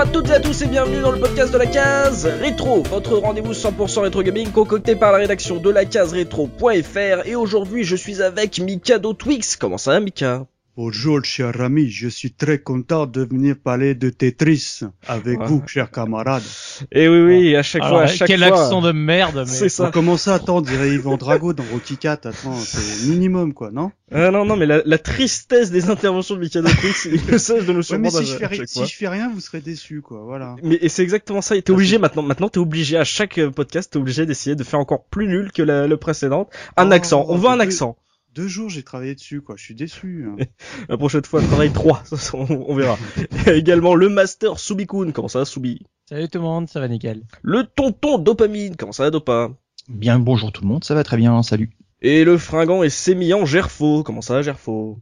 à toutes et à tous et bienvenue dans le podcast de la case rétro, votre rendez-vous 100% rétro gaming concocté par la rédaction de la case rétro.fr et aujourd'hui je suis avec Mika Twix. Comment ça va Mika? Bonjour, cher ami. Je suis très content de venir parler de Tetris avec vous, chers camarades. Et eh oui, oui, à chaque fois, à chaque quel accent de merde, mais. C'est ça. Comment ça, attends, dirait Yvan Drago dans Rocky 4. Attends, c'est minimum, quoi, non? Ah, non, non, mais la, tristesse des interventions de Mikado Twix, c'est que ça, de si, je fais, si je fais rien, vous serez déçus, quoi, voilà. Mais, et c'est exactement ça. T'es obligé maintenant, maintenant, t'es obligé à chaque podcast, t'es obligé d'essayer de faire encore plus nul que la, le précédent. Un oh, accent. On veut un accent deux jours j'ai travaillé dessus quoi, je suis déçu. Hein. La prochaine fois travaille trois, on, verra. Et également le master Subikun, comment ça Subi? Salut tout le monde, ça va nickel. Le tonton Dopamine, comment ça va Dopa? Bien bonjour tout le monde, ça va très bien, salut. Et le fringant et sémillant Gerfo, comment ça va Gerfo?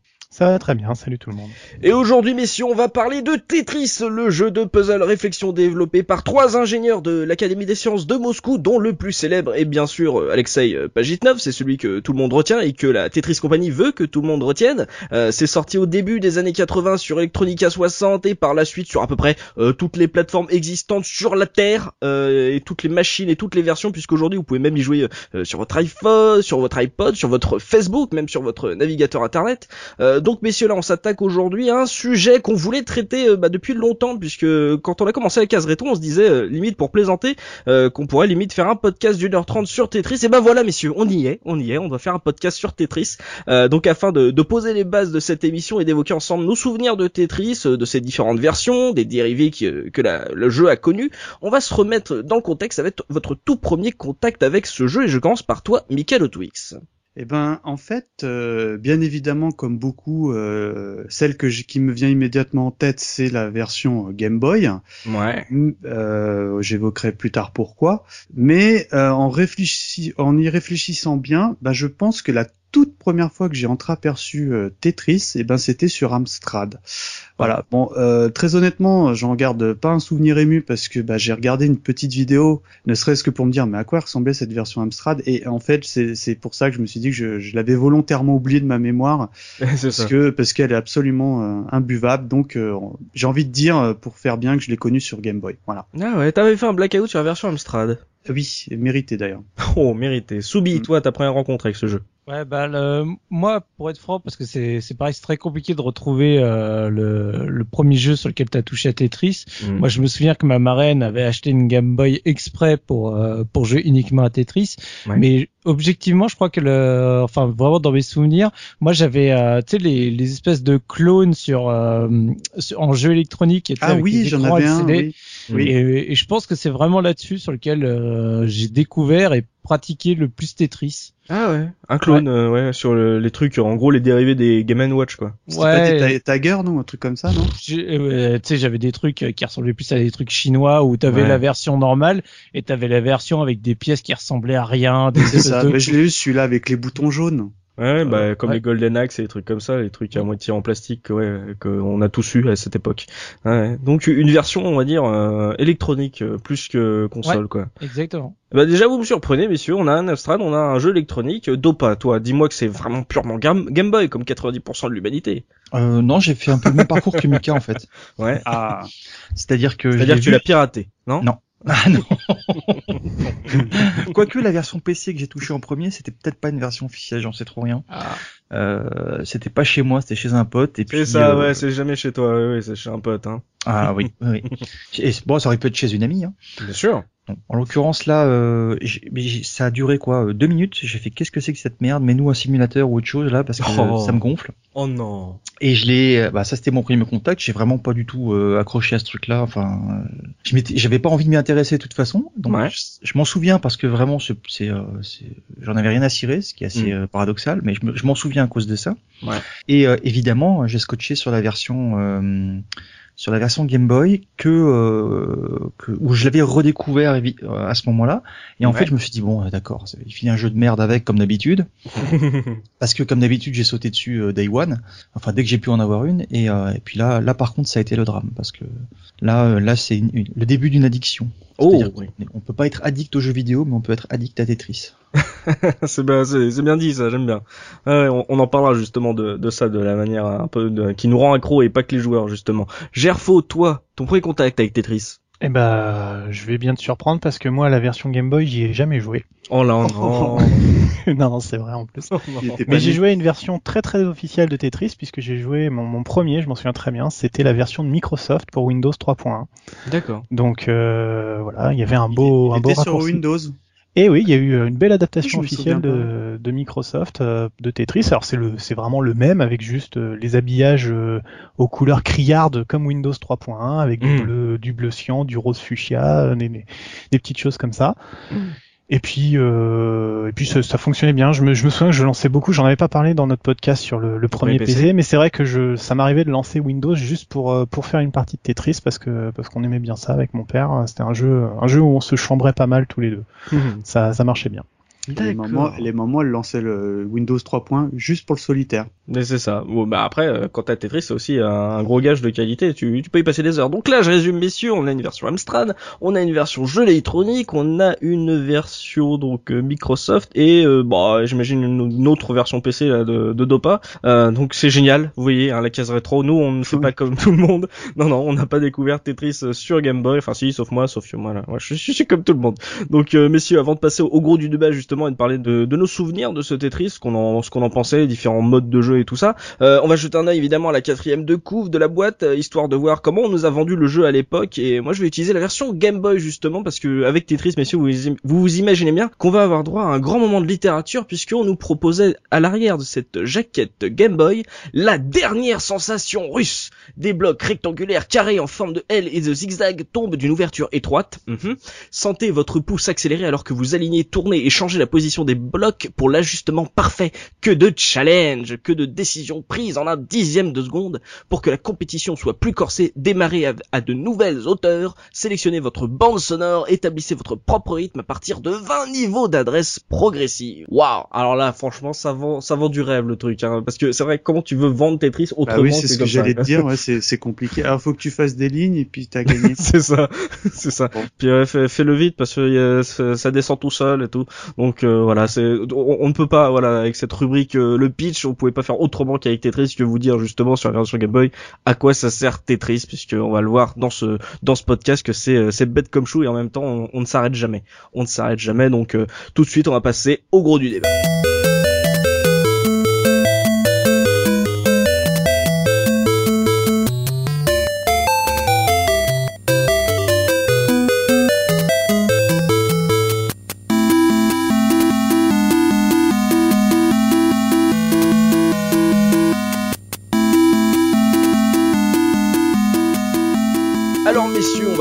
Très bien, salut tout le monde. Et aujourd'hui, messieurs, on va parler de Tetris, le jeu de puzzle réflexion développé par trois ingénieurs de l'Académie des sciences de Moscou, dont le plus célèbre est bien sûr euh, Alexei euh, Pagitnov, c'est celui que tout le monde retient et que la Tetris Company veut que tout le monde retienne. Euh, c'est sorti au début des années 80 sur Electronica 60 et par la suite sur à peu près toutes les plateformes existantes sur la Terre et toutes les machines et toutes les versions, puisqu'aujourd'hui vous pouvez même y jouer sur votre iPhone, sur votre iPod, sur votre Facebook, même sur votre navigateur internet. Messieurs là on s'attaque aujourd'hui à un sujet qu'on voulait traiter euh, bah, depuis longtemps puisque quand on a commencé la case rétro on se disait euh, limite pour plaisanter euh, qu'on pourrait limite faire un podcast d'une heure trente sur Tetris. Et ben voilà messieurs on y est on y est on doit faire un podcast sur Tetris. Donc afin de, poser les bases de cette émission et d'évoquer ensemble nos souvenirs de Tetris de ses différentes versions des dérivés que le jeu a connus on va se remettre dans le contexte avec votre tout premier contact avec ce jeu. Et je commence par toi Michael Otwix. Eh ben, en fait, euh, bien évidemment, comme beaucoup, euh, celle que qui me vient immédiatement en tête, c'est la version Game Boy. Ouais. Euh, J'évoquerai plus tard pourquoi. Mais euh, en, réfléchi en y réfléchissant bien, bah, je pense que la toute première fois que j'ai entreaperçu euh, Tetris, et eh ben c'était sur Amstrad. Voilà. Bon, euh, très honnêtement, j'en garde pas un souvenir ému parce que bah, j'ai regardé une petite vidéo, ne serait-ce que pour me dire mais à quoi ressemblait cette version Amstrad? Et en fait, c'est pour ça que je me suis dit que je, je l'avais volontairement oublié de ma mémoire parce que parce qu'elle est absolument euh, imbuvable. Donc j'ai envie de dire pour faire bien que je l'ai connue sur Game Boy. Voilà. Ah ouais, t'avais fait un blackout sur la version Amstrad. Oui, mérité d'ailleurs. Oh, mérité. Soubi, mm. toi, ta première rencontre avec ce jeu Ouais, bah le, moi, pour être franc, parce que c'est c'est pareil, c'est très compliqué de retrouver euh, le, le premier jeu sur lequel t'as touché à Tetris. Mm. Moi, je me souviens que ma marraine avait acheté une Game Boy exprès pour euh, pour jouer uniquement à Tetris, mais objectivement, je crois que le, enfin vraiment dans mes souvenirs, moi j'avais, euh, tu sais les, les espèces de clones sur, euh, en jeu électronique. Ah oui, j'en avais un. Oui. Et, et, je pense que c'est vraiment là-dessus sur lequel euh, j'ai découvert et pratiqué le plus Tetris. Ah ouais, un clone, ouais, sur les trucs, en gros les dérivés des Game Watch quoi. Ouais. Pas des Tiger non, un truc comme ça non? Tu sais, j'avais des trucs qui ressemblaient plus à des trucs chinois où t'avais la version normale et t'avais la version avec des pièces qui ressemblaient à rien. Des ça. je l'ai eu celui-là avec les boutons jaunes. Ouais, bah comme les Golden Axe et les trucs comme ça, les trucs à moitié en plastique, ouais, qu'on a tous eu à cette époque. Ouais. Donc une version, on va dire euh, électronique euh, plus que console, quoi. Exactement. Bah déjà vous me surprenez, messieurs. On a un Amstrad, on a un jeu électronique. Dopa, toi, dis-moi que c'est vraiment purement Game, Game Boy, comme 90% de l'humanité. Euh, non, j'ai fait un peu le même parcours que Mika en fait. Ouais. Ah. C'est-à-dire que. C'est-à-dire que tu l'as piraté, non? Non. Ah non Quoique la version PC que j'ai touché en premier, c'était peut-être pas une version officielle, j'en sais trop rien. Ah. Euh, c'était pas chez moi, c'était chez un pote. Et puis ça, euh, ouais, c'est jamais chez toi, oui, c'est chez un pote. Hein. Ah oui, oui. Et, bon, ça aurait pu être chez une amie. Hein. Bien sûr. En l'occurrence là, euh, ça a duré quoi euh, Deux minutes? J'ai fait qu'est-ce que c'est que cette merde? Mets-nous un simulateur ou autre chose là parce que oh. ça me gonfle. Oh non. Et je l'ai, euh, bah ça c'était mon premier contact. J'ai vraiment pas du tout euh, accroché à ce truc-là. Enfin, m'étais, j'avais pas envie de m'y intéresser de toute façon. Donc je, m'en souviens parce que vraiment c'est, c'est, j'en avais rien à cirer, ce qui est assez mm. paradoxal, mais je m'en souviens à cause de ça. Ouais. Et évidemment, j'ai scotché sur la version sur la version Game Boy que, euh, que où je l'avais redécouvert euh, à ce moment-là. Et en fait je me suis dit bon euh, d'accord il finit un jeu de merde avec comme d'habitude. Parce que comme d'habitude j'ai sauté dessus Day One. Enfin dès que j'ai pu en avoir une. Et, et, puis là là par contre ça a été le drame. Parce que là là c'est le début d'une addiction Oh, on peut pas être addict aux jeux vidéo, mais on peut être addict à Tetris. c'est bien, dit ça, j'aime bien. on, on, en parlera justement de, de, ça, de la manière un peu de, qui nous rend accro et pas que les joueurs justement. Gerfo, toi, ton premier contact avec Tetris? Eh ben, je vais bien te surprendre parce que moi, la version Game Boy, j'y ai jamais joué. Oh là, non. non, non, c'est vrai en plus. Mais j'ai joué à une version très très officielle de Tetris puisque j'ai joué mon, mon, premier, je m'en souviens très bien, c'était la version de Microsoft pour Windows 3.1. D'accord. Donc euh, voilà, il y avait un beau, il un beau sur Windows. Et oui, il y a eu euh, une belle adaptation officielle de, de, Microsoft euh, de Tetris. Alors c'est le, c'est vraiment le même avec juste euh, les habillages aux couleurs criardes comme Windows 3.1 avec du hmm. bleu, du bleu cyan, du rose fuchsia, des, des, petites choses comme ça. Hmm. Et puis, euh, et puis ça, ça, fonctionnait bien. Je me, je me souviens que je lançais beaucoup. J'en avais pas parlé dans notre podcast sur le, le premier PC, mais c'est vrai que je, ça m'arrivait de lancer Windows juste pour euh, pour faire une partie de Tetris parce que parce qu'on aimait bien ça avec mon père. C'était un jeu un jeu où on se chambrait pas mal tous les deux. ça ça marchait bien. Les mamans, les mamans, elles lançaient le Windows 3. juste pour le solitaire. Mais c'est ça. Bon, bah après, euh, quand t'as Tetris, c'est aussi un gros gage de qualité. Tu, tu peux y passer des heures. Donc là, je résume, messieurs, on a une version Amstrad, on a une version jeu électronique, on a une version donc euh, Microsoft et euh, bah j'imagine une, autre version PC là, de, de Dopa. Euh, donc c'est génial. Vous voyez, hein, la case rétro. Nous, on ne fait pas comme tout le monde. Non, non, on n'a pas découvert Tetris sur Game Boy. Enfin, si, sauf moi, sauf moi là. je, suis comme tout le monde. Donc, messieurs, avant de passer au, gros du débat justement et de parler de, de nos souvenirs de ce Tetris, qu'on en, ce qu'on en pensait, les différents modes de jeu et tout ça. Euh, on va jeter un œil évidemment à la quatrième de couve de la boîte, euh, histoire de voir comment on nous a vendu le jeu à l'époque. Et moi je vais utiliser la version Game Boy justement parce que avec Tetris, messieurs, vous vous, imaginez bien qu'on va avoir droit à un grand moment de littérature puisqu'on nous proposait à l'arrière de cette jaquette Game Boy la dernière sensation russe. Des blocs rectangulaires carrés en forme de L et de zigzag tombent d'une ouverture étroite. Mhm. Sentez votre pouce accélérer alors que vous alignez, tournez et changez la position des blocs pour l'ajustement parfait. Que de challenge, que de décision prise en un dixième de seconde pour que la compétition soit plus corsée, démarrez à, de nouvelles hauteurs, sélectionnez votre bande sonore, établissez votre propre rythme à partir de 20 niveaux d'adresse progressive. Waouh Alors là, franchement, ça vend, ça vend du rêve le truc, hein, parce que c'est vrai, comment tu veux vendre Tetris bah autrement bah oui, c'est ce que j'allais te dire, ouais, c'est compliqué. Alors faut que tu fasses des lignes et puis t'as gagné. c'est ça, c'est ça. Puis fais, le vite parce que ça descend tout seul et tout. Donc euh, voilà, c'est, on, ne peut pas, voilà, avec cette rubrique euh, le pitch, on pouvait pas faire autrement qu'avec Tetris que vous dire justement sur la version Game Boy à quoi ça sert Tetris puisque on va le voir dans ce dans ce podcast que c'est euh, c'est bête comme chou et en même temps on, ne s'arrête jamais. On ne s'arrête jamais donc tout de suite on va passer au gros du débat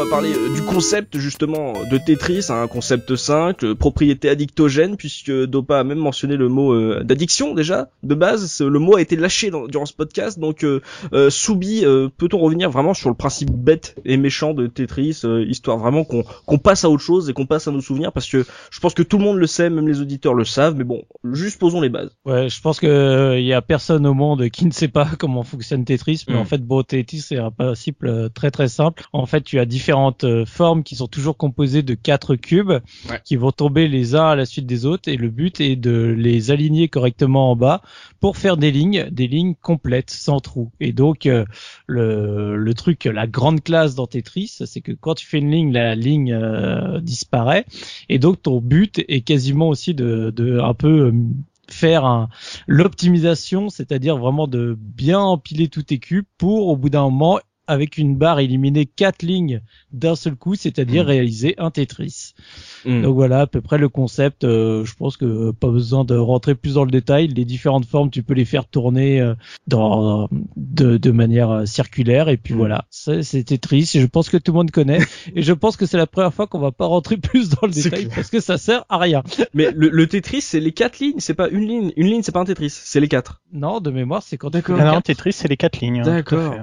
parler euh, du concept justement de Tetris, hein, un concept 5, euh, propriété addictogène, puisque Dopa a même mentionné le mot euh, d'addiction déjà, de base, le mot a été lâché durant ce podcast, donc euh, Soubi, peut-on revenir vraiment sur le principe bête et méchant de Tetris, histoire vraiment qu'on passe à autre chose et qu'on passe à nos souvenirs, parce que je pense que tout le monde le sait, même les auditeurs le savent, mais bon, juste posons les bases. Ouais, je pense que il y a personne au monde qui ne sait pas comment fonctionne Tetris, mais en hmm. fait, bon, Tetris c'est un principe très très simple. En fait, tu as différents euh, formes qui sont toujours composées de quatre cubes qui vont tomber les uns à la suite des autres. Et le but est de les aligner correctement en bas pour faire des lignes, des lignes complètes sans trou. Et donc euh, le, le truc, la grande classe dans Tetris, c'est que quand tu fais une ligne, la ligne euh, disparaît. Et donc ton but est quasiment aussi de, de un peu faire l'optimisation, c'est-à-dire vraiment de bien empiler tous tes cubes pour au bout d'un moment avec une barre éliminer quatre lignes d'un seul coup, c'est-à-dire hmm. réaliser un Tetris. Hmm. Donc voilà à peu près le concept. Euh, je pense que pas besoin de rentrer plus dans le détail. Les différentes formes, tu peux les faire tourner euh, dans, de, de, manière euh, circulaire. Et puis hmm. voilà, c'est Tetris. Je pense que tout le monde connaît. et je pense que c'est la première fois qu'on va pas rentrer plus dans le détail parce que ça sert à rien. Mais le, le Tetris, c'est les quatre lignes. C'est pas une ligne. Une ligne, c'est pas un Tetris. C'est les quatre. Non, de mémoire, c'est quand. D'accord. Non, Tetris, c'est les quatre lignes. Hein, D'accord.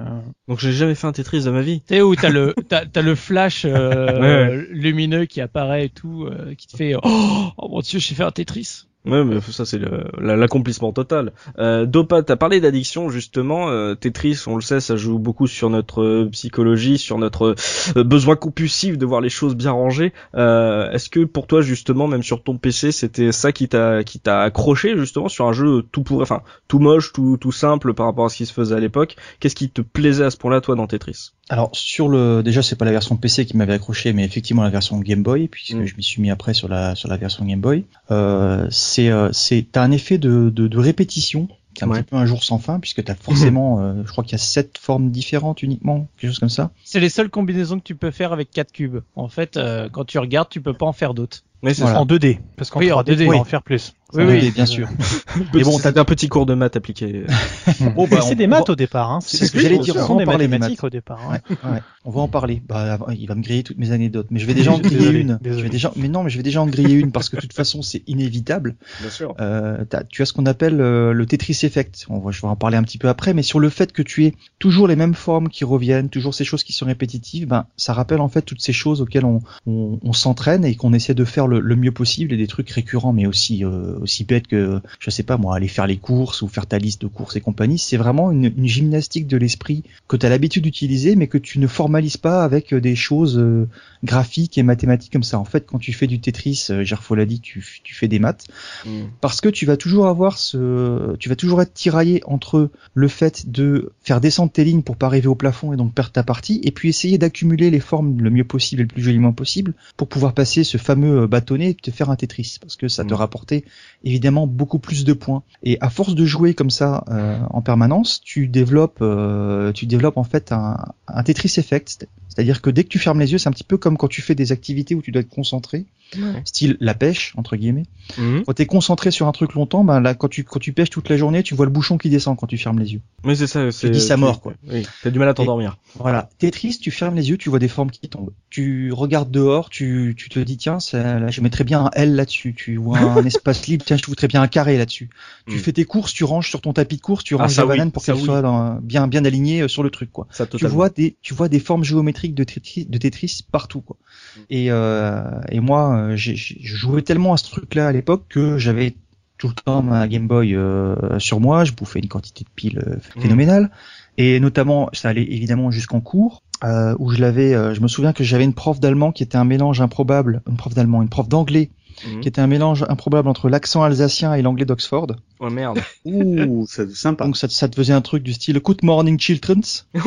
Donc j'ai jamais fait un Tetris de ma vie. Tu sais où t'as le t'as, le flash euh, lumineux qui apparaît et tout, euh, qui te fait oh, oh, mon dieu, j'ai fait un Tetris. Ouais, mais ça c'est l'accomplissement total. Euh, Dopa, t'as parlé d'addiction justement. Euh, Tetris, on le sait, ça joue beaucoup sur notre euh, psychologie, sur notre euh, besoin compulsif de voir les choses bien rangées. Euh, Est-ce que pour toi justement, même sur ton PC, c'était ça qui t'a qui t'a accroché justement sur un jeu tout pour, enfin tout moche, tout tout simple par rapport à ce qui se faisait à l'époque? Qu'est-ce qui te plaisait à ce point-là, toi, dans Tetris? Alors sur le, déjà c'est pas la version PC qui m'avait accroché, mais effectivement la version Game Boy, puisque mm. je m'y suis mis après sur la sur la version Game Boy. Euh, c'est euh, c'est t'as un effet de, de, de répétition c'est un petit peu un jour sans fin puisque tu as forcément, euh, je crois qu'il y a sept formes différentes uniquement, quelque chose comme ça. C'est les seules combinaisons que tu peux faire avec quatre cubes. En fait, euh, quand tu regardes, tu peux pas en faire d'autres. Mais c'est en 2D, parce qu'en 3D, tu peux en faire plus. Oui, oui, bien sûr. Mais bon, t'as un petit cours de maths appliqué. bon, bah, c'est des maths au départ. Hein. C'est ce que j'allais dire. Ce sont des mathématiques au départ. Hein. Ouais, ouais. On va en parler. Bah, il va me griller toutes mes anecdotes, mais je vais déjà en griller une. Je vais déjà, mais non, mais je vais déjà en griller une parce que de toute façon, c'est inévitable. Bien sûr. Euh, as, tu as ce qu'on appelle euh, le Tetris effect. On va, je vais en parler un petit peu après, mais sur le fait que tu aies toujours les mêmes formes qui reviennent, toujours ces choses qui sont répétitives, ben, ça rappelle en fait toutes ces choses auxquelles on, on, on s'entraîne et qu'on essaie de faire le, le, mieux possible et des trucs récurrents, mais aussi euh, aussi bêtes que je sais pas moi, aller faire les courses ou faire ta liste de courses et compagnie, c'est vraiment une, une, gymnastique de l'esprit que tu as l'habitude d'utiliser, mais que tu ne formalises pas avec des choses euh, graphiques et mathématiques comme ça. En fait, quand tu fais du Tetris, euh, Gerfo l'a dit, tu, tu, fais des maths, mm. parce que tu vas toujours avoir ce, tu vas toujours être tiraillé entre le fait de faire descendre tes lignes pour pas arriver au plafond et donc perdre ta partie, et puis essayer d'accumuler les formes le mieux possible et le plus joliment possible pour pouvoir passer ce fameux euh, bâtonnet et te faire un Tetris, parce que ça te mm. rapportait évidemment beaucoup plus de points. Et à force de jouer comme ça euh, en permanence, tu développes, euh, tu développes en fait un, un Tetris effect, c'est-à-dire que dès que tu fermes les yeux, c'est un petit peu comme quand tu fais des activités où tu dois être concentré, ouais. style la pêche entre guillemets. Mmh. Quand tu es concentré sur un truc longtemps, ben là quand tu quand tu pêches toute la journée, tu vois le bouchon qui descend quand tu fermes les yeux. Mais c'est ça, c'est dis ça mort quoi. Oui, t'as du mal à t'endormir. Voilà, Tetris, tu fermes les yeux, tu vois des formes qui tombent. Tu regardes dehors, tu tu te dis tiens, ça, là, je mettrais bien un L là-dessus, tu vois un espace libre, tiens, je te voudrais bien un carré là-dessus. Mmh. Tu fais tes courses, tu ranges sur ton tapis de course, tu ranges ah, la banane oui, pour qu'elle oui. soit dans, bien bien alignée euh, sur le truc quoi. Ça, tu vois des tu vois des formes géométriques de Tetris, de Tetris partout quoi. Mm. Et, euh, et moi, j'ai joué tellement à ce truc-là à l'époque que j'avais tout le temps ma Game Boy euh, sur moi, je bouffais une quantité de piles euh, mm. phénoménale. Et notamment, ça allait évidemment jusqu'en cours, euh, où je l'avais. je me souviens que j'avais une prof d'allemand qui était un mélange improbable, une prof d'allemand, une prof d'anglais Mmh. qui était un mélange improbable entre l'accent alsacien et l'anglais d'Oxford. Oh merde. Ouh, c'est sympa. Donc ça, ça, te faisait un truc du style Good morning children. tu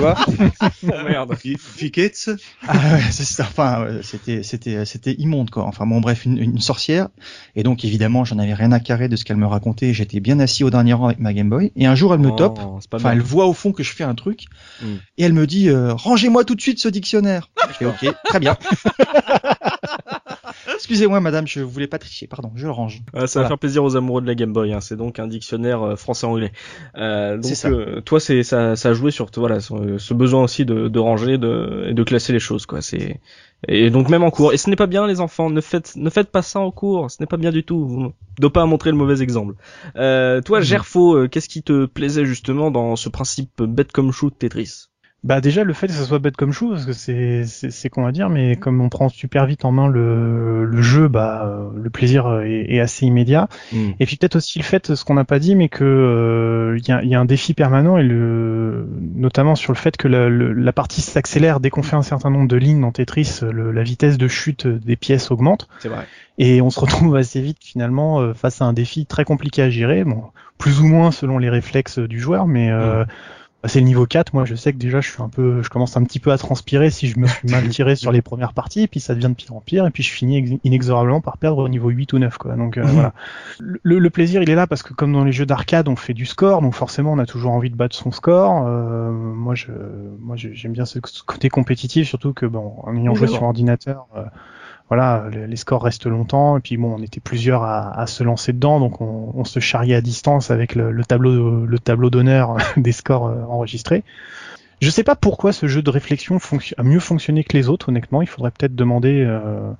vois Oh merde. Fickets. Ah ouais, c'est ça. Enfin, c'était c'était c'était immonde quoi. Enfin bon bref, une, une sorcière. Et donc évidemment, j'en avais rien à carrer de ce qu'elle me racontait. J'étais bien assis au dernier rang avec ma Game Boy. Et un jour, elle me oh, top. Enfin, elle voit au fond que je fais un truc. Mm. Et elle me dit euh, rangez-moi tout de suite ce dictionnaire. je fais ok, très bien. Excusez-moi, madame, je voulais pas tricher, pardon, je le range. Ah, ça voilà. va faire plaisir aux amoureux de la Game Boy. Hein. C'est donc un dictionnaire euh, français-anglais. Euh, donc, ça. Euh, toi, c'est ça, ça a joué sur voilà ce, ce besoin aussi de, de ranger, de, et de classer les choses, quoi. C'est et donc même en cours. Et ce n'est pas bien, les enfants. Ne faites, ne faites pas ça en cours. Ce n'est pas bien du tout. Vous ne pas montrer le mauvais exemple. Euh, toi, mmh. Gerfo, euh, qu'est-ce qui te plaisait justement dans ce principe bête comme shoot Tetris? Bah déjà le fait que ça soit bête comme chou parce que c'est c'est qu'on va dire mais comme on prend super vite en main le, le jeu bah euh, le plaisir est, est assez immédiat. Mm. et puis peut-être aussi le fait ce qu'on n'a pas dit mais que il euh, y, a, y, a, un défi permanent et le notamment sur le fait que la, le, la partie s'accélère dès qu'on fait un certain nombre de lignes dans Tetris le, la vitesse de chute des pièces augmente. C'est vrai. Et on se retrouve assez vite finalement euh, face à un défi très compliqué à gérer bon plus ou moins selon les réflexes du joueur mais mm bah, c'est le niveau 4. Moi, je sais que déjà, je suis un peu, je commence un petit peu à transpirer si je me suis mal tiré sur les premières parties, et puis ça devient de pire en pire, et puis je finis inexorablement par perdre au niveau 8 ou 9, quoi. Donc, euh, mmh. voilà. Le, le, plaisir, il est là parce que comme dans les jeux d'arcade, on fait du score, donc forcément, on a toujours envie de battre son score. Euh, moi, je, moi, j'aime bien ce côté compétitif, surtout que, bon, en ayant joué sur ordinateur, euh, voilà, les scores restent longtemps. Et puis bon, on était plusieurs à, se lancer dedans, donc on, se charriait à distance avec le, le tableau, le tableau d'honneur des scores euh, enregistrés. Je sais pas pourquoi ce jeu de réflexion a mieux fonctionné que les autres. Honnêtement, il faudrait peut-être demander. Euh,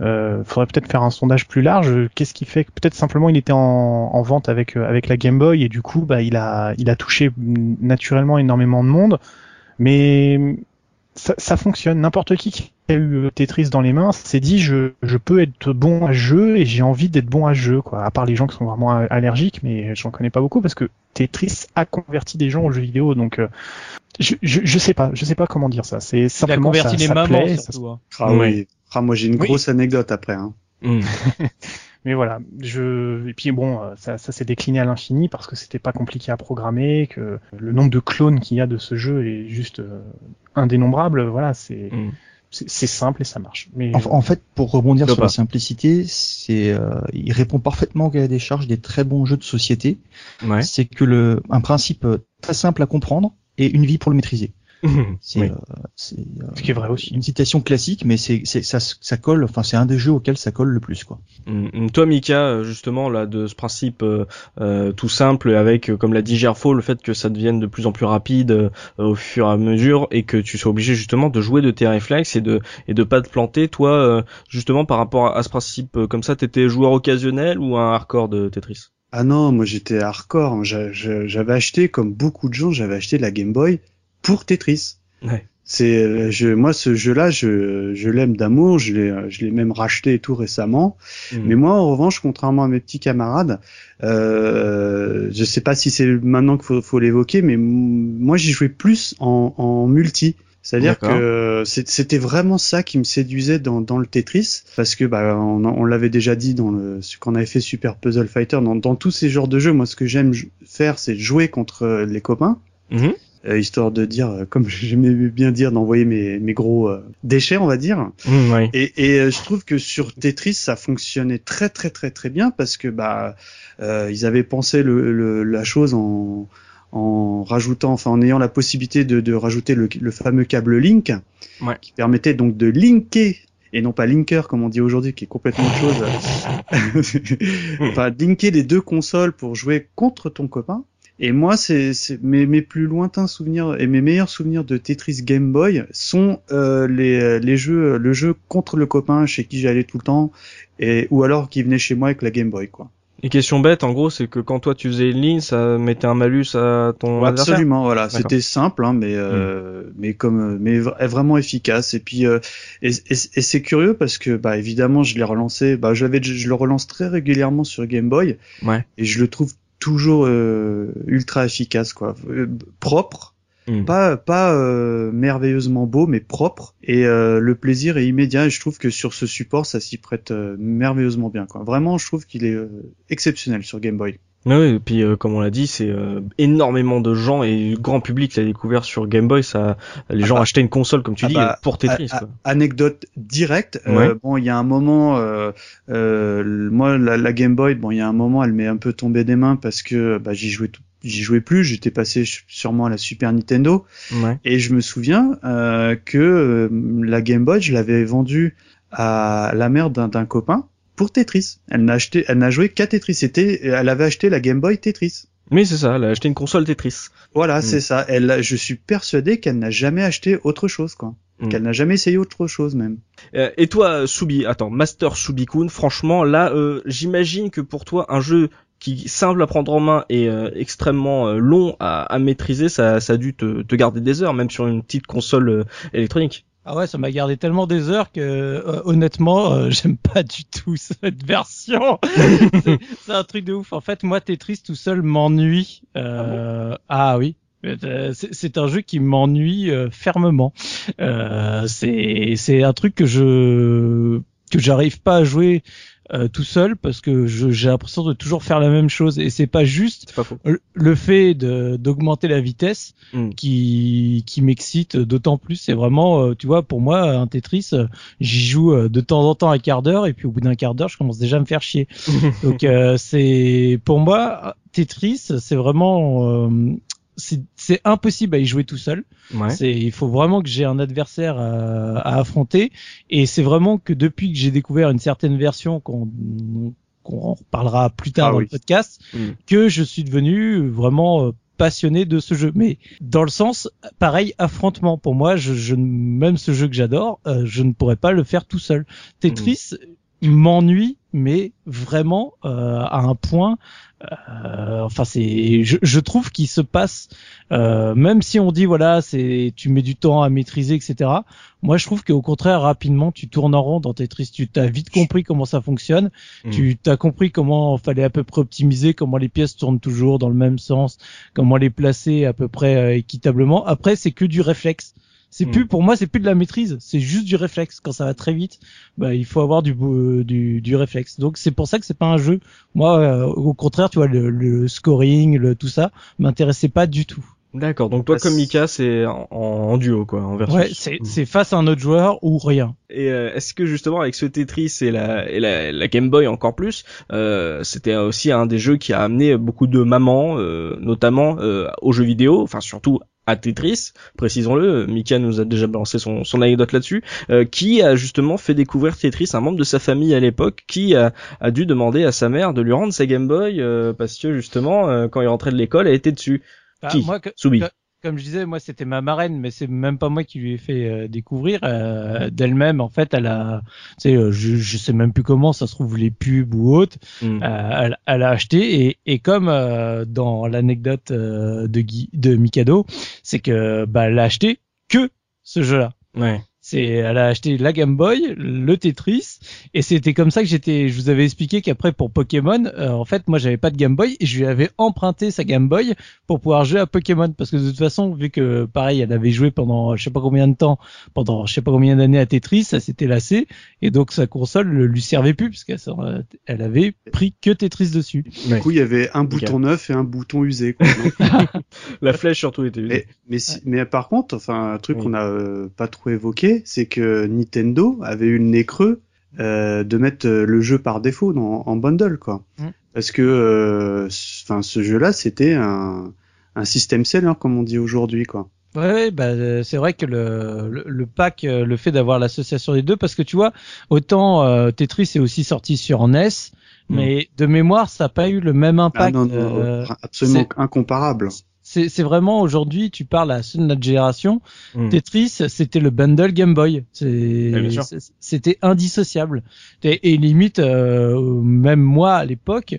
euh, faudrait peut-être faire un sondage plus large. Qu'est-ce qui fait que peut-être simplement il était en, en, vente avec euh, avec la Game Boy et du coup bah il a il a touché naturellement énormément de monde. Mais ça, ça fonctionne. N'importe qui qui a eu euh, Tetris dans les mains s'est dit je, je peux être bon à jeu et j'ai envie d'être bon à jeu quoi. À part les gens qui sont vraiment allergiques, mais j'en connais pas beaucoup parce que Tetris a converti des gens aux jeux vidéo. Donc euh, je, je, je, sais pas, je sais pas comment dire ça. C'est simplement Il a converti ça, les ça mamans plaît, surtout. hein. Ah oui. Ah, moi j'ai une Oui. grosse anecdote après. Hein. Mm. Mais voilà, je et puis bon, euh, ça, ça s'est décliné à l'infini parce que c'était pas compliqué à programmer, que le nombre de clones qu'il y a de ce jeu est juste euh, indénombrable. Voilà, c'est Mm. c'est c'est simple et ça marche. Mais En, en fait, pour rebondir sur pas. la simplicité, c'est, euh, il répond parfaitement au cahier des charges des très bons jeux de société. Ouais. C'est que le, un principe très simple à comprendre et une vie pour le maîtriser. C'est, Oui. euh, c'est, euh, ce qui est vrai aussi. une citation classique, mais c'est, c'est, ça, ça colle. Enfin, c'est un des jeux auxquels ça colle le plus, quoi. Mm, mm. Toi, Mika, euh, justement, là, de ce principe euh, euh, tout simple, avec, euh, comme l'a dit Gerfo, le fait que ça devienne de plus en plus rapide euh, au fur et à mesure, et que tu sois obligé justement de jouer de tes réflexes et de et de pas te planter. Toi, euh, justement, par rapport à, ce principe euh, comme ça, t'étais joueur occasionnel ou un hardcore de Tetris? Ah non, moi j'étais hardcore. J'a- j'a- J'avais acheté, comme beaucoup de gens, j'avais acheté la Game Boy pour Tetris. Ouais. C'est, je, moi ce jeu-là, je, je l'aime d'amour. Je l'ai, je l'ai même racheté tout récemment. Mm. Mais moi, en revanche, contrairement à mes petits camarades, euh, je sais pas si c'est maintenant qu'il faut, faut l'évoquer, mais moi j'y jouais plus en, en multi. C'est-à-dire que c'était vraiment ça qui me séduisait dans, dans le Tetris, parce que bah, on, on l'avait déjà dit dans le, ce qu'on avait fait Super Puzzle Fighter, dans, dans tous ces genres de jeux, moi ce que j'aime faire, c'est jouer contre euh, les copains, Mhm. Euh, histoire de dire, euh, comme j'aimais bien dire, d'envoyer mes, mes gros euh, déchets, on va dire. Mm. Et, et euh, je trouve que sur Tetris, ça fonctionnait très très très très bien parce que bah euh, ils avaient pensé le, le- la chose en en rajoutant, enfin en ayant la possibilité de, de rajouter le, le fameux câble Link, Ouais. qui permettait donc de linker et non pas linker comme on dit aujourd'hui, qui est complètement autre chose. enfin, linker les deux consoles pour jouer contre ton copain. Et moi, c'est mes, mes plus lointains souvenirs et mes meilleurs souvenirs de Tetris Game Boy sont euh, les, les jeux, le jeu contre le copain chez qui j'allais tout le temps, et ou alors qui venait chez moi avec la Game Boy, quoi. Et question bête, en gros, c'est que quand toi tu faisais une ligne, ça mettait un malus à ton adversaire Absolument, voilà. C'était simple, hein, mais euh, mais comme mais vra- vraiment efficace. Et puis euh, et, et- et c'est curieux parce que bah évidemment je l'ai relancé, bah je l'avais, je le relance très régulièrement sur Game Boy Ouais. et je le trouve toujours euh, ultra efficace, quoi, Euh, propre. Mm. Pas pas euh, merveilleusement beau, mais propre. Et euh, le plaisir est immédiat. Et je trouve que sur ce support, ça s'y prête euh, merveilleusement bien. Quoi. Vraiment, je trouve qu'il est euh, exceptionnel sur Game Boy. Ouais, et puis euh, comme on l'a dit, c'est euh, énormément de gens et grand public l'a découvert sur Game Boy. Ça, les Ah gens bah. achetaient une console comme tu Ah dis bah, pour Tetris. A- anecdote directe. euh, bon, il y a un moment, euh, euh, moi la, la Game Boy, bon, il y a un moment, elle m'est un peu tombée des mains parce que bah, j'y jouais, tout- j'y jouais plus. J'étais passé sûrement à la Super Nintendo Ouais. et je me souviens euh, que euh, la Game Boy, je l'avais vendue à la mère d'un copain pour Tetris. Elle n'a acheté, elle n'a joué qu'à Tetris. C'était, elle avait acheté la Game Boy Tetris. Mais c'est ça, elle a acheté une console Tetris. Voilà, Mm. c'est ça. Elle, je suis persuadé qu'elle n'a jamais acheté autre chose, quoi. Mm. Qu'elle n'a jamais essayé autre chose, même. Euh, et toi, Subi, attends, Master Subikun, franchement, là, euh, j'imagine que pour toi, un jeu qui simple à prendre en main et euh, extrêmement euh, long à, à maîtriser, ça, ça a dû te, te garder des heures, même sur une petite console euh, électronique. Ah ouais, ça m'a gardé tellement des heures que euh, honnêtement, euh, j'aime pas du tout cette version. c'est un truc de ouf. En fait, moi, Tetris tout seul m'ennuie. Euh, ah, oui. Euh, C'est c'est un jeu qui m'ennuie euh, fermement. Euh, c'est c'est un truc que je que j'arrive pas à jouer euh, tout seul parce que je- j'ai l'impression de toujours faire la même chose et c'est pas juste pas le- fait de d'augmenter la vitesse Mm. qui qui m'excite d'autant plus. C'est vraiment euh, tu vois pour moi un Tetris euh, j'y joue euh, de temps en temps un quart d'heure et puis au bout d'un quart d'heure je commence déjà à me faire chier. Donc euh, c'est pour moi Tetris c'est vraiment euh, c'est impossible à y jouer tout seul Ouais. c'est, il faut vraiment que j'ai un adversaire à, à affronter. Et c'est vraiment que depuis que j'ai découvert une certaine version qu'on qu'on reparlera plus tard Ah dans oui. le podcast, Mm. que je suis devenu vraiment euh, passionné de ce jeu. Mais dans le sens, pareil, affrontement. Pour moi, je, je même ce jeu que j'adore, euh, je ne pourrais pas le faire tout seul. Tetris, m'ennuie, mais vraiment à un point euh, enfin, c'est, je, je, trouve qu'il se passe, euh, même si on dit voilà, c'est, tu mets du temps à maîtriser, etc. Moi, je trouve qu'au contraire, rapidement, tu tournes en rond dans Tetris. Tu t'as vite compris comment ça fonctionne. Hmm. Tu t'as compris comment fallait à peu près optimiser, comment les pièces tournent toujours dans le même sens, comment les placer à peu près euh, équitablement. Après, c'est que du réflexe. C'est hmm. plus pour moi, c'est plus de la maîtrise, c'est juste du réflexe. Quand ça va très vite, bah il faut avoir du du, du réflexe. Donc c'est pour ça que c'est pas un jeu. Moi, euh, au contraire, tu vois, le, le scoring, le tout ça, m'intéressait pas du tout. D'accord. Donc toi, bah, comme Mika, c'est en, duo, quoi, en versus. Ouais, c'est c'est face à un autre joueur ou rien. Et euh, est-ce que justement avec ce Tetris et la, et la, la Game Boy encore plus, euh, c'était aussi un des jeux qui a amené beaucoup de mamans, euh, notamment euh, aux jeux vidéo, enfin surtout à Tetris, précisons-le, Mika nous a déjà balancé son, son anecdote là-dessus, euh, qui a justement fait découvrir Tetris un membre de sa famille à l'époque, qui a, a, dû demander à sa mère de lui rendre sa Game Boy, euh, parce que justement, euh, quand il rentrait de l'école, elle était dessus. Bah, qui? moi, Soubi comme je disais, moi c'était ma marraine, mais c'est même pas moi qui lui ai fait euh, découvrir. Euh, d'elle-même, en fait, elle a, tu sais, euh, je, je sais même plus comment, ça se trouve les pubs ou autres. Hmm. Elle, elle, a acheté et, et comme dans l'anecdote de de Mikado, c'est que bah elle a acheté que ce jeu-là. Ouais. C'est, elle a acheté la Game Boy, le Tetris, et c'était comme ça que j'étais. Je vous avais expliqué qu'après pour Pokémon, euh, en fait, moi j'avais pas de Game Boy et je lui avais emprunté sa Game Boy pour pouvoir jouer à Pokémon parce que de toute façon, vu que pareil, elle avait joué pendant je sais pas combien de temps, pendant je sais pas combien d'années à Tetris, ça s'était lassé et donc sa console ne lui servait plus parce qu'elle elle avait pris que Tetris dessus. Du coup, il y avait un bouton neuf et un bouton usé. Quoi, la flèche surtout était usée. Mais, mais, mais par contre, enfin un truc qu'on a euh, pas trop évoqué c'est que Nintendo avait eu le nez creux euh, de mettre euh, le jeu par défaut dans, en bundle, quoi. Mm. Parce que, euh, enfin, ce jeu-là, c'était un, un système seller, comme on dit aujourd'hui, quoi. Ouais, bah, c'est vrai que le, le, pack, le fait d'avoir l'association des deux, parce que tu vois, autant Tetris est aussi sorti sur NES, mm. mais de mémoire, ça n'a pas eu le même impact. Ah non, absolument incomparable c'est vraiment aujourd'hui, tu parles à ceux de notre génération. Hmm. Tetris, c'était le bundle Game Boy. C'était indissociable. Et, limite, euh, même moi à l'époque,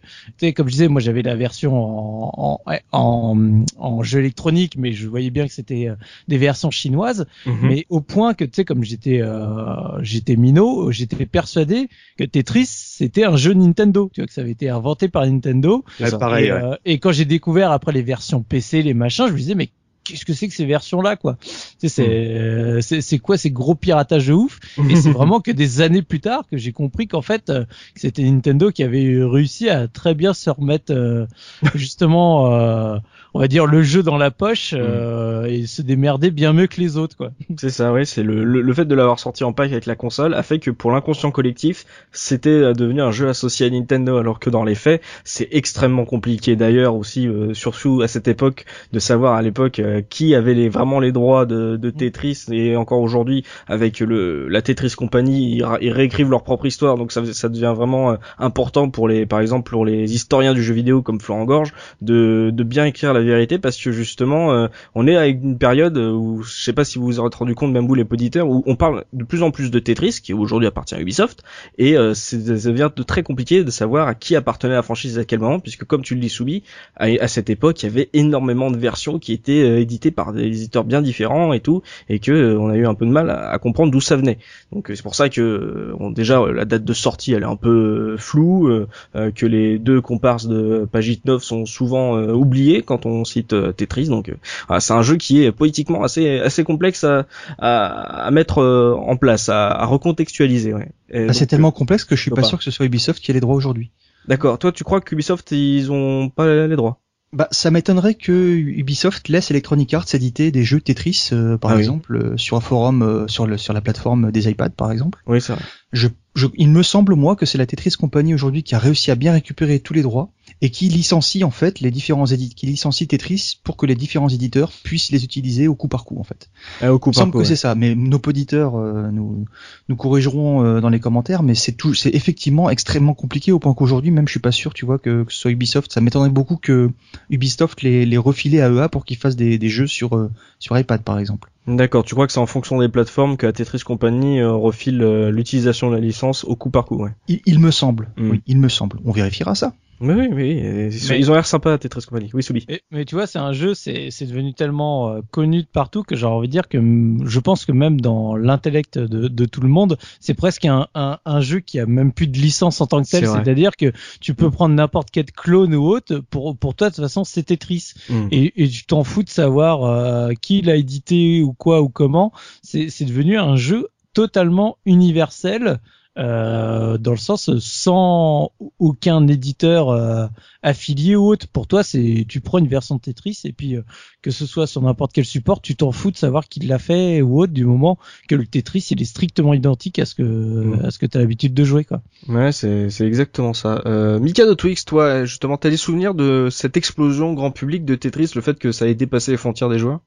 comme je disais, moi j'avais la version en, en, en, jeu électronique, mais je voyais bien que c'était euh, des versions chinoises. Mhm. Mais au point que, tu sais, comme j'étais euh, j'étais minot, j'étais persuadé que Tetris c'était un jeu Nintendo. Tu vois que ça avait été inventé par Nintendo. pareil, et quand j'ai découvert après les versions PC les machins, je me disais mais qu'est-ce que c'est que ces versions là quoi? Tu sais, hmm. c'est c'est quoi ces gros piratages de ouf? Et c'est vraiment que des années plus tard que j'ai compris qu'en fait euh, c'était Nintendo qui avait réussi à très bien se remettre euh, justement euh, on va dire le jeu dans la poche euh, et se démerder bien mieux que les autres quoi. C'est ça, oui, c'est le, le, fait de l'avoir sorti en pack avec la console a fait que pour l'inconscient collectif, c'était euh, devenu un jeu associé à Nintendo alors que dans les faits, c'est extrêmement compliqué d'ailleurs aussi euh, surtout à cette époque de savoir à l'époque euh, qui avait les vraiment les droits de, de Tetris. Et encore aujourd'hui avec le la Tetris Company, ils, ils, réécrivent leur propre histoire. Donc ça ça devient vraiment important pour les par exemple pour les historiens du jeu vidéo comme Florent Gorge de de bien écrire la vérité. Parce que justement euh, on est avec une période où je sais pas si vous vous êtes rendu compte même vous les auditeurs où on parle de plus en plus de Tetris qui aujourd'hui appartient à Ubisoft. Et euh, ça devient de très compliqué de savoir à qui appartenait la franchise à quel moment puisque comme tu le dis Soubi à, cette époque il y avait énormément de versions qui étaient euh, éditées par des éditeurs bien différents et tout et que on a eu un peu de mal à, comprendre d'où ça venait donc c'est pour ça que déjà la date de sortie elle est un peu floue que les deux comparses de Pagitnov sont souvent oubliés quand on cite euh, Tetris. Donc euh, c'est un jeu qui est politiquement assez assez complexe à, à, mettre euh, en place, à, recontextualiser. Ouais. Ah, c'est tellement complexe que je suis pas, sûr que ce soit Ubisoft qui ait les droits aujourd'hui. D'accord. Toi, tu crois qu'Ubisoft ils ont pas les droits? Bah, ça m'étonnerait que Ubisoft laisse Electronic Arts éditer des jeux Tetris, par ah exemple, sur un forum, sur, le, sur la plateforme des iPads, par exemple. Oui, c'est vrai. Je, je, il me semble moi que c'est la Tetris Company aujourd'hui qui a réussi à bien récupérer tous les droits et qui licencie en fait les différents éditeurs, qui licencie Tetris pour que les différents éditeurs puissent les utiliser au coup par coup en fait. Ah, au coup Il me semble que c'est ça, mais nos auditeurs euh, nous nous corrigeront euh, dans les commentaires, mais c'est tout, c'est effectivement extrêmement compliqué au point qu'aujourd'hui même je suis pas sûr, tu vois, que, que ce soit Ubisoft, ça m'étonnerait beaucoup que Ubisoft les les refilait à EA pour qu'ils fassent des, des jeux sur euh, sur iPad par exemple. D'accord, tu crois que c'est en fonction des plateformes que la Tetris Company refile l'utilisation de la licence au coup par coup, ouais. Il, il me semble, mm. oui, il me semble. On vérifiera ça. Oui, oui, oui. Ils, ont l'air sympas, Tetris Company. Oui, Soubi. Mais, tu vois, c'est un jeu, c'est devenu tellement euh, connu de partout que j'ai envie de dire que je pense que même dans l'intellect de, de, tout le monde, c'est presque un, un, un, jeu qui a même plus de licence en tant que tel. C'est-à-dire que tu peux prendre n'importe quel clone ou autre. Pour, pour toi, de toute façon, c'est Tetris. Mm. Et, et, tu t'en fous de savoir euh, qui l'a édité ou quoi ou comment. C'est devenu un jeu totalement universel euh, dans le sens sans aucun éditeur euh, affilié ou autre. Pour toi, c'est tu prends une version de Tetris et puis euh, que ce soit sur n'importe quel support, tu t'en fous de savoir qui l'a fait ou autre du moment que le Tetris il est strictement identique à ce que mmh. à ce que tu as l'habitude de jouer quoi. Ouais, c'est c'est exactement ça. Euh, Mika de Twix, toi, justement, t'as des souvenirs de cette explosion grand public de Tetris, le fait que ça ait dépassé les frontières des joueurs?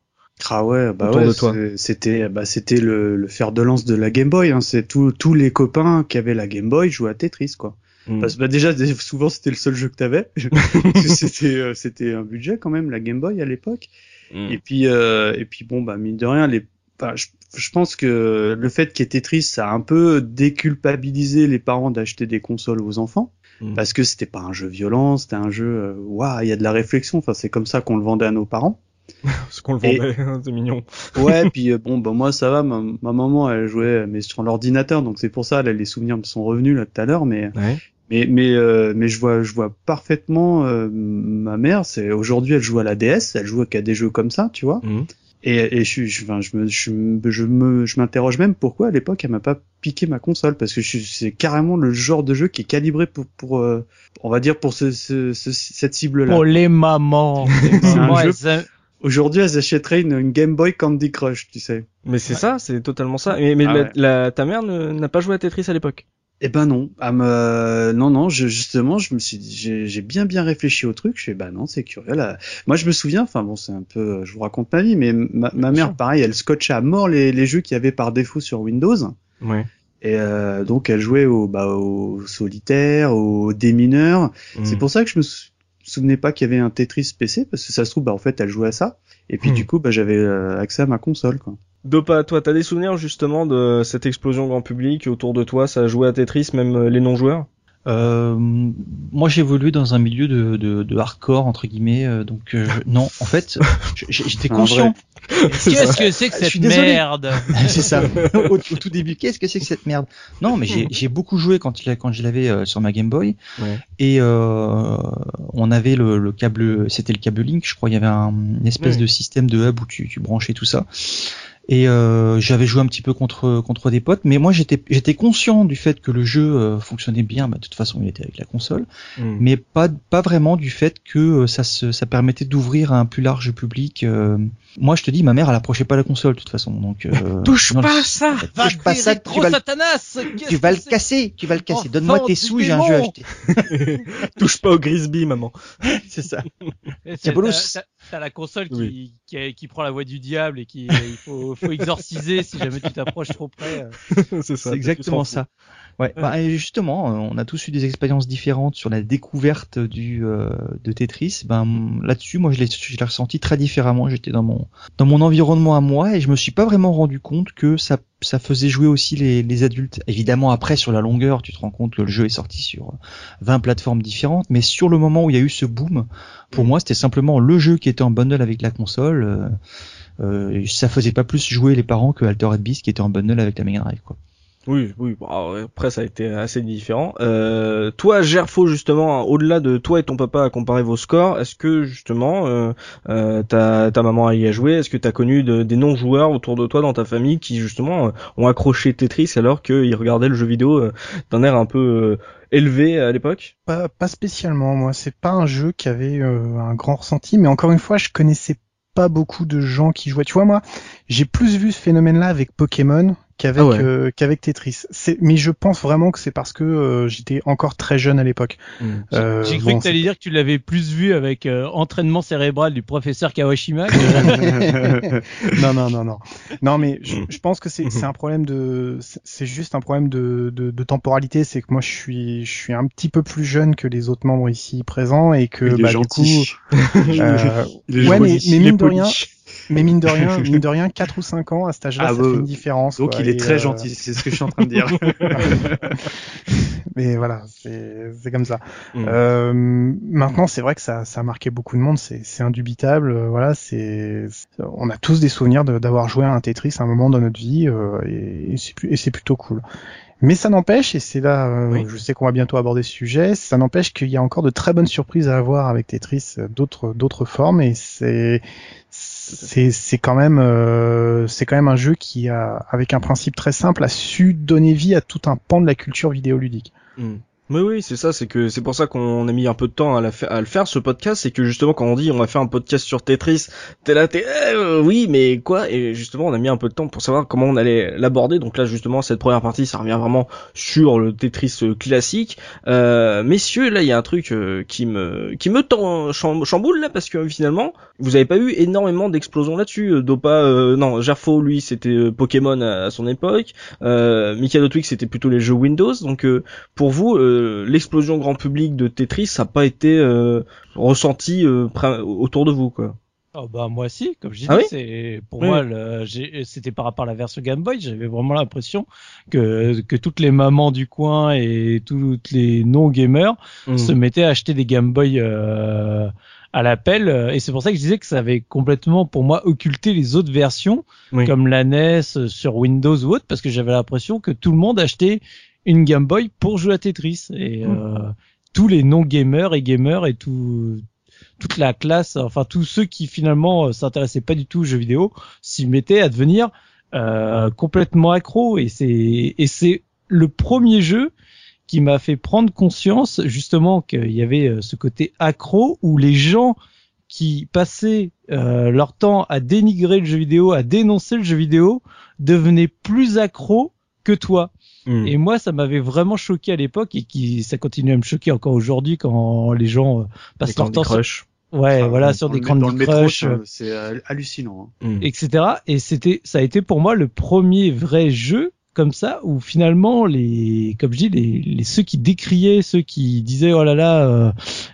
Ah ouais, bah ouais, c'était bah c'était le, le, fer de lance de la Game Boy. Hein. C'est tous les copains qui avaient la Game Boy jouaient à Tetris quoi. Mm. Parce que bah déjà souvent c'était le seul jeu que t'avais. c'était euh, c'était un budget quand même la Game Boy à l'époque. Mm. Et puis euh, et puis bon bah mine de rien les je, je, pense que le fait qu'il y ait Tetris ça a un peu déculpabilisé les parents d'acheter des consoles aux enfants. Mm. Parce que c'était pas un jeu violent, c'était un jeu waouh, il y a de la réflexion. Enfin, c'est comme ça qu'on le vendait à nos parents. Ce qu'on le vendait, hein, c'est mignon. ouais, puis euh, bon, bah moi ça va, ma, maman elle jouait mais sur l'ordinateur, donc c'est pour ça là les souvenirs me sont revenus là tout à l'heure, mais mais mais euh, mais je vois je vois parfaitement euh, ma mère. C'est aujourd'hui elle joue à la DS, elle joue à des jeux comme ça, tu vois. Mhm. Et, et je, je, enfin, je me, je, me, je m'interroge même pourquoi à l'époque elle m'a pas piqué ma console parce que c'est carrément le genre de jeu qui est calibré pour, pour on va dire pour ce, ce, cette cible-là. Pour les mamans. un jeu, Aujourd'hui, elles achèteraient une, Game Boy Candy Crush, tu sais. Mais c'est ça, c'est totalement ça. Mais, mais ah la, ta mère n'a pas joué à Tetris à l'époque Eh ben non. Ah, non, non. Je, justement, je me suis, j'ai bien bien réfléchi au truc. Je fais bah non, c'est curieux. Là. Moi, je me souviens. Enfin bon, c'est un peu, je vous raconte ma vie, mais ma, mère, pareil, elle scotchait à mort les, les jeux qu'il y avait par défaut sur Windows. Ouais. Et euh, donc elle jouait au, bah, au solitaire, au démineur. Hmm. C'est pour ça que je me suis souvenais pas qu'il y avait un Tetris PC parce que ça se trouve bah en fait elle jouait à ça et puis hmm. du coup bah j'avais euh, accès à ma console quoi. Dopa, toi t'as des souvenirs justement de cette explosion grand public autour de toi, ça a joué à Tetris même euh, les non joueurs euh, moi j'ai évolué dans un milieu de, de, de hardcore entre guillemets euh, donc euh, non en fait j'étais conscient. qu'est-ce que c'est que cette merde c'est ça. Au, tout début qu'est-ce que c'est que cette merde? Non mais j'ai beaucoup joué quand quand je l'avais euh, sur ma Game Boy. Ouais. et on avait le, le câble c'était le câble Link je crois. Il y avait un, une espèce de système de hub où tu, tu branchais tout ça et euh, j'avais joué un petit peu contre contre des potes mais moi j'étais j'étais conscient du fait que le jeu euh, fonctionnait bien. Bah, de toute façon il était avec la console. Hmm. mais pas pas vraiment du fait que euh, ça se, ça permettait d'ouvrir à un plus large public euh. moi je te dis ma mère elle approchait pas la console de toute façon. Donc touche pas ça. touche pas ça tu vas, tu vas le casser tu vas le casser. Donne-moi tes sous j'ai un jeu à acheter. Touche pas au Grisby maman. C'est ça t'as la console qui, qui, qui prend la voix du diable et qui il faut faut, exorciser si jamais tu t'approches trop près. C'est ça. C'est exactement ça. Ouais. Bah, justement, euh, on a tous eu des expériences différentes sur la découverte du euh, de Tetris. Ben là-dessus, moi, je l'ai, je l'ai ressenti très différemment. J'étais dans mon dans mon environnement à moi et je me suis pas vraiment rendu compte que ça ça faisait jouer aussi les, les adultes. Évidemment, après sur la longueur, tu te rends compte que le jeu est sorti sur 20 plateformes différentes, mais sur le moment où il y a eu ce boom, pour mm. moi, c'était simplement le jeu qui était en bundle avec la console. Euh, ça faisait pas plus jouer les parents que Altered Beast qui était en bundle avec la Mega Drive quoi. Oui, oui. après, ça a été assez différent. Euh, toi, Gerfo, justement, au-delà de toi et ton papa à comparer vos scores, est-ce que justement euh, euh, ta, ta maman a y a joué? Est-ce que tu as connu des non-joueurs autour de toi dans ta famille qui justement ont accroché Tetris alors qu'ils regardaient le jeu vidéo d'un air un peu élevé à l'époque? Pas, pas spécialement. Moi, c'est pas un jeu qui avait un grand ressenti, mais encore une fois, je connaissais pas beaucoup de gens qui jouaient. Tu vois, moi, j'ai plus vu ce phénomène-là avec Pokémon qu'avec Ah ouais. euh, qu'avec Tetris. C'est mais je pense vraiment que c'est parce que euh, j'étais encore très jeune à l'époque. Mm. Euh, J'ai cru bon, que t'allais dire que tu l'avais plus vu avec euh, entraînement cérébral du professeur Kawashima. que- non, non, non, non. Non, mais je, je pense que c'est c'est un problème de, c'est- juste un problème de, de, de temporalité. C'est que moi, je suis, je suis un petit peu plus jeune que les autres membres ici présents et que, Il est bah, du coup, gentil. euh, Il est ouais, mais, mais mine de rien, mais mine de rien, mine de rien, 4 ou 5 ans à cet âge-là, Ah, ça bah, fait une différence. Donc quoi, il est très euh, gentil, c'est ce que je suis en train de dire. Mais voilà, c'est comme ça. Mm. Euh, maintenant, c'est vrai que ça, ça a marqué beaucoup de monde, c'est indubitable. euh, Voilà, c'est on a tous des souvenirs de- d'avoir joué à un Tetris à un moment dans notre vie, euh, et, et c'est plutôt cool. Mais ça n'empêche, et c'est là, euh, Oui. je sais qu'on va bientôt aborder ce sujet, ça n'empêche qu'il y a encore de très bonnes surprises à avoir avec Tetris, d'autres d'autres formes, et c'est c'est quand même euh, c'est quand même un jeu qui a avec un principe très simple a su donner vie à tout un pan de la culture vidéoludique. Mm. Oui, oui, c'est ça, c'est que c'est pour ça qu'on a mis un peu de temps à, le faire ce podcast, c'est que justement quand on dit on va faire un podcast sur Tetris, t'es là, t'es eh, euh, oui, mais quoi? Et justement on a mis un peu de temps pour savoir comment on allait l'aborder. Donc là justement cette première partie, ça revient vraiment sur le Tetris euh, classique. Euh, messieurs, là il y a un truc euh, qui me qui me tend cham- chamboule là parce que finalement vous avez pas eu énormément d'explosions là-dessus. Euh, Dopa, euh, non, Gerfo lui c'était Pokémon à, son époque. Euh, Mikado Twix c'était plutôt les jeux Windows. Donc pour vous, l'explosion grand public de Tetris n'a pas été euh, ressenti euh, autour de vous, quoi. Oh bah moi si, comme je disais, Ah oui c'est pour Oui. moi c'était par rapport à la version Game Boy, j'avais vraiment l'impression que que toutes les mamans du coin et toutes les non gamers Mm. se mettaient à acheter des Game Boy euh, à l'appel et c'est pour ça que je disais que ça avait complètement pour moi occulté les autres versions Oui. comme la NES sur Windows ou autre parce que j'avais l'impression que tout le monde achetait une Game Boy pour jouer à Tetris et euh, tous les non gamers et gamers et tout toute la classe, enfin tous ceux qui finalement euh, s'intéressaient pas du tout aux jeux vidéo, s'y mettaient à devenir euh, complètement accro. Et c'est et c'est le premier jeu qui m'a fait prendre conscience justement qu'il y avait ce côté accro où les gens qui passaient euh, leur temps à dénigrer le jeu vidéo, à dénoncer le jeu vidéo, devenaient plus accros que toi. Mm. Et moi, ça m'avait vraiment choqué à l'époque et qui ça continue à me choquer encore aujourd'hui quand les gens euh, passent leur temps sur, Crush. ouais, Enfin, voilà, dans- sur dans des le- Candy dans le Crush, euh, c'est euh, hallucinant. hein. Mm. etc. Et c'était, ça a été pour moi le premier vrai jeu comme ça où finalement les, comme je dis, les, les ceux qui décriaient, ceux qui disaient oh là là, euh,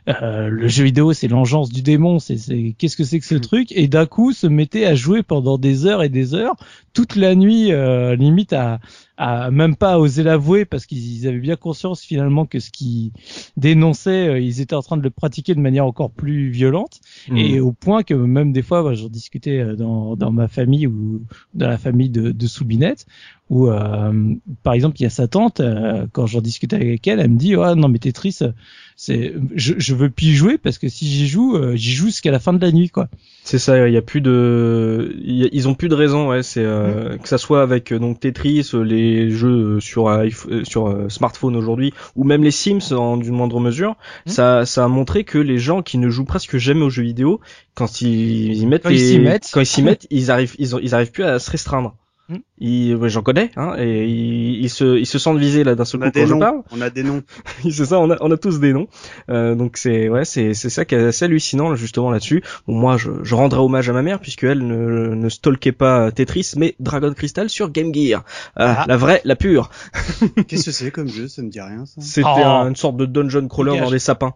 euh, le jeu vidéo c'est l'engeance du démon, c'est, c'est qu'est-ce que c'est que ce truc, et d'un coup se mettaient à jouer pendant des heures et des heures, toute la nuit, euh, limite à, à même pas oser l'avouer parce qu'ils avaient bien conscience finalement que ce qu'ils dénonçaient, euh, ils étaient en train de le pratiquer de manière encore plus violente. Mm. Et au point que même des fois, bah, j'en discutais euh, dans, dans ma famille ou dans la famille de, de Soubinette, où euh, par exemple il y a sa tante, euh, quand j'en discutais avec elle, elle me dit ah non mais Tetris, c'est je, je veux plus y jouer parce que si j'y joue, euh, j'y joue jusqu'à la fin de la nuit quoi. C'est ça, il y a plus de, il y a- ils ont plus de raison, ouais. C'est euh, que ça soit avec euh, donc Tetris, euh, les jeux euh, sur sur smartphone aujourd'hui, ou même les Sims en d'une moindre mesure, Mhm. ça ça a montré que les gens qui ne jouent presque jamais aux jeux vidéo, quand ils, ils mettent Quand ils les- s'y mettent. quand ils s'y mettent, ils arrivent ils, ils arrivent plus à se restreindre. Ils, ouais, j'en connais, hein, et ils, ils se ils se sentent visés là d'un seul On coup quand je parle. On a des noms. c'est ça, on a, on a tous des noms. Euh, donc c'est ouais, c'est c'est ça qui est assez hallucinant justement là-dessus. Bon, moi, je, je rendrai hommage à ma mère puisque elle ne, ne stalkait pas Tetris, mais Dragon Crystal sur Game Gear, Ah, Ah. la vraie, la pure. Qu'est-ce que c'est comme jeu? Ça me dit rien, ça. C'était Oh. un- une sorte de dungeon crawler Dégage. dans des sapins.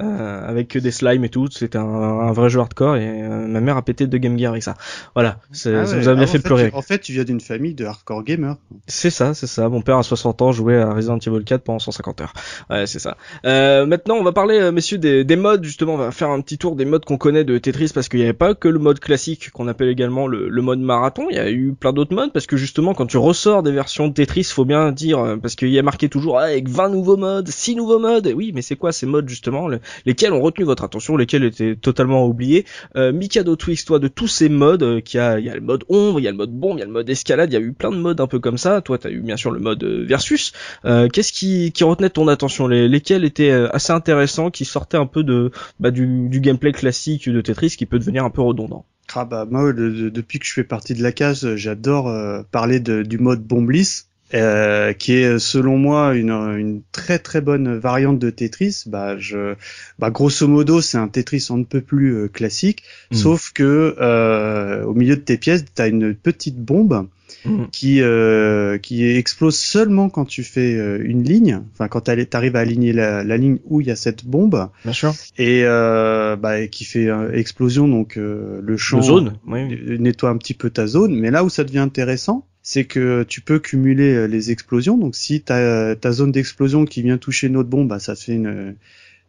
Euh, avec des slimes et tout, c'était un, un vrai jeu hardcore et euh, ma mère a pété de Game Gear avec ça. Voilà, Ah ça ouais. nous a bien Ah, fait pleurer. Tu, en fait, tu viens d'une famille de hardcore gamers. C'est ça, c'est ça. Mon père à 60 ans jouait à Resident Evil 4 pendant 150 heures. Ouais, c'est ça. Euh, maintenant, on va parler, euh, messieurs, des, des modes. Justement, on va faire un petit tour des modes qu'on connaît de Tetris parce qu'il n'y avait pas que le mode classique qu'on appelle également le, le mode marathon. Il y a eu plein d'autres modes parce que justement, quand tu ressors des versions de Tetris, faut bien dire euh, parce qu'il y a marqué toujours ah, avec 20 nouveaux modes, 6 nouveaux modes. Oui, mais c'est quoi ces modes justement le- Lesquels ont retenu votre attention, lesquels étaient totalement oubliés euh, Mikado Twix, toi, de tous ces modes, euh, qu'il y a, il y a le mode ombre, il y a le mode bombe, il y a le mode escalade, il y a eu plein de modes un peu comme ça. Toi, t'as eu bien sûr le mode euh, versus. Euh, Qu'est-ce qui, qui retenait ton attention? Les, Lesquels étaient euh, assez intéressants, qui sortaient un peu de bah, du, du gameplay classique de Tetris, qui peut devenir un peu redondant? Ah bah moi, depuis que je fais partie de la case, j'adore parler de, du mode Bomblis. Euh, qui est selon moi une, une, très très bonne variante de Tetris. Bah, je, bah, grosso modo, c'est un Tetris on ne peut plus euh, classique, hmm. sauf que euh, au milieu de tes pièces, tu as une petite bombe hmm. qui euh, qui explose seulement quand tu fais une ligne, enfin quand tu arrives à aligner la, la, ligne où il y a cette bombe. Bien sûr. Et bah, qui fait explosion donc le champ. zone. Nettoie un petit peu ta zone, mais là où ça devient intéressant c'est que tu peux cumuler euh, les explosions. Donc si tu as ta zone d'explosion qui vient toucher une autre bombe, bah, ça fait une,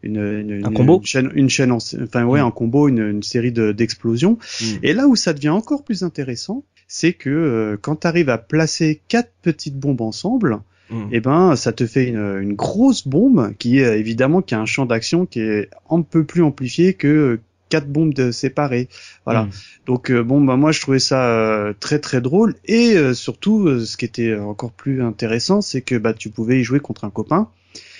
une, une, un combo? une chaîne, une chaîne enfin ouais, mm. un combo, une, une série d'explosions. Mm. Et là où ça devient encore plus intéressant, c'est que euh, quand tu arrives à placer quatre petites bombes ensemble, mm. et eh ben ça te fait une, une grosse bombe qui est évidemment qui a un champ d'action qui est un peu plus amplifié que quatre bombes de séparées. Voilà. Hmm. Donc euh, bon bah moi je trouvais ça euh, très très drôle et euh, surtout ce qui était encore plus intéressant c'est que bah tu pouvais y jouer contre un copain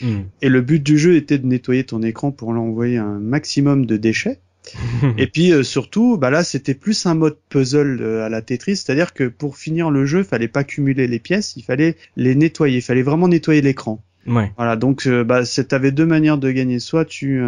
hmm. et le but du jeu était de nettoyer ton écran pour l'envoyer un maximum de déchets. et puis surtout, bah là, c'était plus un mode puzzle à la Tetris, c'est-à-dire que pour finir le jeu, il fallait pas cumuler les pièces, il fallait les nettoyer, il fallait vraiment nettoyer l'écran. Ouais. Voilà, donc bah, t'avais deux manières de gagner, soit tu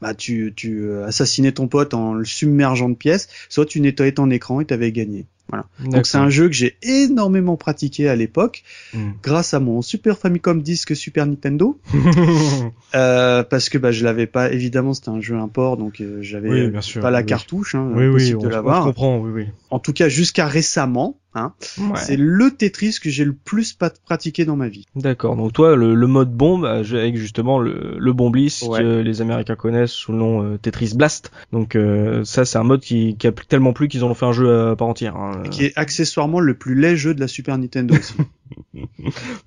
bah tu, tu euh, assassinais ton pote en le submergeant de pièces, soit tu nettoyais ton écran et t'avais gagné. Voilà. Donc c'est un jeu que j'ai énormément pratiqué à l'époque, hmm. grâce à mon Super Famicom disque Super Nintendo, euh, parce que bah je l'avais pas. Évidemment, c'était un jeu import, donc euh, j'avais pas la cartouche. Hein, oui, oui, de l'avoir. Oui, oui. En tout cas, jusqu'à récemment, Hein. C'est le Tetris que j'ai le plus pratiqué dans ma vie. D'accord. Donc toi, le, mode bombe avec justement le, le bomblis que les Américains connaissent sous le nom euh, Tetris Blast. Donc euh, ça, c'est un mode qui, qui a tellement plu qu'ils en ont fait un jeu à part entière. Hein. Qui est accessoirement le plus laid jeu de la Super Nintendo aussi.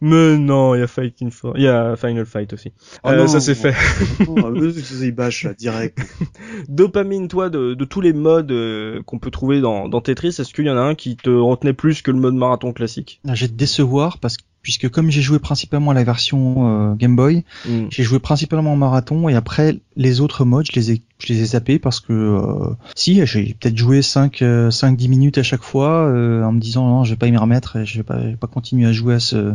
Mais non, il y a Fighting for... il y a Final Fight aussi. Oh euh, ça c'est fait. il bâche là, direct. Dopamine, toi, de, de tous les modes euh, qu'on peut trouver dans, dans Tetris, est-ce qu'il y en a un qui te retenait plus que le mode marathon classique? Ah, J'ai te décevoir parce que puisque comme j'ai joué principalement à la version euh, Game Boy, mm. j'ai joué principalement en marathon et après les autres modes, je les ai je les ai zappés parce que euh, si j'ai peut-être joué 5 5 10 minutes à chaque fois euh, en me disant non, je vais pas y remettre et je vais pas, vais pas continuer à jouer à ce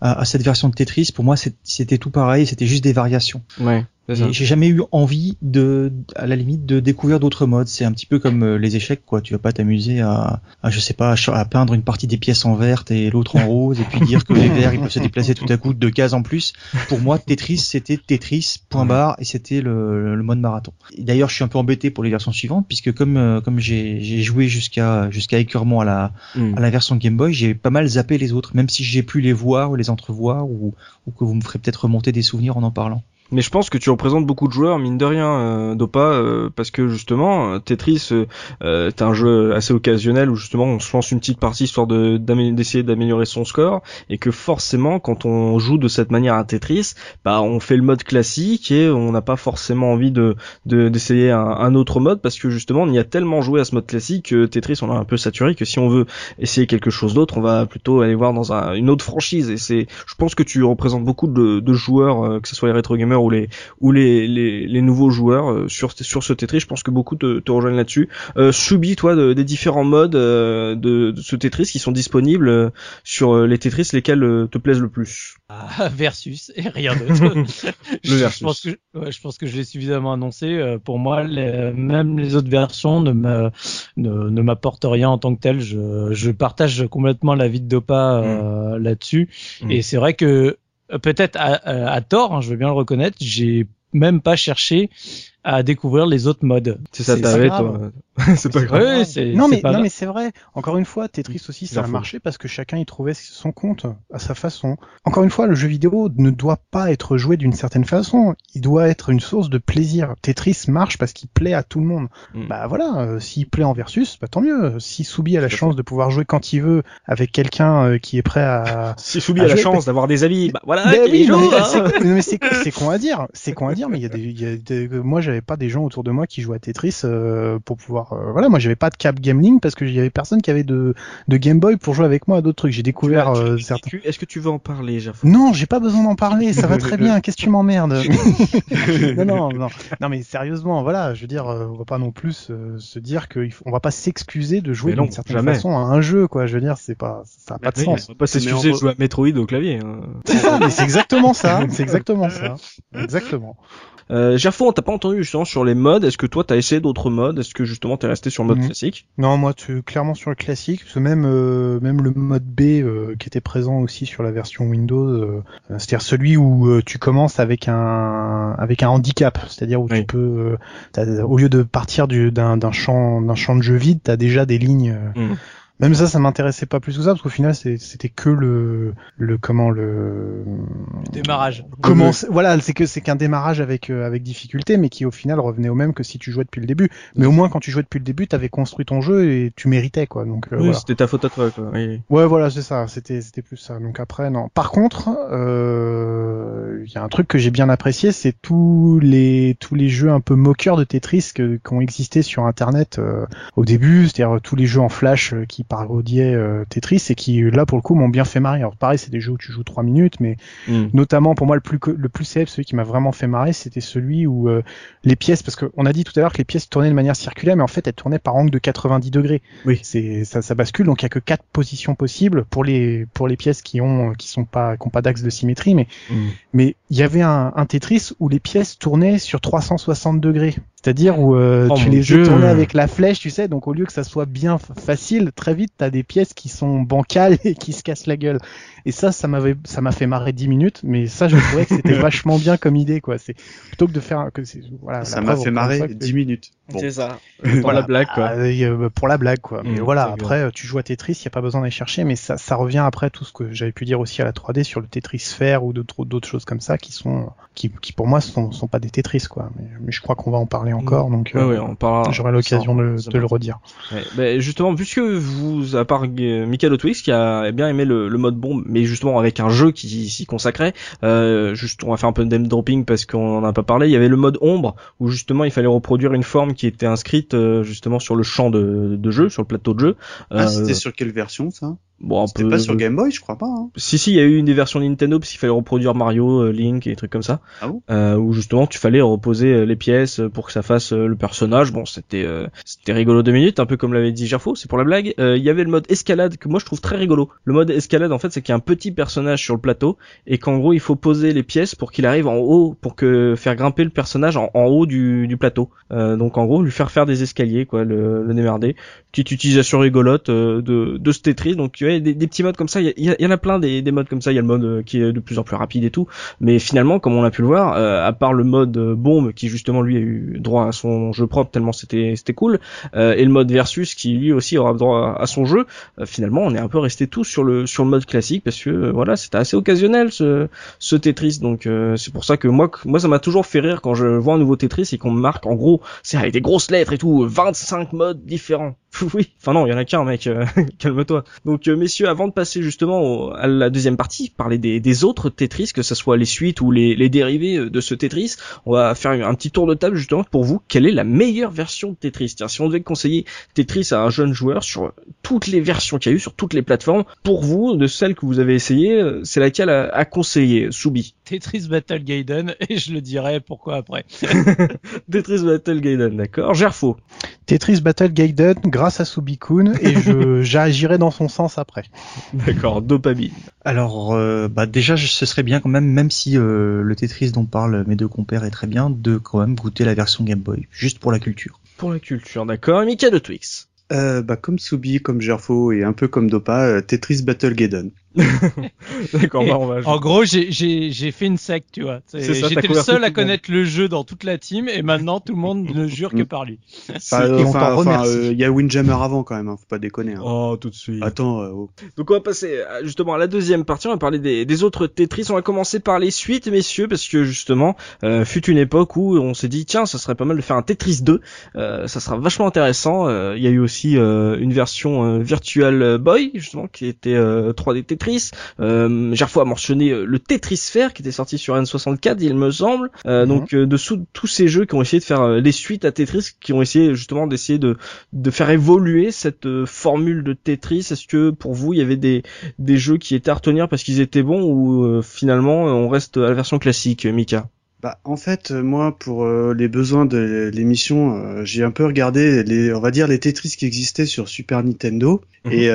à, cette version de Tetris. Pour moi, c'était tout pareil, c'était juste des variations. Ouais. J'ai jamais eu envie de, à la limite, de découvrir d'autres modes. C'est un petit peu comme euh, les échecs, quoi. Tu vas pas t'amuser à, à, je sais pas, à, peindre une partie des pièces en verte et l'autre en rose, et puis dire que les verts ils peuvent se déplacer tout à coup de cases en plus. Pour moi, Tetris, c'était Tetris, point barre, et c'était le, le, mode marathon. D'ailleurs, je suis un peu embêté pour les versions suivantes, puisque comme euh, comme j'ai joué jusqu'à jusqu'à écœurement à la hmm. à la version Game Boy, j'ai pas mal zappé les autres, même si j'ai pu les voir ou les entrevoir, ou, ou que vous me ferez peut-être remonter des souvenirs en en parlant. Mais je pense que tu représentes beaucoup de joueurs, mine de rien, euh, Dopa, euh, parce que justement, euh, Tetris, euh, est un jeu assez occasionnel où justement on se lance une petite partie histoire de d'essayer d'améliorer son score, et que forcément, quand on joue de cette manière à Tetris, bah on fait le mode classique et on n'a pas forcément envie de d'essayer un, autre mode parce que justement on y a tellement joué à ce mode classique que Tetris on a un peu saturé que si on veut essayer quelque chose d'autre, on va plutôt aller voir dans un, une autre franchise. Et c'est, je pense que tu représentes beaucoup de, de joueurs, que ce soit les rétro gamers ou les ou les, les, les nouveaux joueurs euh, sur sur ce Tetris. Je pense que beaucoup te, te rejoignent là-dessus. Euh, Subi, toi, de, des différents modes euh, de, de, ce Tetris qui sont disponibles euh, sur les Tetris, lesquels te plaisent le plus? Ah, Versus et rien d'autre. je, je, pense que ouais, je pense que je l'ai suffisamment annoncé. Pour moi, les, même les autres versions ne me ne, ne m'apportent rien en tant que tel. Je, je partage complètement l'avis de Dopa mm. là-dessus. Mm. Et c'est vrai que euh, peut-être à, à, tort, hein, je veux bien le reconnaître, j'ai même pas cherché à découvrir les autres modes. C'est ça t'avais toi. c'est pas grave. non mais non mais c'est vrai. Encore une fois, Tetris aussi ça a marché parce que chacun y trouvait son compte à sa façon. Encore une fois, le jeu vidéo ne doit pas être joué d'une certaine façon. Il doit être une source de plaisir. Tetris marche parce qu'il plaît à tout le monde. Hmm. Bah voilà, euh, s'il plaît en versus, bah tant mieux. Si Soubi a la chance de pouvoir jouer quand il veut avec quelqu'un euh, qui est prêt à si Soubi a la chance d'avoir des amis, bah voilà, mais, oui, mais c'est con à dire, c'est con à dire, mais il y a des, y a des... moi j'avais pas des gens autour de moi qui jouaient à Tetris euh, pour pouvoir. euh, voilà, moi j'avais pas de cap Gameling parce que y avait personne qui avait de, de Game Boy pour jouer avec moi à d'autres trucs. J'ai découvert Tu- euh, tu- certains. Est-ce que tu veux en parler, Jaffa Non, j'ai pas besoin d'en parler, ça va très bien. Qu'est-ce que tu m'emmerdes? Non, non, non, non, mais sérieusement, voilà, je veux dire, on va pas non plus euh, se dire qu'il faut, on va pas s'excuser de jouer d'une certaine jamais. façon à un jeu, quoi. Je veux dire, c'est pas, ça a pas de Oui, sens. on va pas s'excuser de jouer à Metroid au clavier. Hein. C'est ça, mais c'est exactement ça, c'est exactement ça, exactement. Euh, on t'a pas entendu justement sur les modes. Est-ce que toi t'as essayé d'autres modes? Est-ce que justement t'es resté sur le mode Mhm. classique? Non, moi, tu, clairement sur le classique, parce que même euh, même le mode B euh, qui était présent aussi sur la version Windows, euh, c'est-à-dire celui où euh, tu commences avec un avec un handicap, c'est-à-dire où Oui. tu peux, euh, au lieu de partir du- d'un d'un champ d'un champ de jeu vide, t'as déjà des lignes. euh, Mhm. Même ça, ça m'intéressait pas plus que ça, parce qu'au final, c'est- c'était que le le comment le Démarrage. comment voilà c'est que c'est qu'un démarrage avec euh, avec difficulté mais qui au final revenait au même que si tu jouais depuis le début mais au moins quand tu jouais depuis le début t'avais construit ton jeu et tu méritais quoi donc euh, Oui, voilà. c'était ta faute à toi. Quoi. Oui. ouais voilà c'est ça c'était c'était plus ça donc après non par contre euh, il y a un truc que j'ai bien apprécié c'est tous les tous les jeux un peu moqueurs de Tetris que, qui ont existé sur internet euh, au début c'est-à-dire tous les jeux en flash euh, qui parodiaient euh, Tetris et qui là pour le coup m'ont bien fait marrer alors pareil c'est des jeux où tu joues trois minutes mais Mm. notamment pour moi le plus le plus célèbre celui qui m'a vraiment fait marrer c'était celui où euh, les pièces parce qu'on a dit tout à l'heure que les pièces tournaient de manière circulaire mais en fait elles tournaient par angle de 90 degrés Oui. c'est ça, ça bascule donc il y a que quatre positions possibles pour les pour les pièces qui ont qui sont pas qui ont pas d'axe de symétrie mais Mm. mais il y avait un, un Tetris où les pièces tournaient sur 360 degrés. C'est-à-dire où euh, Oh tu les fais tourner avec la flèche, tu sais, donc au lieu que ça soit bien facile, très vite t'as des pièces qui sont bancales et qui se cassent la gueule. Et ça, ça m'avait, ça m'a fait marrer 10 minutes, mais ça, je trouvais que c'était vachement bien comme idée, quoi. C'est plutôt que de faire que voilà. Ça m'a fait marrer que- 10 minutes. Bon. C'est ça. Voilà. Pour la blague quoi. Ah, euh, pour la blague, quoi. Mais Mm, voilà, après, tu joues à Tetris, il n'y a pas besoin d'aller chercher, mais ça, ça revient après tout ce que j'avais pu dire aussi à la 3D sur le Tetris Sphere ou d'autres d'autres choses comme ça qui sont, qui, qui pour moi sont, sont pas des Tetris, quoi. Mais, mais je crois qu'on va en parler encore, donc Ouais, euh, ouais, on parlera. j'aurai l'occasion de, le redire. Ouais, bah, justement, puisque vous, à part euh, Michael Twix qui a bien aimé le, le mode bombe, mais justement avec un jeu qui s'y consacrait, euh, juste on va faire un peu de name dropping parce qu'on en a pas parlé. Il y avait le mode ombre où justement il fallait reproduire une forme qui était inscrite euh, justement sur le champ de, de jeu, sur le plateau de jeu. Ah, Euh, c'était sur quelle version ça? Bon, C'était peu- pas sur Game Boy, je crois pas. Hein. Si si, il y a eu une des versions Nintendo parce qu'il fallait reproduire Mario, euh, Link et des trucs comme ça. Ah bon? Euh, Où justement tu fallait reposer euh, les pièces euh, pour que ça fasse le personnage. Bon, c'était euh, c'était rigolo deux minutes, un peu comme l'avait dit Gerfo, c'est pour la blague. Euh, Il y avait le mode escalade que moi je trouve très rigolo. Le mode escalade en fait c'est qu'il y a un petit personnage sur le plateau et qu'en gros il faut poser les pièces pour qu'il arrive en haut pour que faire grimper le personnage en, en haut du, du plateau. Euh, donc en gros lui faire faire des escaliers quoi, le, le démerder. Petite utilisation rigolote euh, de, de ce Tetris. Donc des, des petits modes comme ça. Il y, y en a plein des, des modes comme ça. Il y a le mode euh, qui est de plus en plus rapide et tout. Mais finalement, comme on a pu le voir, euh, à part le mode euh, bombe qui justement lui a eu droit à son jeu propre tellement c'était c'était cool, euh, et le mode versus qui lui aussi aura droit à son jeu, euh, finalement on est un peu resté tous sur le sur le mode classique parce que euh, voilà c'était assez occasionnel ce ce Tetris. Donc c'est pour ça que moi moi ça m'a toujours fait rire quand je vois un nouveau Tetris et qu'on me marque en gros c'est avec des grosses lettres et tout 25 modes différents. oui, enfin non il y en a qu'un mec, euh, calme-toi. Donc euh, messieurs avant de passer justement au- à la deuxième partie, parler des, des autres Tetris, que ce soit les suites ou les, les dérivés euh, de ce Tetris, on va faire un petit tour de table justement pour vous. Quelle est la meilleure version de Tetris? Tiens, Si on devait conseiller Tetris à un jeune joueur sur toutes les versions qu'il y a eu sur toutes les plateformes, pour vous, de celles que vous avez essayées, c'est laquelle à, à conseiller Soubi? Tetris Battle Gaiden et je le dirai pourquoi après. Tetris Battle Gaiden, d'accord. Gerfo. Tetris Battle Gaiden grâce à Subikun et je j'agirai dans son sens après. D'accord. Dopamine. Alors, euh, bah déjà, ce serait bien quand même, même si euh, le Tetris dont parlent mes deux compères est très bien, de quand même goûter la version Game Boy, juste pour la culture. Pour la culture, d'accord. Mika de Twix. Euh, bah, comme Subi, comme Gerfo et un peu comme Dopa, euh, Tetris Battle Gaiden. D'accord, bah, on va... En gros, j'ai j'ai j'ai fait une secte, tu vois. C'est- C'est ça, t'as J'étais le seul à connaître le jeu dans toute la team et maintenant tout le monde ne jure que par lui. Enfin, euh, enfin, euh, il y a Windjammer avant quand même, hein, faut pas déconner. Hein. Oh, tout de suite. Attends, euh, oh. Donc on va passer à- justement à la deuxième partie, on va parler des, des autres Tetris, on va commencer par les suites messieurs, parce que justement, euh, fut une époque où on s'est dit tiens ça serait pas mal de faire un Tetris 2, euh, ça sera vachement intéressant, Euh, il y a eu aussi euh, une version euh, Virtual Boy justement qui était euh, 3D Tetris. Euh, Gerfo a mentionné le Tetris Sphere qui était sorti sur N64, il me semble. Euh, mhm. Donc dessous tous ces jeux qui ont essayé de faire les suites à Tetris, qui ont essayé justement d'essayer de de faire évoluer cette formule de Tetris. Est-ce que pour vous il y avait des des jeux qui étaient à retenir parce qu'ils étaient bons ou finalement on reste à la version classique, Mika? Bah, en fait, euh, moi, pour euh, les besoins de l'émission, euh, j'ai un peu regardé les, on va dire, les Tetris qui existaient sur Super Nintendo. Mhm. Et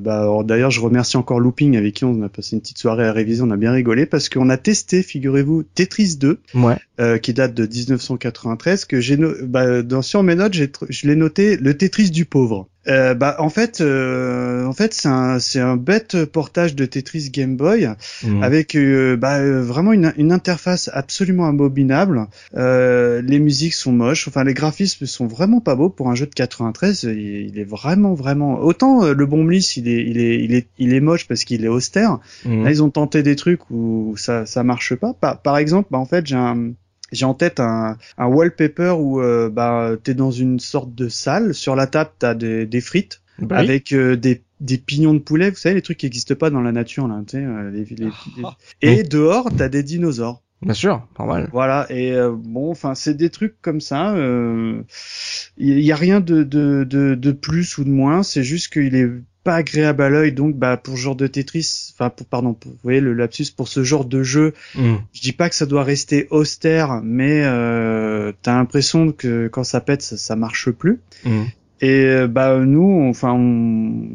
bah, d'ailleurs, je remercie encore Looping avec qui on a passé une petite soirée à réviser, on a bien rigolé parce qu'on a testé, figurez-vous, Tetris 2, ouais. Qui date de 1993, que j'ai, bah, dans sur mes notes, je l'ai noté le Tetris du pauvre. Euh, bah en fait euh, en fait c'est un c'est un bête portage de Tetris Game Boy mhm. avec euh, bah, vraiment une, une interface absolument abominable les musiques sont moches enfin les graphismes sont vraiment pas beaux pour un jeu de 93 il, est vraiment vraiment autant le bon Bliss il est il est il est il est moche parce qu'il est austère mhm. là ils ont tenté des trucs où ça ça marche pas par, par exemple bah en fait j'ai un j'ai en tête un, un wallpaper où euh, bah, tu es dans une sorte de salle. Sur la table, tu as des, des frites bah avec euh, des, des pignons de poulet. Vous savez, les trucs qui n'existent pas dans la nature. là. Tu sais, euh, les, les, ah. Et dehors, tu as des dinosaures. Bien sûr, normal. Voilà, et euh, bon, enfin, c'est des trucs comme ça. Il y, a rien de, de, de, de, plus ou de moins. C'est juste qu'il est pas agréable à l'œil donc bah pour ce genre de Tetris enfin pour pardon vous voyez le lapsus pour ce genre de jeu mm. je dis pas que ça doit rester austère mais euh, t'as l'impression que quand ça pète ça, ça marche plus mm. Et euh, bah nous, enfin, on,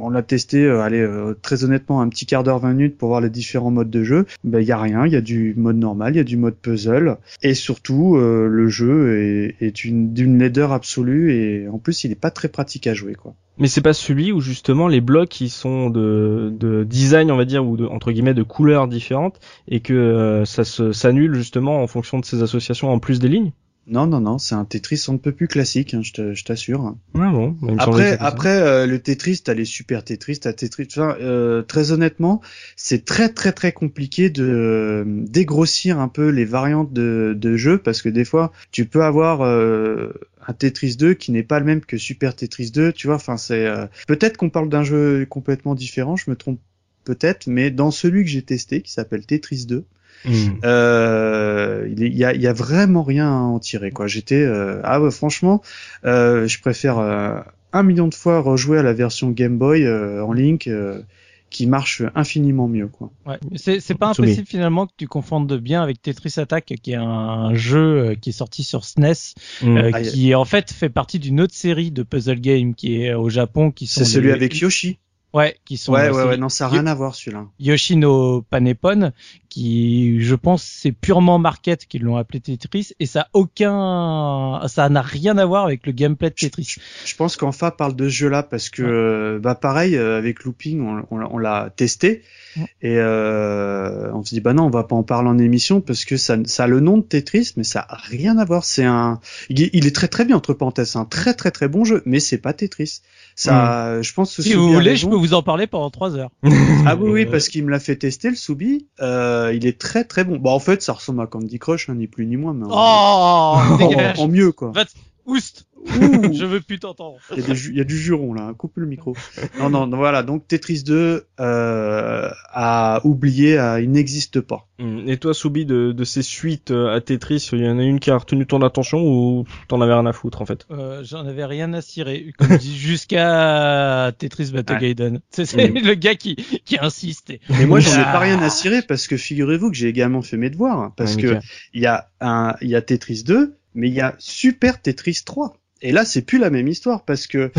on l'a testé, euh, allez, euh, très honnêtement, un petit quart d'heure, 20 minutes pour voir les différents modes de jeu. Bah y a rien, il y a du mode normal, il y a du mode puzzle, et surtout le jeu est, est une d'une laideur absolue et en plus il est pas très pratique à jouer quoi. Mais c'est pas celui où justement les blocs qui sont de, de design, on va dire, ou de, entre guillemets de couleurs différentes, et que ça s'annule justement en fonction de ces associations en plus des lignes? Non, non, non, c'est un Tetris on ne peut plus classique, hein, je t'assure. Ah bon. Après, après euh, le Tetris, t'as les super Tetris, t'as Tetris. Enfin, euh, très honnêtement, c'est très très très compliqué de euh, dégrossir un peu les variantes de, de jeu parce que des fois, tu peux avoir un Tetris 2 qui n'est pas le même que Super Tetris 2. Tu vois, enfin c'est peut-être qu'on parle d'un jeu complètement différent, je me trompe peut-être, mais dans celui que j'ai testé, qui s'appelle Tetris 2, Hmm. Euh, il y a, y a, vraiment rien à en tirer quoi. J'étais euh, ah ouais, franchement, euh, je préfère euh, un million de fois rejouer à la version Game Boy euh, en Link qui marche infiniment mieux quoi. Ouais, c'est pas impossible finalement que tu confondes bien avec Tetris Attack qui est un jeu qui est sorti sur SNES hmm. ah, qui en fait fait partie d'une autre série de puzzle games qui est au Japon qui sont C'est celui avec Yoshi. Ouais, qui sont. Ouais, ouais, ouais, non, ça n'a rien à voir celui-là. Yoshino Panepon, qui, je pense, c'est purement market qu'ils l'ont appelé Tetris, et ça a aucun, ça n'a rien à voir avec le gameplay de Tetris. Je, pense qu'Enfa parle de ce jeu-là parce que, bah, pareil, euh, avec Looping, on, on, l'a testé. Et euh, on se dit bah non, on va pas en parler en émission parce que ça, ça a le nom de Tetris, mais ça a rien à voir. C'est un, il est, il est, très très bien entre parenthèses, un très très très bon jeu, mais c'est pas Tetris. Ça, je pense que si vous voulez, je peux vous en parler pendant trois heures. ah oui, oui, euh, parce qu'il me l'a fait tester le Soubi. Euh, il est très très bon. Bah en fait, ça ressemble à Candy Crush, hein, ni plus ni moins. Mais oh, en, mieux quoi. Oust je veux plus t'entendre. Il, y a du juron là, coupe le micro. non, non, voilà, donc Tetris 2 euh, a oublié, il n'existe pas. Hmm. Et toi, Soubi, de, de ces suites euh, à Tetris, il y en a une qui a retenu ton attention ou t'en avais rien à foutre en fait? Euh, J'en avais rien à cirer, comme dis, jusqu'à Tetris Battle Gaiden. C'est le gars qui, qui insiste. Mais moi, j'en ai pas rien à cirer parce que figurez-vous que j'ai également fait mes devoirs, parce que il y a un, il y a Tetris 2, mais il y a Super Tetris 3. Et là, c'est plus la même histoire parce que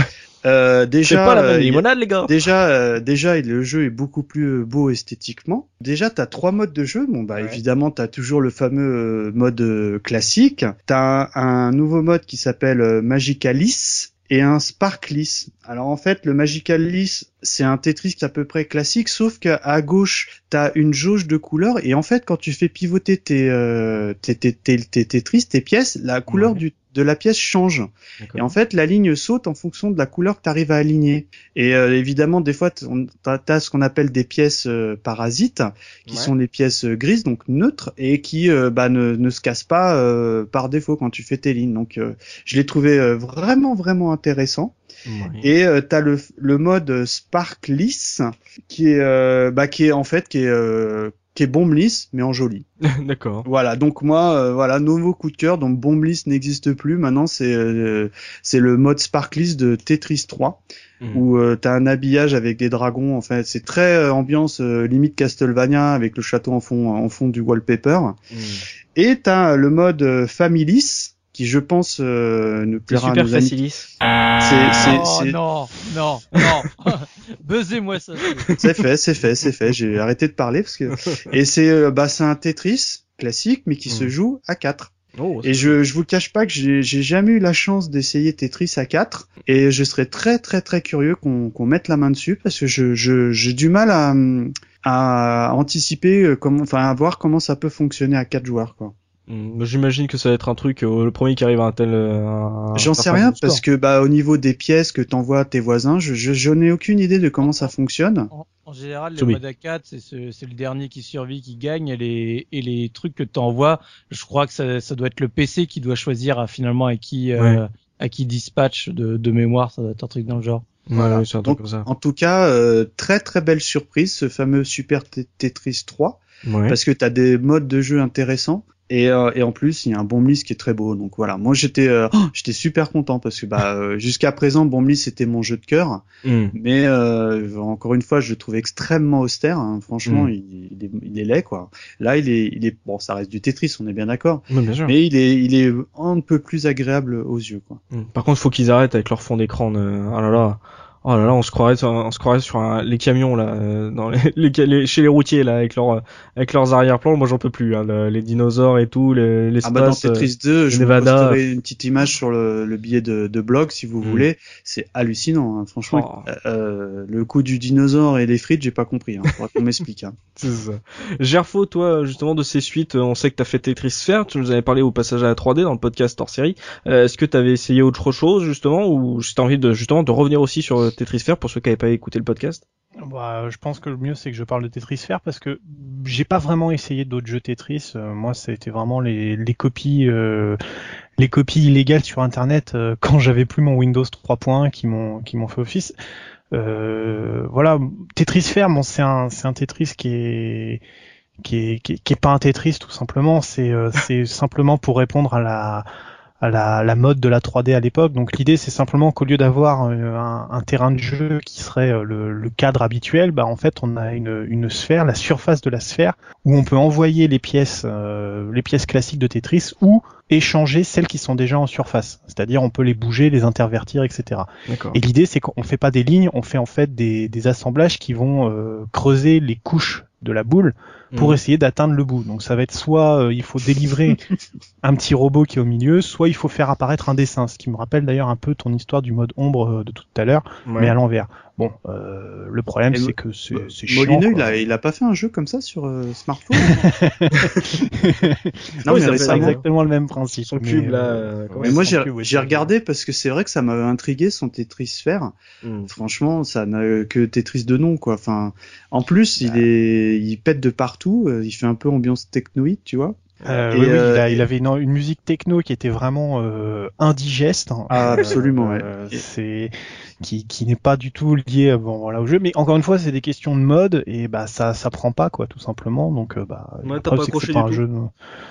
euh, déjà, pas la même euh, limonade, les gars. Déjà, euh, déjà, le jeu est beaucoup plus euh, beau esthétiquement. Déjà, t'as trois modes de jeu. Bon, bah évidemment, t'as toujours le fameux mode classique. T'as un, un nouveau mode qui s'appelle Magicalis et un Sparklis. Alors en fait, le Magical List, c'est un Tetris à peu près classique, sauf qu'à gauche, t'as une jauge de couleurs, et en fait, quand tu fais pivoter tes, euh, tes, tes, tes, tes, Tetris, tes pièces, la couleur du de la pièce change. Et en fait, la ligne saute en fonction de la couleur que tu arrives à aligner. Et euh, évidemment, des fois, tu as, ce qu'on appelle des pièces euh, parasites, qui sont des pièces euh, grises, donc neutres, et qui bah, ne, ne, se cassent pas par défaut quand tu fais tes lignes. Donc, je l'ai trouvé vraiment, vraiment intéressant. Et euh, t'as le, le mode Sparkless qui est euh, bah qui est en fait qui est euh, qui est Bomblis mais en joli. D'accord. Voilà, donc moi euh, voilà, nouveau coup de cœur donc Bomblis n'existe plus, maintenant c'est euh, c'est le mode Sparkless de Tetris 3 Mhm. où euh, t'as un habillage avec des dragons en fait, c'est très euh, ambiance euh, limite Castlevania avec le château en fond en fond du wallpaper. Mhm. Et t'as le mode euh, Familis qui je pense euh, nous C'est plaira à super nos amis. facilis. C'est c'est Oh c'est non, non, non. Buzzez-moi ça. c'est fait, c'est fait, c'est fait. J'ai arrêté de parler parce que et c'est euh, bah c'est un Tetris classique mais qui se Mm. joue à 4. Oh, Et je je vous cache pas que j'ai j'ai jamais eu la chance d'essayer Tetris à 4 et je serais très très très curieux qu'on qu'on mette la main dessus parce que je je j'ai du mal à à anticiper euh, comment enfin à voir comment ça peut fonctionner à 4 joueurs quoi. J'imagine que ça va être un truc, euh, le premier qui arrive à un tel. euh, un- J'en sais rien parce que bah au niveau des pièces que t'envoies à tes voisins, je je, je n'ai aucune idée de comment ça fonctionne. En, en général, les modes à 4, c'est ce- c'est le dernier qui survit qui gagne et les, et les trucs que tu envoies, je crois que ça, ça doit être le PC qui doit choisir à, finalement à qui, euh, à qui dispatch de, de mémoire, ça doit être un truc dans le genre. Voilà. ouais, c'est un truc Donc, comme ça. En tout cas, euh, très très belle surprise ce fameux Super Tetris 3 Ouais. parce que t'as des modes de jeu intéressants et, euh, et en plus il y a un Bomblis qui est très beau. Donc voilà, moi j'étais euh, oh, j'étais super content parce que bah euh, jusqu'à présent Bomblis c'était mon jeu de cœur, Hmm. mais euh, encore une fois je le trouve extrêmement austère. hein. Franchement, Mm. il, il est, il est laid quoi. Là il est il est bon, ça reste du Tetris, on est bien d'accord, mais il est il est un peu plus agréable aux yeux quoi. Hmm. Par contre, faut qu'ils arrêtent avec leur fond d'écran. de- Oh là là. Oh là là, on se croirait, sur- on se croirait sur un- les camions là, euh, dans les, les- les- chez les routiers là, avec leurs, avec leurs arrière-plans. Moi, j'en peux plus. Hein, le- les dinosaures et tout, les, l'espace. Ah bah dans euh, Tetris 2, je vous Nevada. posterai une petite image sur le, le billet de, de blog si vous Mm. voulez. C'est hallucinant, hein. franchement. Oh. Euh, le coup du dinosaure et les frites, j'ai pas compris. Hein. Faudra qu'on m'explique. Hein. Gerfo, toi, justement, de ces suites, on sait que t'as fait Tetris Sphere, tu nous avais parlé au passage à la 3D dans le podcast hors série. Euh, Est-ce que t'avais essayé autre chose, justement, ou si t'as envie de, justement, de revenir aussi sur Tetris pour ceux qui n'avaient pas écouté le podcast? Bah, je pense que le mieux c'est que je parle de Tetris parce que j'ai pas vraiment essayé d'autres jeux Tetris. Euh, moi, c'était vraiment les, les copies, euh, les copies illégales sur Internet euh, quand j'avais plus mon Windows 3.1 qui m'ont qui m'ont fait office. Euh, voilà, Tetris bon, c'est un c'est un Tetris qui est qui est, qui est, qui est pas un Tetris tout simplement. C'est euh, c'est simplement pour répondre à la à la, la mode de la 3D à l'époque. Donc l'idée c'est simplement qu'au lieu d'avoir euh, un, un terrain de jeu qui serait euh, le, le cadre habituel, bah en fait on a une, une sphère, la surface de la sphère, où on peut envoyer les pièces, euh, les pièces classiques de Tetris ou échanger celles qui sont déjà en surface. C'est-à-dire on peut les bouger, les intervertir, etc. Et l'idée c'est qu'on fait pas des lignes, on fait en fait des, des assemblages qui vont euh, creuser les couches de la boule pour Mhm. essayer d'atteindre le bout. Donc ça va être soit euh, il faut délivrer un petit robot qui est au milieu, soit il faut faire apparaître un dessin, ce qui me rappelle d'ailleurs un peu ton histoire du mode ombre euh, de tout à l'heure, Ouais. mais à l'envers. Bon, euh, le problème c'est que c'est Bah, c'est chiant. Molineux, il a, il a pas fait un jeu comme ça sur euh, smartphone Oui, Non, mais ça fait c'est exactement le même principe. Son mais, cube, là, euh, euh, Mais moi j'ai ouais, regardé parce que c'est vrai que ça m'avait intrigué son Tetris Sphere. Hmm. Franchement, ça n'a que Tetris de nom quoi. Enfin, en plus il est, il pète de partout. euh, Il fait un peu ambiance technoïde, tu vois. Euh, oui, oui, il, a- il avait une, une musique techno qui était vraiment euh, indigeste. hein. Ah, absolument, ouais. Euh, C'est qui, qui n'est pas du tout lié euh, bon voilà au jeu, mais encore une fois c'est des questions de mode et bah ça ça prend pas quoi tout simplement. Donc euh, bah Ouais, t'as pas accroché c'est pas du un tout. jeu de-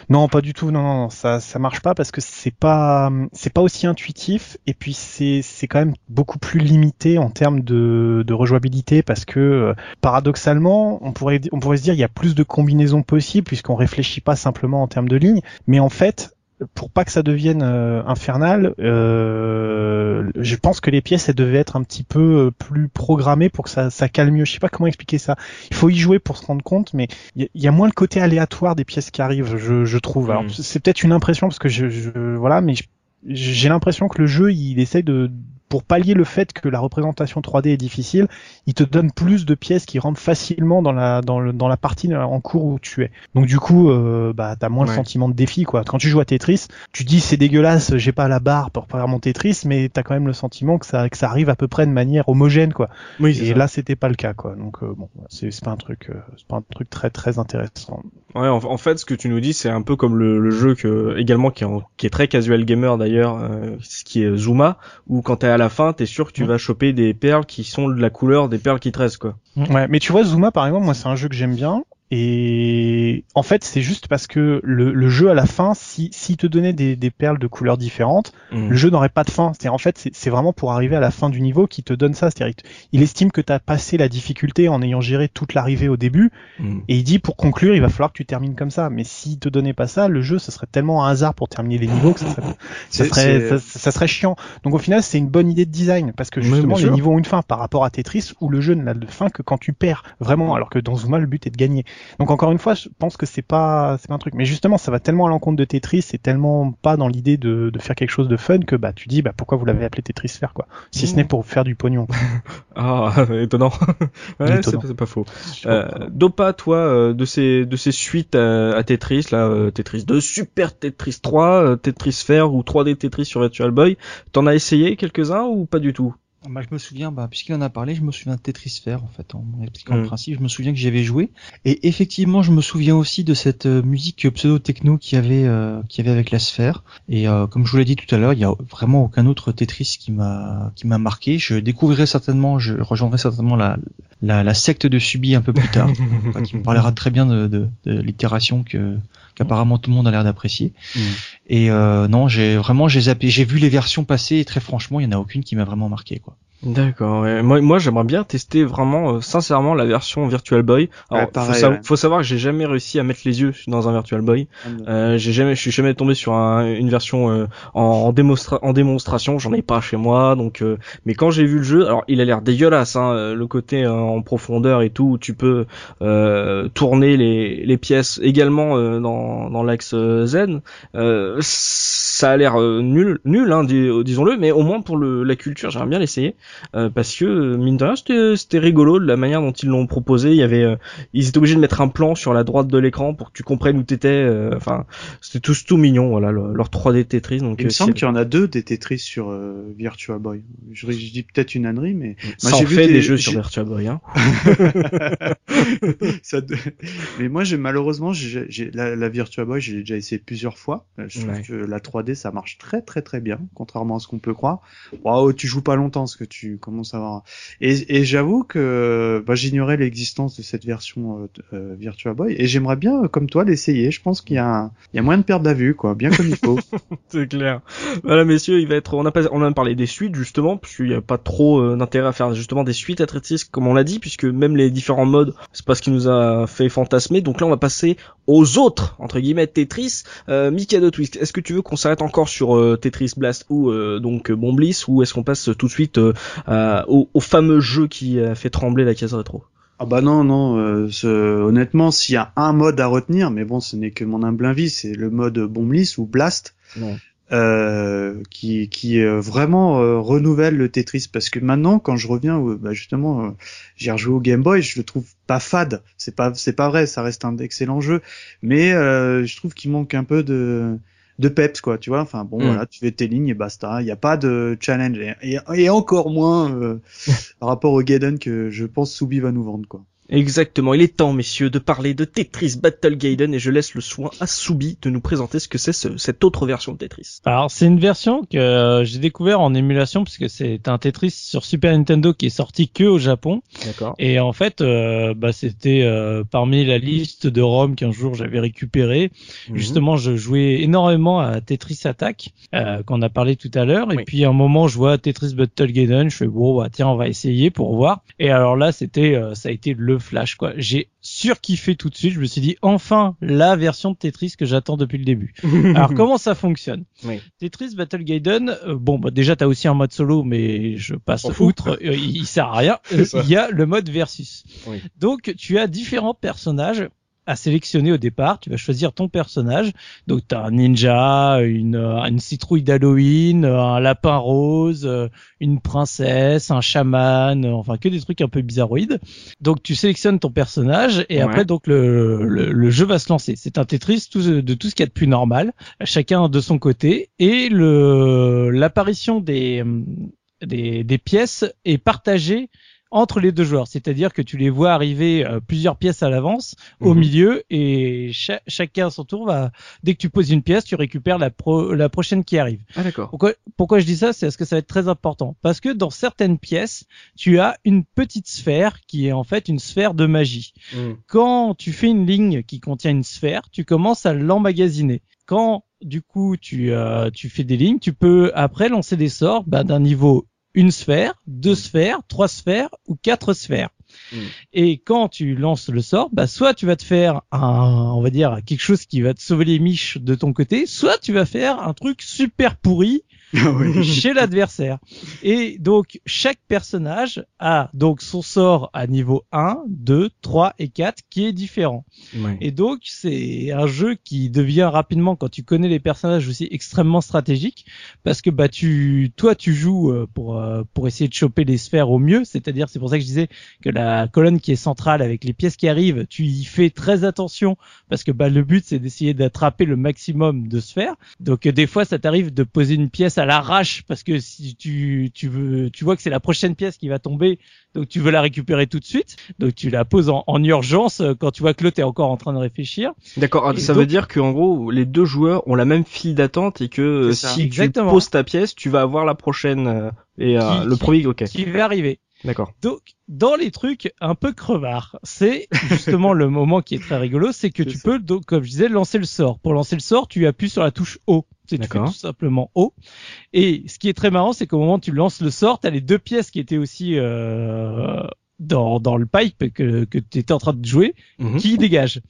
non pas du tout. Non, non non, ça ça marche pas parce que c'est pas c'est pas aussi intuitif et puis c'est c'est quand même beaucoup plus limité en termes de de rejouabilité parce que euh, paradoxalement on pourrait on pourrait se dire il y a plus de combinaisons possibles puisqu'on réfléchit pas simplement en termes de lignes. Mais en fait pour pas que ça devienne euh, infernal, euh, je pense que les pièces elles devaient être un petit peu euh, plus programmées pour que ça, ça cale mieux. Je sais pas comment expliquer ça. Il faut y jouer pour se rendre compte, mais il y, a- il y a moins le côté aléatoire des pièces qui arrivent, je, je trouve. Alors Mm. c'est peut-être une impression parce que je, je voilà, mais j'ai l'impression que le jeu il essaye de pour pallier le fait que la représentation 3D est difficile, il te donne plus de pièces qui rentrent facilement dans la dans, le, dans la partie en cours où tu es. Donc du coup, euh, bah t'as moins Ouais. le sentiment de défi quoi. Quand tu joues à Tetris, tu dis c'est dégueulasse, j'ai pas la barre pour faire mon Tetris, mais t'as quand même le sentiment que ça que ça arrive à peu près de manière homogène quoi. Oui, Et ça. là c'était pas le cas quoi. Donc euh, bon, c'est c'est pas un truc euh, c'est pas un truc très très intéressant. Ouais, en, en fait, ce que tu nous dis, c'est un peu comme le, le jeu que également qui est, en- qui est très casual gamer d'ailleurs, euh, ce qui est Zuma, où quand t'es à la fin, t'es sûr que tu Mm. vas choper des perles qui sont de la couleur des perles qui te restent, quoi. Ouais, mais tu vois, Zuma, par exemple, moi, c'est un jeu que j'aime bien. Et en fait, c'est juste parce que le, le jeu à la fin, si s'il te donnait des, des perles de couleurs différentes, Mm. le jeu n'aurait pas de fin. C'est en fait, c'est- vraiment pour arriver à la fin du niveau qui te donne ça. C'est-à-dire, il estime que tu as passé la difficulté en ayant géré toute l'arrivée au début, Mm. et il dit pour conclure, il va falloir que tu termines comme ça. Mais s'il te donnait pas ça, le jeu, ce serait tellement un hasard pour terminer les niveaux que ça serait, ça serait, ça, ça serait chiant. Donc au final, c'est une bonne idée de design parce que justement, les niveaux ont une fin par rapport à Tetris où le jeu n'a de fin que quand tu perds vraiment, alors que dans Zuma, le but est de gagner. Donc encore une fois, je pense que c'est pas, c'est pas un truc. Mais justement, ça va tellement à l'encontre de Tetris, c'est tellement pas dans l'idée de, de faire quelque chose de fun que bah tu dis bah pourquoi vous l'avez appelé Tetris faire quoi, si ce Mmh. n'est pour faire du pognon. Ah, étonnant. ouais, c'est Étonnant. c'est pas faux. Euh, Dopa, toi, euh, de ces de ces suites à, à Tetris, là, euh, Tetris 2, Super Tetris 3, euh, Tetris Sphere ou 3D Tetris sur Virtual Boy, t'en as essayé quelques-uns ou pas du tout? Bah, je me souviens, bah, puisqu'il en a parlé, je me souviens de Tetris Sphere, en fait, en expliquant Mm. le principe, je me souviens que j'y avais joué. Et effectivement, je me souviens aussi de cette euh, musique pseudo-techno qu'il y avait, euh, qu'il y avait avec la sphère. Et euh, comme je vous l'ai dit tout à l'heure, il y a vraiment aucun autre Tetris qui m'a, qui m'a marqué. Je découvrirai certainement, je rejoindrai certainement la, la, la secte de Subi un peu plus tard, qui me parlera très bien de, de, de l'itération que, qu'apparemment tout le monde a l'air d'apprécier. Mm. Et euh, non, j'ai vraiment, j'ai zappé, j'ai vu les versions passer et très franchement, il y en a aucune qui m'a vraiment marqué, quoi. D'accord. ouais. Moi, moi j'aimerais bien tester vraiment, euh, sincèrement, la version Virtual Boy. Alors, Ouais, pareil, faut, sa- ouais. faut savoir que j'ai jamais réussi à mettre les yeux dans un Virtual Boy. Euh, j'ai jamais, je suis jamais tombé sur un- une version euh, en, en, démonstra- en démonstration. J'en ai pas chez moi, donc. euh, mais quand j'ai vu le jeu, alors il a l'air dégueulasse, hein, euh, le côté euh, en profondeur et tout, où tu peux euh, tourner les, les pièces également euh, dans, dans l'axe euh, Z. Euh, ça a l'air euh, nul, nul, hein, dis- disons-le, mais au moins pour le, la culture, j'aimerais bien l'essayer euh, parce que euh, mine de rien, c'était, rigolo de la manière dont ils l'ont proposé. Il y avait, euh, ils étaient obligés de mettre un plan sur la droite de l'écran pour que tu comprennes où t'étais. euh, Enfin, c'était tous tout mignon, voilà, le- leur 3D Tetris. Donc, Il me euh, semble qu'il y en a deux des Tetris sur euh, Virtua Boy. Je, je dis peut-être une ânerie, mais ça Moi, en fait des, des- jeux sur Virtua Boy. Hein. ça de- mais moi malheureusement j'ai j'ai- la, la Virtua Boy j'ai déjà essayé plusieurs fois Euh, je trouve Ouais. que la 3D ça marche très très très bien contrairement à ce qu'on peut croire waouh tu joues pas longtemps parce que tu commences à avoir et, et j'avoue que bah, j'ignorais l'existence de cette version euh, euh, Virtua Boy et j'aimerais bien euh, comme toi l'essayer je pense qu'il y a un, il y a moyen de perdre la vue quoi bien comme il faut C'est clair. Voilà, messieurs, il va être. On a pas, on a parlé des suites justement, puisqu'il n'y a pas trop euh, d'intérêt à faire justement des suites à Tetris, comme on l'a dit, puisque même les différents modes, c'est pas ce qui nous a fait fantasmer. Donc là, on va passer aux autres entre guillemets Tetris. Euh, Mikado Twist, est-ce que tu veux qu'on s'arrête encore sur euh, Tetris Blast ou euh, donc Bon Bliss, ou est-ce qu'on passe tout de suite euh, à- au, au fameux jeu qui a fait trembler la case rétro? Ah bah non non, euh, ce- honnêtement s'il y a un mode à retenir, mais bon ce n'est que mon humble avis, c'est le mode Bomblis ou Blast, Ouais. euh, qui qui euh, vraiment euh, renouvelle le Tetris. Parce que maintenant quand je reviens, bah justement euh, j'ai rejoué au Game Boy, je le trouve pas fade, c'est pas c'est pas vrai, ça reste un excellent jeu, mais euh, je trouve qu'il manque un peu de de peps quoi, tu vois. Enfin bon Mm. voilà, tu fais tes lignes et basta. Il n'y a pas de challenge et, et, et encore moins euh, par rapport au Gaiden que je pense Soubi va nous vendre quoi. Exactement, il est temps, messieurs, de parler de Tetris Battle Gaiden et je laisse le soin à Soubi de nous présenter ce que c'est ce- cette autre version de Tetris. Alors c'est une version que euh, j'ai découvert en émulation puisque c'est un Tetris sur Super Nintendo qui est sorti que au Japon D'accord. et en fait euh, bah, c'était euh, parmi la liste de ROM qu'un jour j'avais récupéré. Mhm. Justement je jouais énormément à Tetris Attack euh, qu'on a parlé tout à l'heure et puis à un moment je vois Tetris Battle Gaiden, je fais bon bah tiens on va essayer pour voir et alors là c'était euh, ça a été le flash quoi. J'ai surkiffé tout de suite, je me suis dit enfin la version de Tetris que j'attends depuis le début. Alors comment ça fonctionne Oui. Tetris Battle Gaiden, euh, bon bah déjà t'as aussi un mode solo mais je passe outre, euh, il, il sert à rien. Il y a le mode versus. Oui. Donc tu as différents personnages à sélectionner au départ. Tu vas choisir ton personnage. Donc t'as un ninja, une, euh, une citrouille d'Halloween, euh, un lapin rose, euh, une princesse, un chaman, enfin que des trucs un peu bizarroïdes. Donc tu sélectionnes ton personnage et Ouais. après donc le, le, le jeu va se lancer. C'est un Tetris tout- de tout ce qu'il y a de plus normal, chacun de son côté et le l'apparition des, des des pièces est partagée entre les deux joueurs, c'est-à-dire que tu les vois arriver euh, plusieurs pièces à l'avance, au Mhm. milieu, et cha- chacun à son tour va, dès que tu poses une pièce, tu récupères la, pro- la prochaine qui arrive. Ah d'accord. Pourquoi, pourquoi je dis ça? C'est parce que ça va être très important. Parce que dans certaines pièces, tu as une petite sphère qui est en fait une sphère de magie. Mm. Quand tu fais une ligne qui contient une sphère, tu commences à l'emmagasiner. Quand du coup tu, euh, tu fais des lignes, tu peux après lancer des sorts bah, d'un niveau une sphère, deux sphères, trois sphères ou quatre sphères. Mm. Et quand tu lances le sort, bah soit tu vas te faire un, on va dire quelque chose qui va te sauver les miches de ton côté, soit tu vas faire un truc super pourri. chez l'adversaire. Et donc chaque personnage a donc son sort à niveau 1, 2, 3 et 4 qui est différent. Ouais. Et donc c'est un jeu qui devient rapidement quand tu connais les personnages aussi extrêmement stratégique parce que bah tu toi tu joues euh, pour euh, pour essayer de choper les sphères au mieux, c'est-à-dire c'est pour ça que je disais que la colonne qui est centrale avec les pièces qui arrivent, tu y fais très attention parce que bah le but c'est d'essayer d'attraper le maximum de sphères. Donc euh, des fois ça t'arrive de poser une pièce à l'arrache parce que si tu tu veux tu vois que c'est la prochaine pièce qui va tomber donc tu veux la récupérer tout de suite donc tu la poses en, en urgence euh, quand tu vois que l'autre est encore en train de réfléchir D'accord. Et Ça donc- veut dire que en gros les deux joueurs ont la même file d'attente et que euh, si Exactement. tu poses ta pièce, tu vas avoir la prochaine euh, et euh, le qui- premier. Ok. qui va arriver D'accord. donc dans les trucs un peu crevards c'est justement le moment qui est très rigolo c'est que tu ça. peux donc comme je disais lancer le sort pour lancer le sort tu appuies sur la touche O c'est tu fais D'accord. tout simplement O et ce qui est très marrant c'est qu'au moment où tu lances le sort t'as les deux pièces qui étaient aussi euh, dans, dans le pipe que, que tu étais en train de jouer Mhm. qui dégage.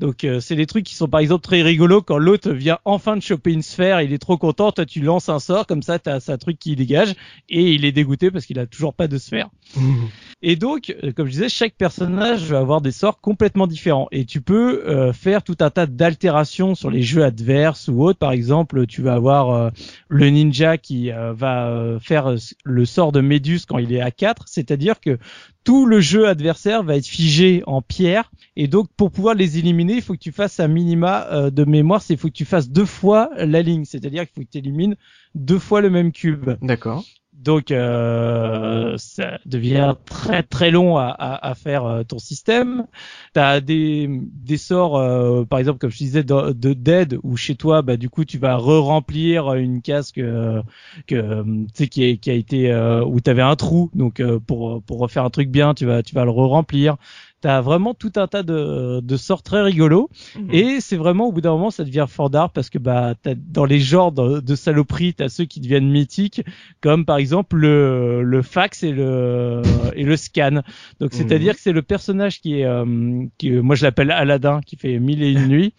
Donc euh, c'est des trucs qui sont par exemple très rigolos quand l'autre vient enfin de choper une sphère, il est trop content, toi tu lances un sort comme ça t'as as un truc qui dégage et il est dégoûté parce qu'il a toujours pas de sphère. Mhm. Et donc, euh, comme je disais, chaque personnage va avoir des sorts complètement différents. Et tu peux euh, faire tout un tas d'altérations sur les jeux adverses ou autres. Par exemple, tu vas avoir euh, le ninja qui va faire le sort de Méduse quand il est à 4. C'est-à-dire que tout le jeu adversaire va être figé en pierre. Et donc, pour pouvoir les éliminer, il faut que tu fasses un minima euh, de mémoire. C'est il faut que tu fasses deux fois la ligne. C'est-à-dire qu'il faut que tu élimines deux fois le même cube. D'accord. Donc euh, ça devient très très long à, à, à faire euh, ton système. Tu as des, des sorts, euh, par exemple comme je disais, de, de dead, où chez toi, bah, du coup tu vas re-remplir une case que, que euh, tu sais qui, est- qui a été euh, où tu avais un trou. Donc euh, pour, pour refaire un truc bien, tu vas, tu vas le re-remplir. T'as vraiment tout un tas de, de sorts très rigolos Mhm. et c'est vraiment au bout d'un moment ça devient fort d'art parce que bah t'as, dans les genres de, de saloperies t'as ceux qui deviennent mythiques comme par exemple le, le fax et le et le scan donc c'est à dire que c'est le personnage qui est euh, qui moi je l'appelle Aladdin qui fait mille et une nuits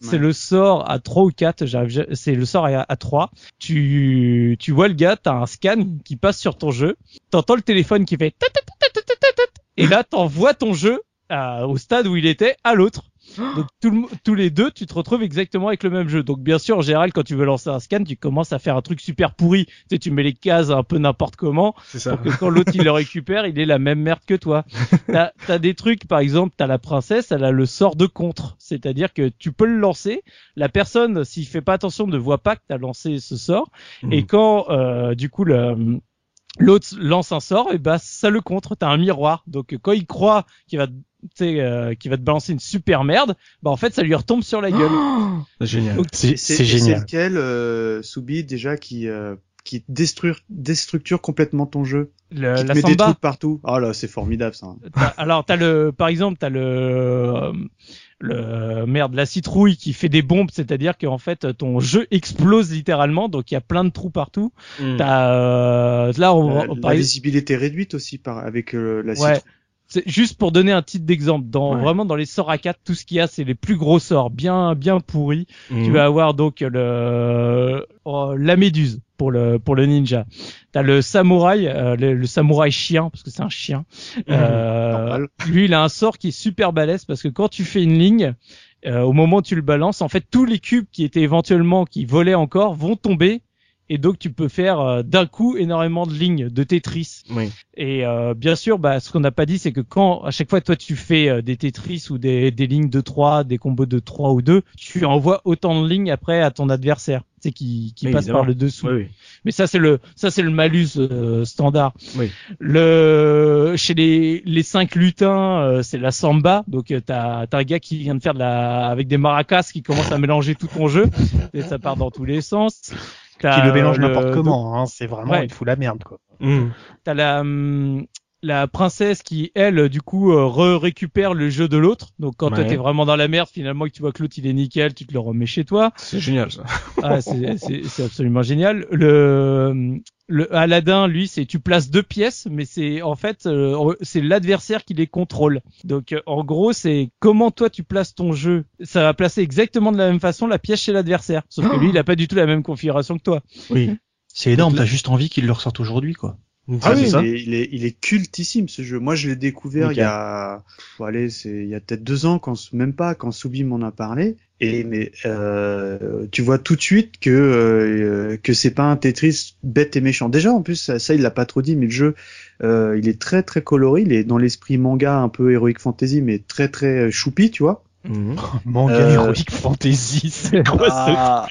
c'est Ouais. le sort à 3 ou 4 j'arrive ja- c'est le sort à, à 3 tu tu vois le gars t'as un scan qui passe sur ton jeu t'entends le téléphone qui fait et là t'envoies ton jeu à- au stade où il était à l'autre donc tout le mo- tous les deux, tu te retrouves exactement avec le même jeu. Donc bien sûr, en général, quand tu veux lancer un scan, tu commences à faire un truc super pourri. Tu sais, tu mets les cases un peu n'importe comment ça. pour que quand l'autre il le récupère, il ait la même merde que toi. T'as as des trucs, par exemple, t'as la princesse, elle a le sort de contre, c'est-à-dire que tu peux le lancer. La personne, s'il fait pas attention, ne voit pas que t'as lancé ce sort. Mhm. Et quand euh, du coup le l'autre lance un sort, et bah ça le contre. T'as un miroir. Donc quand il croit qu'il va, euh, qu'il va te balancer une super merde, bah en fait ça lui retombe sur la gueule. C'est génial. C'est Et c'est C'est génial. lequel, euh, Soubi, déjà, qui, euh, qui déstructure, déstructure complètement ton jeu? Le- Qui te la met des trucs partout Oh là, c'est formidable, ça. T'as- alors t'as le, par exemple, t'as le, euh, le merde, la citrouille qui fait des bombes, c'est-à-dire qu'en fait ton jeu explose littéralement, donc il y a plein de trous partout. Mhm. T'as euh, là, on, La, on- la par exemple- visibilité réduite aussi par, avec euh, la Ouais. citrouille. C'est juste pour donner un titre d'exemple. Dans Ouais. vraiment dans les sorts à 4, tout ce qu'il y a, c'est les plus gros sorts, bien bien pourris. Mhm. Tu vas avoir donc le oh, la méduse pour le pour le ninja. T'as le samouraï, euh, le, le samouraï chien parce que c'est un chien. Euh, Normal. lui, il a un sort qui est super balèze parce que quand tu fais une ligne, euh, au moment où tu le balances, en fait, tous les cubes qui étaient éventuellement qui volaient encore vont tomber et donc tu peux faire euh, d'un coup énormément de lignes de Tetris. Oui. Et euh, bien sûr, bah, ce qu'on n'a pas dit, c'est que quand à chaque fois toi tu fais euh, des Tetris ou des, des lignes de 3, des combos de 3 ou 2, tu envoies autant de lignes après à ton adversaire, c'est qui, qui passe évidemment. par le dessous. Oui, oui. Mais ça c'est le ça c'est le malus euh, standard. Oui. Le chez les les cinq lutins, euh, c'est la samba. Donc euh, t'as t'as un gars qui vient de faire de la avec des maracas qui commence à mélanger tout ton jeu et ça part dans tous les sens. Qui le mélange n'importe comment, hein, c'est vraiment, Ouais. il fout la merde, quoi. Mm. T'as la hum, la princesse qui elle du coup euh, re récupère le jeu de l'autre. Donc quand toi Ouais. t'es vraiment dans la merde, finalement que tu vois que l'autre il est nickel, tu te le remets chez toi. C'est génial ça. Ah, c'est c'est c'est absolument génial. Le le Aladdin, lui, c'est tu places deux pièces, mais c'est en fait euh, c'est l'adversaire qui les contrôle. Donc euh, en gros, c'est comment toi tu places ton jeu. Ça va placer exactement de la même façon la pièce chez l'adversaire. Sauf que lui, il a pas du tout la même configuration que toi. Oui. C'est énorme, t'as juste envie qu'ils le ressortent aujourd'hui, quoi. Ah oui, ça. il est, il est, il est cultissime ce jeu. Moi, je l'ai découvert il y a, aller, c'est il y a peut-être deux ans, quand même pas, quand Soubi m'en a parlé. Et mais euh, tu vois tout de suite que euh, que c'est pas un Tetris bête et méchant. Déjà, en plus, ça, ça, il l'a pas trop dit, mais le jeu, euh, il est très très coloré. Il est dans l'esprit manga, un peu heroic fantasy, mais très très euh, choupi, tu vois. Mhm. Manga Euh, Heroic Fantasy, c'est quoi Ah,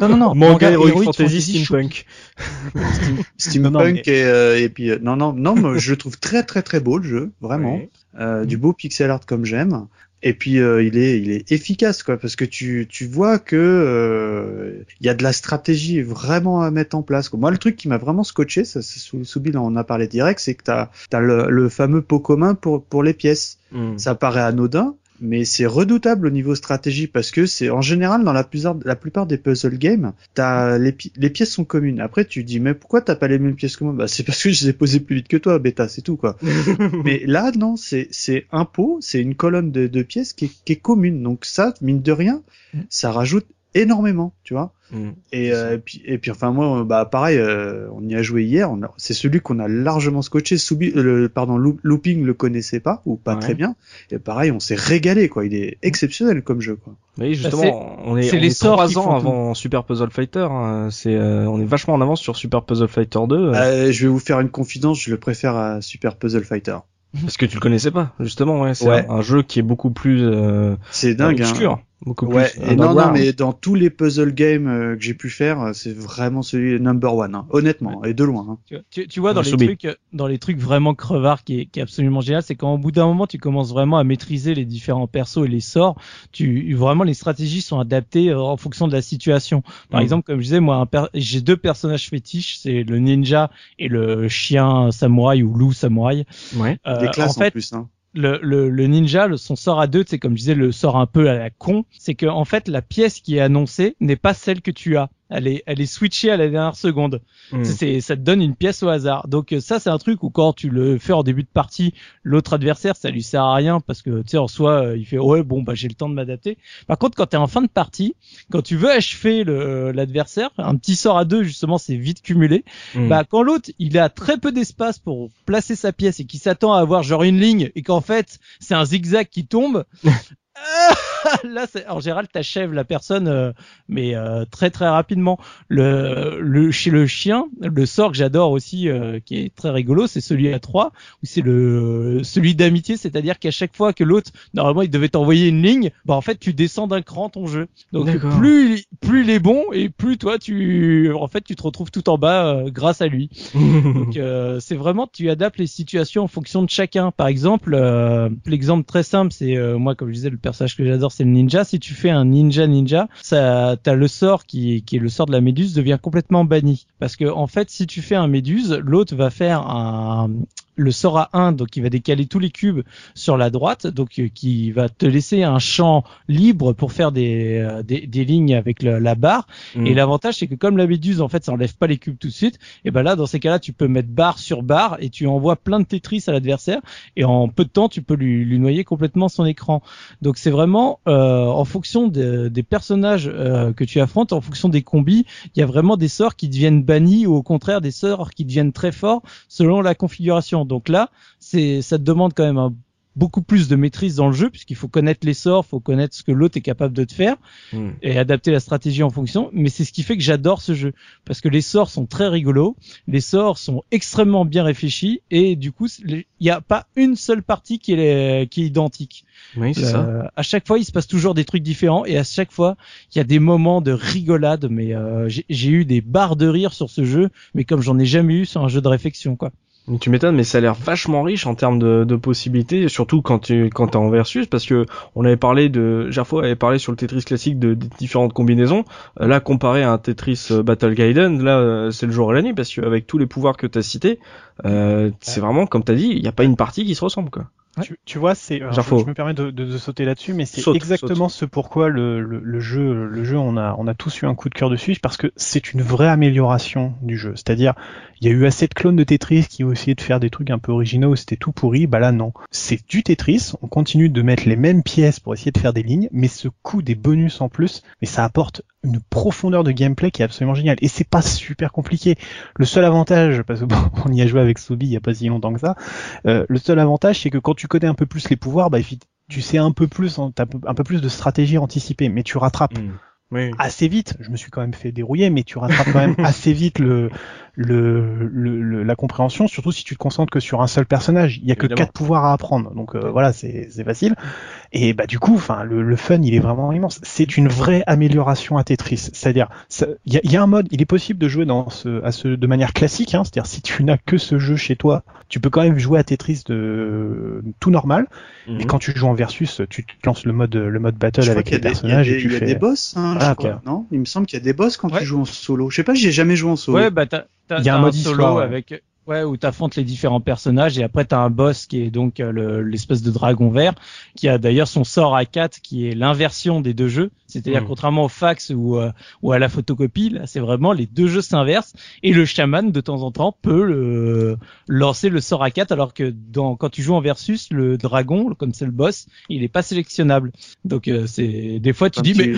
Non, non, non. Manga Heroic Heroic Fantasy Fantasy, Steampunk. Steampunk mais- et, euh, et puis euh, non non non, mais je le trouve très très très beau le jeu, vraiment. Oui. Euh, du beau pixel art comme j'aime. Et puis euh, il est il est efficace quoi parce que tu tu vois que euh, il y a de la stratégie vraiment à mettre en place. quoi. Moi le truc qui m'a vraiment scotché, ça c'est sous Soubil en a parlé direct, c'est que t'as as le, le fameux pot commun pour pour les pièces. Mm. Ça paraît anodin, mais c'est redoutable au niveau stratégie parce que c'est en général dans la plupart, la plupart des puzzle games, t'as les, pi- les pièces sont communes. Après tu dis mais pourquoi t'as pas les mêmes pièces que moi Bah c'est parce que je les ai posées plus vite que toi, bêta, c'est tout quoi. mais là non, c'est c'est un pot, c'est une colonne de, de pièces qui est, qui est commune. Donc ça mine de rien, ça rajoute énormément, tu vois. Mm. Et, euh, et puis et puis enfin moi euh, bah pareil euh, on y a joué hier on a- c'est celui qu'on a largement scotché Soubi, euh, le pardon Loop- looping le connaissait pas ou pas Ouais. très bien et pareil on s'est régalé quoi il est exceptionnel comme jeu quoi Oui, c'est- justement, on est, c'est on les est sorts trois ans avant Super Puzzle Fighter. hein. C'est, euh, on est vachement en avance sur Super Puzzle Fighter 2 euh, Euh, je vais vous faire une confidence je le préfère à Super Puzzle Fighter parce que tu le connaissais pas. Justement, ouais, c'est Ouais. un, un jeu qui est beaucoup plus euh, c'est dingue hein. Beaucoup Ouais, plus. et non, non, underground. mais dans tous les puzzle games euh, que j'ai pu faire, euh, c'est vraiment celui number one, hein. honnêtement, et de loin. hein. Tu, vois dans les trucs euh, dans les trucs vraiment crevards qui est, qui est absolument génial, c'est quand au bout d'un moment tu commences vraiment à maîtriser les différents persos et les sorts, tu vraiment les stratégies sont adaptées en fonction de la situation. Par Mhm. exemple, comme je disais moi j'ai deux personnages fétiches, c'est le ninja et le chien samouraï ou loup samouraï. Ouais. Euh, Des classes en fait, plus. Hein. Le, le, le ninja, son sort à deux, c'est comme je disais, le sort un peu à la con, c'est que en fait la pièce qui est annoncée n'est pas celle que tu as. Elle est, elle est switchée à la dernière seconde. Mm. C'est, ça te donne une pièce au hasard. Donc euh, ça, c'est un truc où quand tu le fais en début de partie, l'autre adversaire, ça lui sert à rien parce que tu sais en soi, euh, il fait ouais bon bah j'ai le temps de m'adapter. Par contre, quand t'es en fin de partie, quand tu veux achever le, l'adversaire, un petit sort à deux justement, c'est vite cumulé. Mm. Bah quand l'autre il a très peu d'espace pour placer sa pièce et qui s'attend à avoir genre une ligne et qu'en fait c'est un zigzag qui tombe. là, en général, t'achèves la personne, euh, mais euh, très très rapidement. Le, le chez le chien, le sort que j'adore aussi, euh, qui est très rigolo, c'est celui à 3 où c'est le celui d'amitié, c'est-à-dire qu'à chaque fois que l'autre, normalement, il devait t'envoyer une ligne, bah en fait, tu descends d'un cran ton jeu. Donc plus plus il est bon et plus toi tu, en fait, tu te retrouves tout en bas euh, grâce à lui. Donc euh, c'est vraiment tu adaptes les situations en fonction de chacun. Par exemple, euh, l'exemple très simple, c'est euh, moi comme je disais le personnage que j'adore c'est le ninja. Si tu fais un ninja ninja, ça t'as le sort qui qui est le sort de la méduse devient complètement banni parce que en fait si tu fais un méduse, l'autre va faire un le sort à 1, donc il va décaler tous les cubes sur la droite, donc euh, qui va te laisser un champ libre pour faire des, euh, des, des lignes avec le- la barre. Mm. Et l'avantage, c'est que comme la méduse, en fait, ça enlève pas les cubes tout de suite, et ben là, dans ces cas-là, tu peux mettre barre sur barre et tu envoies plein de Tetris à l'adversaire et en peu de temps, tu peux lui, lui noyer complètement son écran. Donc c'est vraiment euh, en fonction de- des personnages euh, que tu affrontes, en fonction des combis, il y a vraiment des sorts qui deviennent bannis ou au contraire des sorts qui deviennent très forts selon la configuration. Donc là, c'est ça te demande quand même un beaucoup plus de maîtrise dans le jeu puisqu'il faut connaître les sorts, faut connaître ce que l'autre est capable de te faire Hmm. et adapter la stratégie en fonction. Mais c'est ce qui fait que j'adore ce jeu parce que les sorts sont très rigolos, les sorts sont extrêmement bien réfléchis et du coup il n'y a pas une seule partie qui est qui est identique. Oui, c'est ça. Euh, à chaque fois, il se passe toujours des trucs différents et à chaque fois, il y a des moments de rigolade. Mais euh, j'ai j'ai eu des barres de rire sur ce jeu, mais comme j'en ai jamais eu sur un jeu de réflexion, quoi. Tu m'étonnes, mais ça a l'air vachement riche en termes de, de possibilités, surtout quand tu quand t'es en versus, parce que on avait parlé de, Gerfo avait parlé sur le Tetris classique de, différentes combinaisons. Euh, Là, comparé à un Tetris euh, Battle Gaiden, là, euh, c'est le jour et la nuit, parce qu'avec tous les pouvoirs que t'as cités, euh, c'est vraiment comme t'as dit, il n'y a pas une partie qui se ressemble, quoi. Tu, tu vois, c'est. faut- Je me permets de, de, de sauter là-dessus, mais c'est Saute, exactement ce pourquoi le, le, le jeu, le jeu, on a, on a tous eu un coup de cœur dessus, parce que c'est une vraie amélioration du jeu. C'est-à-dire, il y a eu assez de clones de Tetris qui ont essayé de faire des trucs un peu originaux, c'était tout pourri. Bah là, non. C'est du Tetris. On continue de mettre les mêmes pièces pour essayer de faire des lignes, mais ce coup des bonus en plus, mais ça apporte une profondeur de gameplay qui est absolument géniale. Et c'est pas super compliqué. Le seul avantage, parce que bon, on y a joué avec Sobi il y a pas si longtemps que ça, euh, le seul avantage, c'est que quand tu connais un peu plus les pouvoirs, bah, tu sais un peu plus, hein, t'as un peu plus de stratégie anticipée, mais tu rattrapes Oui. assez vite. Je me suis quand même fait dérouiller, mais tu rattrapes quand même assez vite le, le, le- le- la compréhension, surtout si tu te concentres que sur un seul personnage. Il y a que quatre pouvoirs à apprendre, donc euh, voilà, c'est c'est facile. Et bah du coup, enfin, le, le fun, il est vraiment immense. C'est une vraie amélioration à Tetris. C'est-à-dire, ça- il y a, il y a un mode, il est possible de jouer dans ce, à ce, de manière classique. Hein, C'est-à-dire, si tu n'as que ce jeu chez toi, tu peux quand même jouer à Tetris de tout normal. Mhm. Et quand tu joues en versus, tu te lances le mode, le mode battle Je avec y les a des- il y a personnages des- et tu il y a fais. des boss, hein, je Ah, crois. ok. Non, il me semble qu'il y a des boss quand Ouais. tu joues en solo. Je sais pas, j'y ai jamais joué en solo. Ouais, bah t'as y a un mode solo histoire, ouais. avec ouais où t'affrontes les différents personnages et après t'as un boss qui est donc euh, le- l'espèce de dragon vert qui a d'ailleurs son sort à 4 qui est l'inversion des deux jeux c'est-à-dire Mhm. contrairement au fax ou euh, ou à la photocopie là c'est vraiment les deux jeux s'inversent et le chaman de temps en temps peut le, lancer le sort à 4 alors que dans quand tu joues en versus le dragon comme c'est le boss il est pas sélectionnable donc euh, c'est des fois tu Un dis mais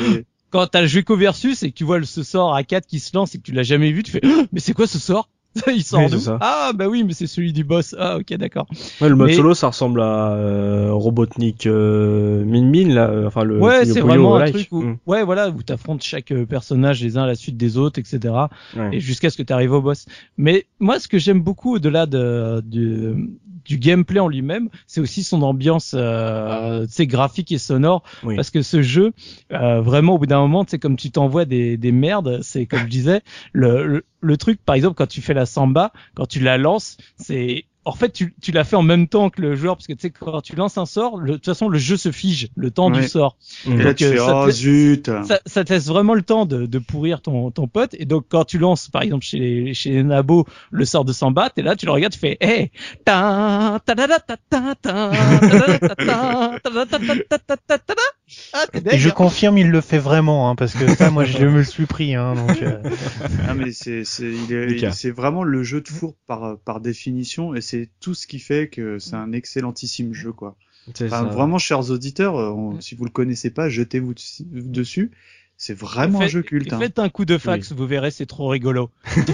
quand t'as joué qu'au versus et que tu vois le- ce sort à 4 qui se lance et que tu l'as jamais vu, tu fais mais c'est quoi ce sort? Il sort Oui, d'où c'est ça. Ah bah oui, mais c'est celui du boss. Ah ok d'accord. Ouais, le mode Mais- solo, ça ressemble à euh, Robotnik euh, Min Min, là, euh, enfin le. ouais, c'est vraiment un truc où Mm. ouais voilà où t'affrontes chaque euh, personnage les uns à la suite des autres, etc. Ouais. Et jusqu'à ce que tu arrives au boss. Mais moi, ce que j'aime beaucoup au-delà de, du, du gameplay en lui-même, c'est aussi son ambiance, euh, sais, graphique et sonore, Oui. parce que ce jeu, euh, vraiment, au bout d'un moment, sais, comme tu t'envoies des, des merdes, c'est comme je disais, le, le, le truc, par exemple, quand tu fais la samba, quand tu la lances, c'est en fait, tu, tu l'as fait en même temps que le joueur, parce que tu sais, quand tu lances un sort, le- de toute façon, le jeu se fige, le temps Ouais. du sort. Mm. Et là, Donc, tu euh, fais, ça oh te- zut. Ça, ça te laisse vraiment le temps de, de pourrir ton, ton pote. Et donc, quand tu lances, par exemple, chez les, chez les nabos, le sort de Samba, t'es là, tu le regardes, tu fais, hey, ta, ta, ta, ta, ta, ta, ta, ta, ta, ta, ta, ta, ta, ta, ta, ta, ta. Ah, Et je confirme, il le fait vraiment, hein, parce que ça, moi, je me le suis pris. Hein, donc, euh, Ah, mais c'est, c'est, il est, Lucas. c'est vraiment le jeu de four par, par définition, et c'est tout ce qui fait que c'est un excellentissime jeu, quoi. C'est Enfin, ça. vraiment, chers auditeurs, euh, on- si vous le connaissez pas, jetez-vous dessus- dessus. C'est vraiment un jeu culte. hein. Faites un coup de fax, vous verrez, c'est trop rigolo.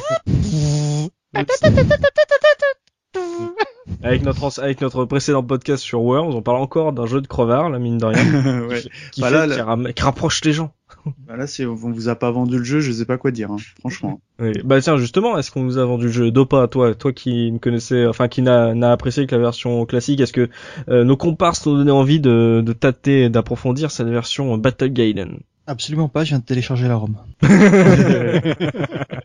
Avec notre avec notre précédent podcast sur Worms, on parle encore d'un jeu de crevard, la mine de rien, ouais. qui, Bah fait- là, qui, là- ram- qui rapproche les gens. Bah là, c'est, on vous a pas vendu le jeu, je sais pas quoi dire, hein, franchement. Oui. Bah tiens, justement, est-ce qu'on nous a vendu le jeu? Dopa, toi, toi qui ne connaissais, enfin qui n'a apprécié que la version classique, est-ce que euh, nos comparses t'ont donné envie de, de tâter, et d'approfondir cette version Battle Gaiden Absolument pas, je viens de télécharger la ROM.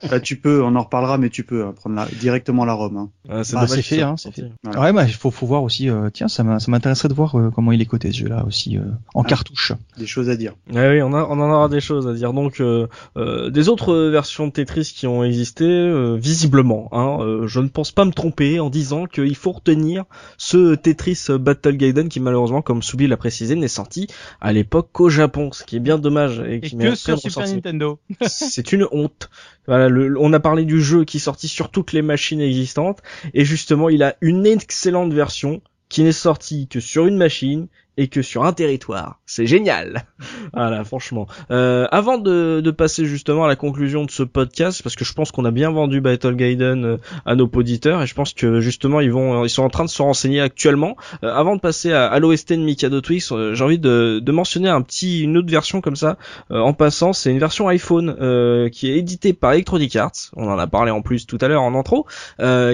Bah, tu peux, on en reparlera, mais tu peux hein, prendre la, directement la ROM. Hein. Ah, Bah, c'est que fait, hein, c'est sorti. Voilà. Ouais, bah, il faut, faut voir aussi, euh, tiens, ça m'intéresserait de voir euh, comment il est coté ce jeu-là aussi, euh, en Ah. cartouche. Des choses à dire. Ah oui, on, a, on en aura des choses à dire. Donc, euh, euh, des autres versions de Tetris qui ont existé, euh, visiblement. Hein, euh, je ne pense pas me tromper en disant qu'il faut retenir ce Tetris Battle Gaiden qui, malheureusement, comme Soubi l'a précisé, n'est sorti à l'époque qu'au Japon, ce qui est bien dommage et Et qui que sur Super. Nintendo. C'est une honte. Voilà, le- on a parlé du jeu qui est sorti sur toutes les machines existantes et justement, il a une excellente version qui n'est sortie que sur une machine et que sur un territoire. C'est génial. voilà, franchement. Euh, avant de, de, passer justement à la conclusion de ce podcast, parce que je pense qu'on a bien vendu Battle Gaiden euh, à nos auditeurs et je pense que justement ils vont, ils sont en train de se renseigner actuellement. Euh, avant de passer à, à l'OST de Mikado Twix, euh, j'ai envie de, de, mentionner un petit, une autre version comme ça. en passant, c'est une version iPhone qui est éditée par Electronic Arts. On en a parlé en plus tout à l'heure en intro,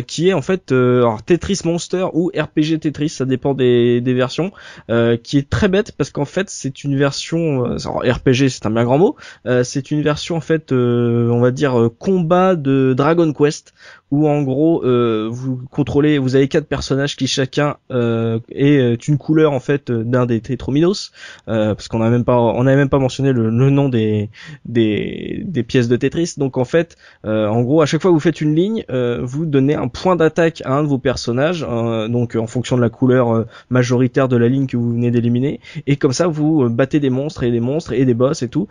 qui est en fait alors, Tetris Monster ou RPG Tetris, ça dépend des, des versions. Euh, qui est très bête parce qu'en fait c'est une version euh, RPG c'est un bien grand mot euh, c'est une version en fait on va dire combat de Dragon Quest où en gros euh, vous contrôlez, vous avez quatre personnages qui chacun euh, est une couleur en fait d'un des Tetrominos, euh, parce qu'on a même pas, on n'avait même pas mentionné le, nom des, des, des pièces de Tetris. Donc en fait, en gros, à chaque fois que vous faites une ligne, vous donnez un point d'attaque à un de vos personnages, donc en fonction de la couleur majoritaire de la ligne que vous venez d'éliminer, et comme ça vous battez des monstres et des monstres et des boss et tout.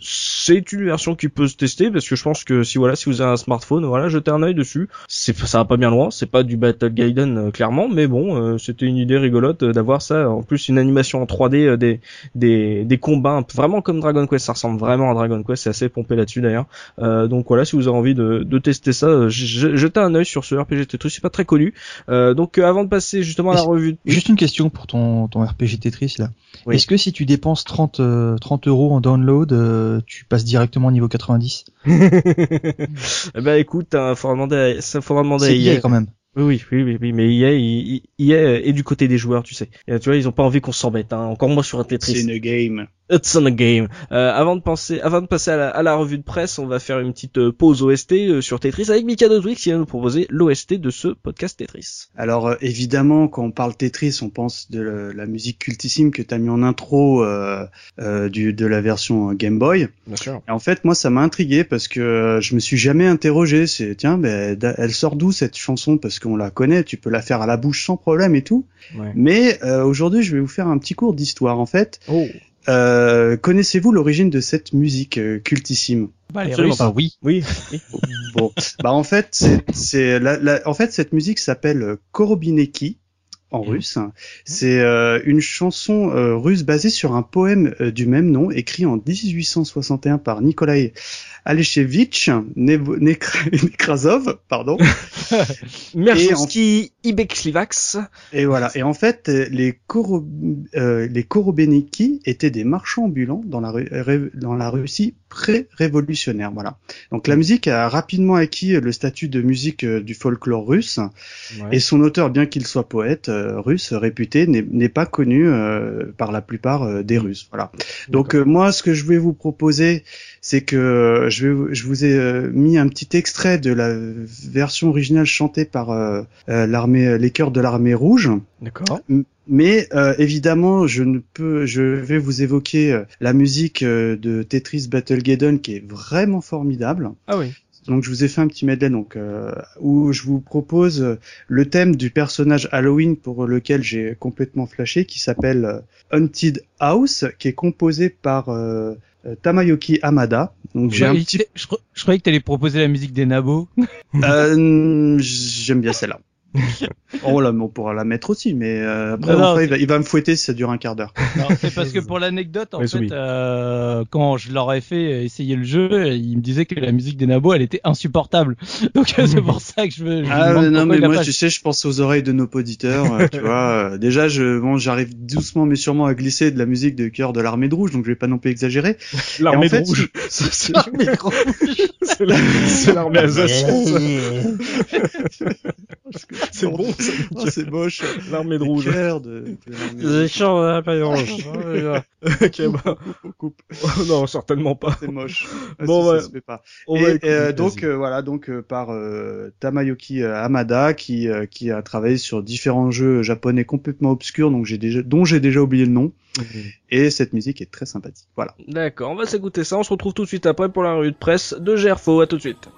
c'est une version qui peut se tester parce que je pense que si voilà, si vous avez un smartphone, voilà, jetez un œil dessus. C'est ça va pas bien loin, c'est pas du Battle Gaiden euh, clairement, mais bon, euh, c'était une idée rigolote euh, d'avoir ça. En plus, une animation en 3D des des des combats vraiment comme Dragon Quest, ça ressemble vraiment à Dragon Quest, c'est assez pompé là-dessus d'ailleurs. donc voilà, si vous avez envie de, de tester ça, jetez un œil sur ce RPG Tetris, c'est pas très connu. donc avant de passer justement à la revue, juste une question pour ton ton RPG Tetris là. Est-ce que si tu dépenses 30 30 euros en download, tu passes directement au niveau 90 Eh ben écoute, un ça faudra demander à EA quand même. Oui, oui, oui, oui, mais EA, EA est du côté des joueurs, tu sais. Et, tu vois, ils ont pas envie qu'on s'embête, hein. encore moins sur un Tetris. C'est une game. It's on a game. Euh, avant de penser, avant de passer à la, revue de presse, on va faire une petite euh, pause OST euh, sur Tetris avec Mikado Twix qui va nous proposer l'OST de ce podcast Tetris. Alors euh, évidemment, quand on parle Tetris, on pense de la, musique cultissime que tu as mis en intro du, de la version Game Boy. Bien sûr. Et en fait, moi, ça m'a intrigué parce que je me suis jamais interrogé. C'est tiens, ben, elle sort d'où cette chanson? Parce qu'on la connaît, tu peux la faire à la bouche sans problème et tout. Ouais. Mais aujourd'hui, je vais vous faire un petit cours d'histoire. En fait, oh. Euh, connaissez-vous l'origine de cette musique euh, cultissime bah, les Russes. oui. Oui. bon, bah en fait, c'est, la, en fait cette musique s'appelle Korobineki en mm. russe. C'est euh, une chanson russe basée sur un poème du même nom écrit en 1861 par Nikolai Aleshevitch Nekrasov, pardon. Merci Et voilà. Et en fait, les, Koro, euh, les Korobeniki étaient des marchands ambulants dans la, dans la Russie pré-révolutionnaire. Voilà. Donc la musique a rapidement acquis le statut de musique euh, du folklore russe. Et son auteur, bien qu'il soit poète euh, russe réputé, n'est pas connu par la plupart des Russes. Voilà. Donc moi, ce que je vais vous proposer, c'est que je, vais, je vous ai euh, mis un petit extrait de la version originale chantée par euh, euh, l'armée, les chœurs de l'armée rouge. D'accord. Mais évidemment, je ne peux, je vais vous évoquer la musique de Tetris Battle Gaiden qui est vraiment formidable. Ah oui. Donc je vous ai fait un petit medley donc où je vous propose le thème du personnage Halloween pour lequel j'ai complètement flashé qui s'appelle Haunted House qui est composé par euh, Tamayoki Hamada. Donc j'ai un petit... je, je, croyais que tu allais proposer la musique des Nabos. euh, J'aime bien celle-là. oh là, on pourra la mettre aussi, mais euh, après, il, va, il, va, me fouetter si ça dure un quart d'heure. C'est parce que pour l'anecdote, en fait, euh, quand je leur ai fait essayer le jeu, ils me disaient que la musique des Nabos, elle était insupportable. Donc c'est pour ça que je veux. ah non, mais moi, tu sais, je pense aux oreilles de nos auditeurs. Euh, tu vois, euh, déjà, je, bon, j'arrive doucement mais sûrement à glisser de la musique de cœur de l'armée de rouge, donc je vais pas non plus exagérer. L'armée de rouge. C'est l'armée rouge. C'est l'armée alsacienne. c'est bon, oh, c'est moche. L'armée de rouge. De, Les champs de rouge. ok, bah. Coupe. Oh, non, certainement pas. C'est moche. Bon, ouais. Ça se fait pas. Et, euh, donc, euh, voilà, donc, euh, par Tamayoki Hamada, qui, qui a travaillé sur différents jeux japonais complètement obscurs, donc j'ai déjà, dont j'ai déjà oublié le nom. Et cette musique est très sympathique. Voilà. D'accord, on va s'écouter ça. On se retrouve tout de suite après pour la revue de presse de Gerfo. À tout de suite.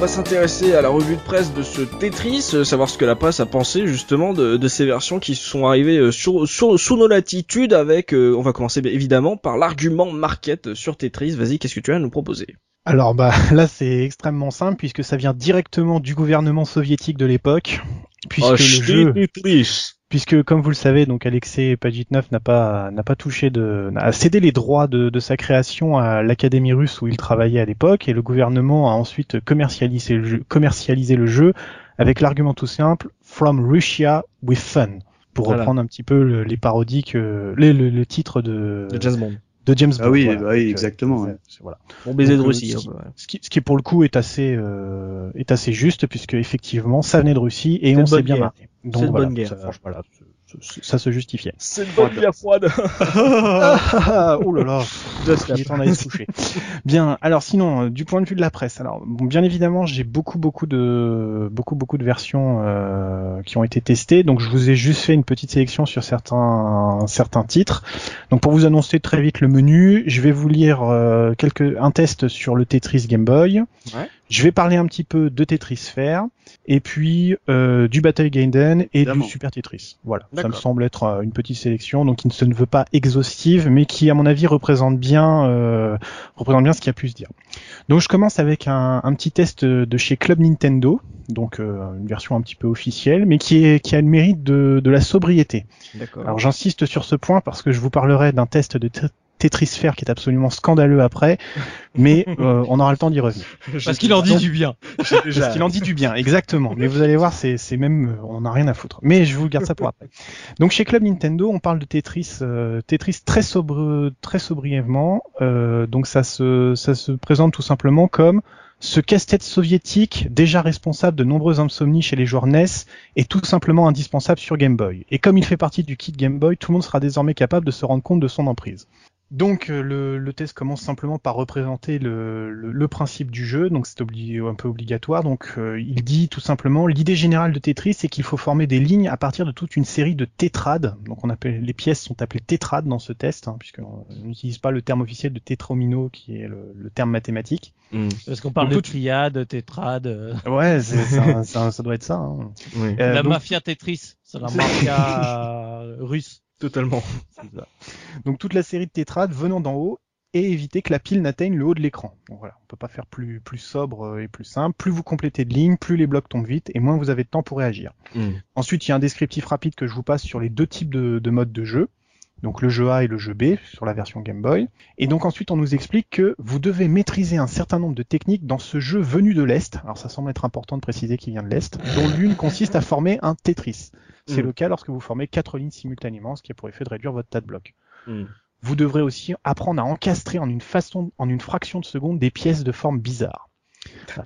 Va s'intéresser à la revue de presse de ce Tetris, euh, savoir ce que la presse a pensé justement de, de ces versions qui sont arrivées euh, sur, sur, sous nos latitudes avec, euh, on va commencer évidemment par l'argument market sur Tetris. Vas-y, qu'est-ce que tu as à nous proposer? Alors bah là c'est extrêmement simple puisque ça vient directement du gouvernement soviétique de l'époque, puisque Oh, le jeu, Tetris. Puisque comme vous le savez, donc Alexei Pajitnov n'a pas n'a pas touché de n'a cédé les droits de, de sa création à l'académie russe où il travaillait à l'époque et le gouvernement a ensuite commercialisé le jeu, commercialisé le jeu avec l'argument tout simple From Russia with fun pour Voilà. reprendre un petit peu le- les parodies que les- le, le titre de De Bond. De James Bond. Ah oui, voilà. bah oui, exactement, c'est- voilà. Bon baiser de Donc, euh, Russie. ce hein. Ce qui, ce qui pour le coup est assez euh, est assez juste puisque effectivement ça venait de Russie et on s'est bien marré. C'est Donc une voilà, bonne guerre, ça, franchement. voilà, ça- ça se justifiait. C'est une bonne bière froide. oh là là, il est d'aller se coucher. Bien, alors sinon, euh, du point de vue de la presse, alors bon, bien évidemment, j'ai beaucoup beaucoup de beaucoup beaucoup de versions euh, qui ont été testées, donc je vous ai juste fait une petite sélection sur certains certains titres. Donc pour vous annoncer très vite le menu, je vais vous lire euh, quelques un test sur le Tetris Game Boy. Ouais. Je vais parler un petit peu de Tetris Sphere et puis euh, du Battle Gaiden et Évidemment. du Super Tetris. Voilà, ça me semble être euh, une petite sélection, donc qui ne se ne veut pas exhaustive, mais qui à mon avis représente bien euh, représente bien ce qu'il y a pu se dire. Donc je commence avec un, un petit test de chez Club Nintendo, donc euh, une version un petit peu officielle, mais qui est qui a le mérite de, de la sobriété. D'accord. Alors j'insiste sur ce point parce que je vous parlerai d'un test de T- Tetris Sphere qui est absolument scandaleux après, mais euh, on aura le temps d'y revenir. Parce qu'il en dit du bien. Parce qu'il en dit du bien, exactement. Mais vous allez voir, c'est c'est même, euh, on n'a rien à foutre. Mais je vous garde ça pour après. Donc chez Club Nintendo, on parle de Tetris, euh, Tetris très sobre, très sobrièvement. Euh, donc ça se, ça se présente tout simplement comme ce casse-tête soviétique, déjà responsable de nombreuses insomnies chez les joueurs NES, est tout simplement indispensable sur Game Boy. Et comme il fait partie du kit Game Boy, tout le monde sera désormais capable de se rendre compte de son emprise. Donc euh, le, le test commence simplement par représenter le, le, le principe du jeu, donc c'est obli- un peu obligatoire. Donc euh, il dit tout simplement l'idée générale de Tetris, c'est qu'il faut former des lignes à partir de toute une série de tétrades. Donc on appelle les pièces sont appelées tétrades dans ce test, hein, puisqu'on n'utilise pas le terme officiel de tétromino qui est le, le terme mathématique. Hmm. Parce qu'on parle Donc, de triade, tétrade, euh, Ouais, c'est- ça, ça- ça doit être ça. hein. Oui. Euh, la donc- mafia Tetris, c'est la mafia russe. Totalement. Ça. Donc toute la série de tétrades venant d'en haut et éviter que la pile n'atteigne le haut de l'écran. Voilà, on peut pas faire plus plus sobre euh, et plus simple. Plus vous complétez de lignes, plus les blocs tombent vite et moins vous avez de temps pour réagir. Hmm. Ensuite, il y a un descriptif rapide que je vous passe sur les deux types de, de modes de jeu. Donc le jeu A et le jeu B sur la version Game Boy. Et donc ensuite on nous explique que vous devez maîtriser un certain nombre de techniques dans ce jeu venu de l'Est. Alors ça semble être important de préciser qu'il vient de l'Est, dont l'une consiste à former un Tetris. C'est Mm. le cas lorsque vous formez quatre lignes simultanément, ce qui a pour effet de réduire votre tas de blocs. Hmm. Vous devrez aussi apprendre à encastrer en une façon, en une fraction de seconde des pièces de forme bizarre.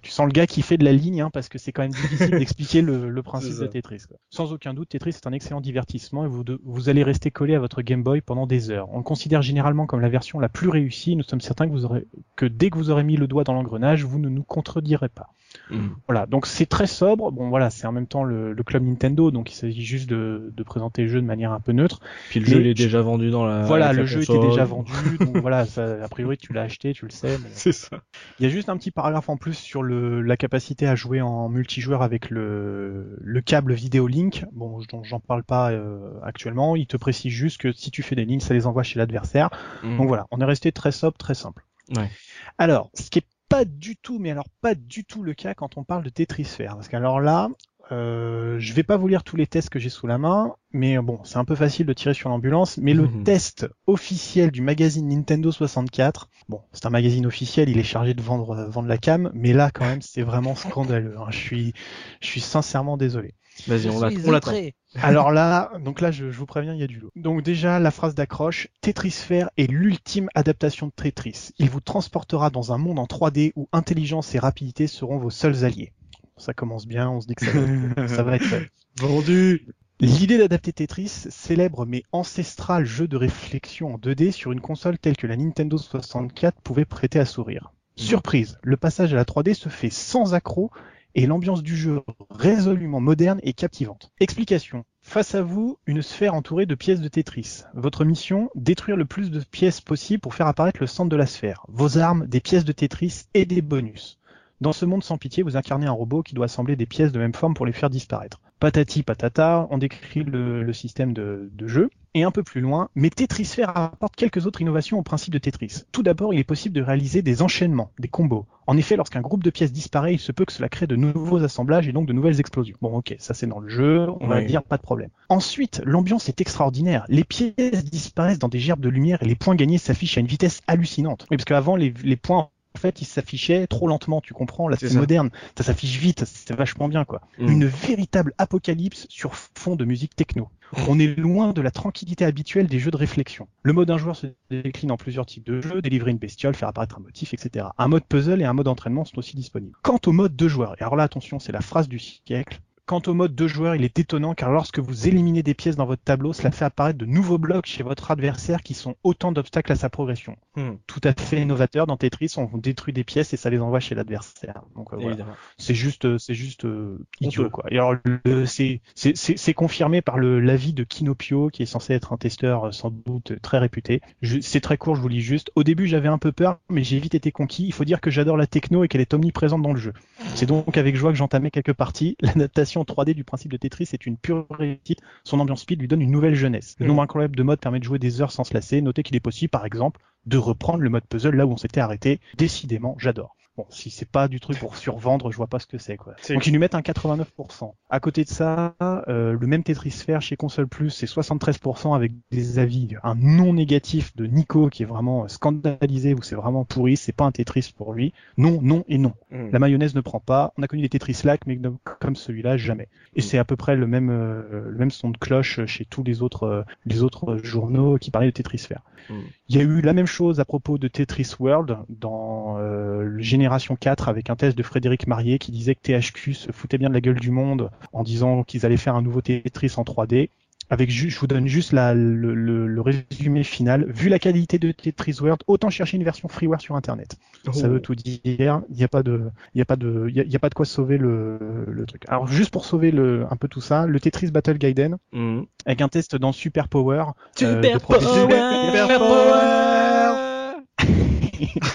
Tu sens le gars qui fait de la ligne, hein, parce que c'est quand même difficile d'expliquer le, le principe de. Tetris. quoi. Sans aucun doute, Tetris est un excellent divertissement et vous, de- vous allez rester collé à votre Game Boy pendant des heures. On le considère généralement comme la version la plus réussie. Nous sommes certains que, vous aurez, que dès que vous aurez mis le doigt dans l'engrenage, vous ne nous contredirez pas. Hmm. Voilà, donc c'est très sobre. Bon, voilà, c'est en même temps le, le club Nintendo, donc il s'agit juste de, de présenter le jeu de manière un peu neutre. Puis le Mais jeu il est déjà vendu dans la. voilà, le jeu était déjà vendu, donc voilà, ça, a priori tu l'as acheté, tu le sais. mais- C'est ça. Il y a juste un petit paragraphe en plus sur le, la capacité à jouer en multijoueur avec le, le câble vidéo link. Bon, dont j'en parle pas euh, actuellement. Il te précise juste que si tu fais des lignes, ça les envoie chez l'adversaire. Hmm. Donc voilà, on est resté très sobre, très simple. Ouais. Alors, ce qui est pas du tout, mais alors pas du tout le cas quand on parle de Tetris Sphere, parce qu'alors là, euh, je vais pas vous lire tous les tests que j'ai sous la main, mais bon, c'est un peu facile de tirer sur l'ambulance. Mais le Mhm. test officiel du magazine Nintendo 64, bon, c'est un magazine officiel, il est chargé de vendre euh, vendre la cam, mais là quand même, c'est vraiment scandaleux. hein. Je suis, je suis sincèrement désolé. Vas-y, on on l'attend. Alors là, donc là, je, je vous préviens, il y a du lot. Donc déjà, la phrase d'accroche, Tetris Sphere est l'ultime adaptation de Tetris. Il vous transportera dans un monde en 3D où intelligence et rapidité seront vos seuls alliés. Ça commence bien, on se dit que ça va être, ça va être. Vendu. L'idée d'adapter Tetris, célèbre mais ancestral jeu de réflexion en 2D sur une console telle que la Nintendo 64 pouvait prêter à sourire. Surprise, le passage à la 3D se fait sans accroc et l'ambiance du jeu résolument moderne et captivante. Explication. Face à vous, une sphère entourée de pièces de Tetris. Votre mission, détruire le plus de pièces possible pour faire apparaître le centre de la sphère. Vos armes, des pièces de Tetris et des bonus. Dans ce monde sans pitié, vous incarnez un robot qui doit assembler des pièces de même forme pour les faire disparaître. Patati patata, on décrit le, système de, jeu. Et un peu plus loin, mais Tetris Sphere apporte quelques autres innovations au principe de Tetris. Tout d'abord, il est possible de réaliser des enchaînements, des combos. En effet, lorsqu'un groupe de pièces disparaît, il se peut que cela crée de nouveaux assemblages et donc de nouvelles explosions. Bon, ok, ça c'est dans le jeu, on va dire pas de problème. Ensuite, l'ambiance est extraordinaire. Les pièces disparaissent dans des gerbes de lumière et les points gagnés s'affichent à une vitesse hallucinante. Oui, parce qu'avant, les, les points en fait, il s'affichait trop lentement, tu comprends, là c'est moderne, ça s'affiche vite, c'est vachement bien quoi. Mm. Une véritable apocalypse sur fond de musique techno. On est loin de la tranquillité habituelle des jeux de réflexion. Le mode un joueur se décline en plusieurs types de jeux, délivrer une bestiole, faire apparaître un motif, etc. Un mode puzzle et un mode entraînement sont aussi disponibles. Quant au mode deux joueurs, et alors là attention, c'est la phrase du siècle, Quant au mode deux joueurs, il est étonnant car lorsque vous éliminez des pièces dans votre tableau, cela fait apparaître de nouveaux blocs chez votre adversaire qui sont autant d'obstacles à sa progression. Hmm. Tout à fait innovateur dans Tetris, on détruit des pièces et ça les envoie chez l'adversaire. Donc euh, voilà. c'est juste, euh, c'est juste euh, idiot quoi. Et alors c'est confirmé par l'avis de Kinopio qui est censé être un testeur sans doute très réputé. C'est très court, je vous lis juste. Au début, j'avais un peu peur, mais j'ai vite été conquis. Il faut dire que j'adore la techno et qu'elle est omniprésente dans le jeu. C'est donc avec joie que j'entamais quelques parties. L'adaptation 3D du principe de Tetris est une pure réussite. Son ambiance speed lui donne une nouvelle jeunesse. Le mm. nombre incroyable de modes permet de jouer des heures sans se lasser. Notez qu'il est possible, par exemple, de reprendre le mode puzzle là où on s'était arrêté. Décidément, j'adore. Bon, si c'est pas du truc pour survendre, je vois pas ce que c'est quoi. Donc ils lui mettent un 89%. À côté de ça, euh, le même Tetris Sphere chez Console Plus, c'est 73% avec des avis, un non négatif de Nico qui est vraiment scandalisé ou c'est vraiment pourri, c'est pas un Tetris pour lui. Non, non et non. Hmm. La mayonnaise ne prend pas. On a connu des Tetris Lac, mais comme celui-là, jamais. Et hmm. c'est à peu près le même euh, le même son de cloche chez tous les autres euh, les autres journaux qui parlaient de Tetris Sphere. Hmm. Il y a eu la même chose à propos de Tetris World dans le général Génération 4 avec un test de Frédéric Marier qui disait que THQ se foutait bien de la gueule du monde en disant qu'ils allaient faire un nouveau Tetris en 3D. Avec je vous donne juste la, le, résumé final. Vu la qualité de Tetris World, autant chercher une version freeware sur Internet. Ça veut tout dire. Il n'y a pas de, il y a pas de, il y, a, pas de quoi sauver le, le truc. Alors juste pour sauver le, un peu tout ça, le Tetris Battle Gaiden mhm. avec un test dans Super Power. Super euh, Power. Super Power.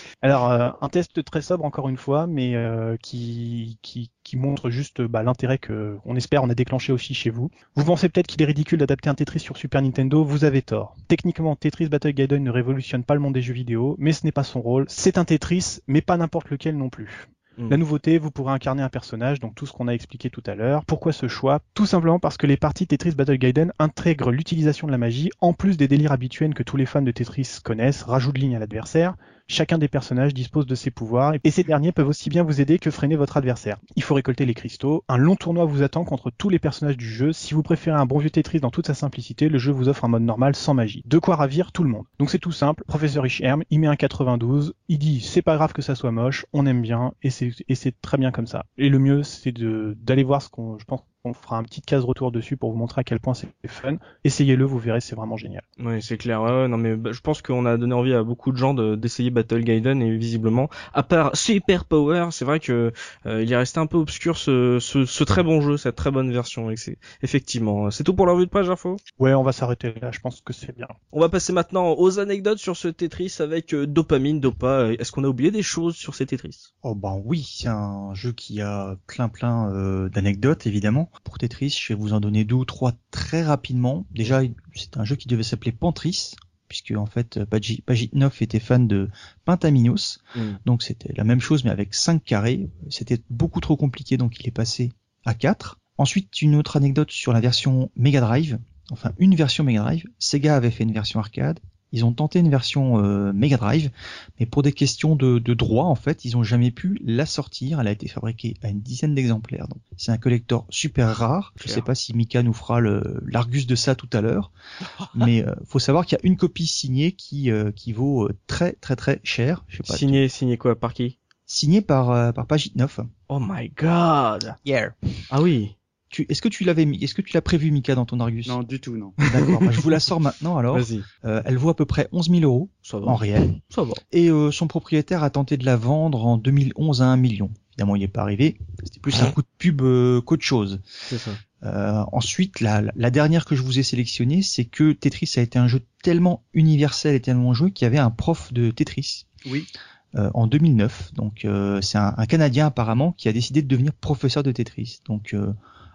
Alors euh, un test très sobre encore une fois, mais euh, qui, qui, qui montre juste bah, l'intérêt que on espère on a déclenché aussi chez vous. Vous pensez peut-être qu'il est ridicule d'adapter un Tetris sur Super Nintendo, vous avez tort. Techniquement, Tetris Battle Gaiden ne révolutionne pas le monde des jeux vidéo, mais ce n'est pas son rôle. C'est un Tetris, mais pas n'importe lequel non plus. La mm. nouveauté, vous pourrez incarner un personnage, donc tout ce qu'on a expliqué tout à l'heure. Pourquoi ce choix? Tout simplement parce que les parties Tetris Battle Gaiden intègrent l'utilisation de la magie, en plus des délires habituels que tous les fans de Tetris connaissent, rajout de lignes à l'adversaire. Chacun des personnages dispose de ses pouvoirs, et ces derniers peuvent aussi bien vous aider que freiner votre adversaire. Il faut récolter les cristaux. Un long tournoi vous attend contre tous les personnages du jeu. Si vous préférez un bon vieux Tetris dans toute sa simplicité, le jeu vous offre un mode normal sans magie. De quoi ravir tout le monde. Donc c'est tout simple. Professeur Richherm, il met un 92, il dit c'est pas grave que ça soit moche, on aime bien, et c'est très bien comme ça. Et le mieux, c'est d'aller voir ce qu'on, je pense, on fera un petit case retour dessus pour vous montrer à quel point c'est fun. Essayez-le, vous verrez, c'est vraiment génial. Oui, c'est clair. Ouais, non mais bah, je pense qu'on a donné envie à beaucoup de gens d'essayer Battle Gaiden et visiblement, à part Super Power, c'est vrai que euh, il est resté un peu obscur ce, ce, ce, très bon jeu, cette très bonne version. Et c'est effectivement, c'est tout pour la revue de page info. Ouais, on va s'arrêter là. Je pense que c'est bien. On va passer maintenant aux anecdotes sur ce Tetris avec euh, Dopamine, Dopa. Est-ce qu'on a oublié des choses sur ces Tetris? Oh ben oui, c'est un jeu qui a plein plein euh, d'anecdotes évidemment pour Tetris. Je vais vous en donner deux ou trois très rapidement. Déjà, c'est un jeu qui devait s'appeler Pantris, puisque en fait Pagitnov était fan de Pentaminos. Mm. Donc c'était la même chose mais avec 5 carrés. C'était beaucoup trop compliqué donc il est passé à 4. Ensuite, une autre anecdote sur la version Mega Drive. Enfin, une version Mega Drive. Sega avait fait une version arcade ils ont tenté une version euh, Mega Drive, mais pour des questions de, de droit, en fait, ils ont jamais pu la sortir. Elle a été fabriquée à une dizaine d'exemplaires. Donc, c'est un collector super rare. Je sais pas si Mika nous fera l'argus de ça tout à l'heure, mais euh, faut savoir qu'il y a une copie signée qui euh, qui vaut euh, très très très cher. Je sais pas. Signée, signée quoi? Par qui? Signée par par Pagitnov. Oh my God. Yeah. Ah oui est-ce que tu l'avais mis, est-ce que tu l'as prévu Mika dans ton Argus? Non, du tout, non. D'accord. Bah, je vous la sors maintenant alors. Vas-y. Euh, elle vaut à peu près 11 000 euros en réel. Ça va. Et euh, son propriétaire a tenté de la vendre en 2011 à 1 million. Évidemment, il n'est pas arrivé. C'était plus un coup de pub euh, qu'autre chose. C'est ça. Euh, ensuite, la, la, dernière que je vous ai sélectionnée, c'est que Tetris a été un jeu tellement universel et tellement joué qu'il y avait un prof de Tetris. Oui. en 2009. Donc c'est un, un, Canadien apparemment qui a décidé de devenir professeur de Tetris. Donc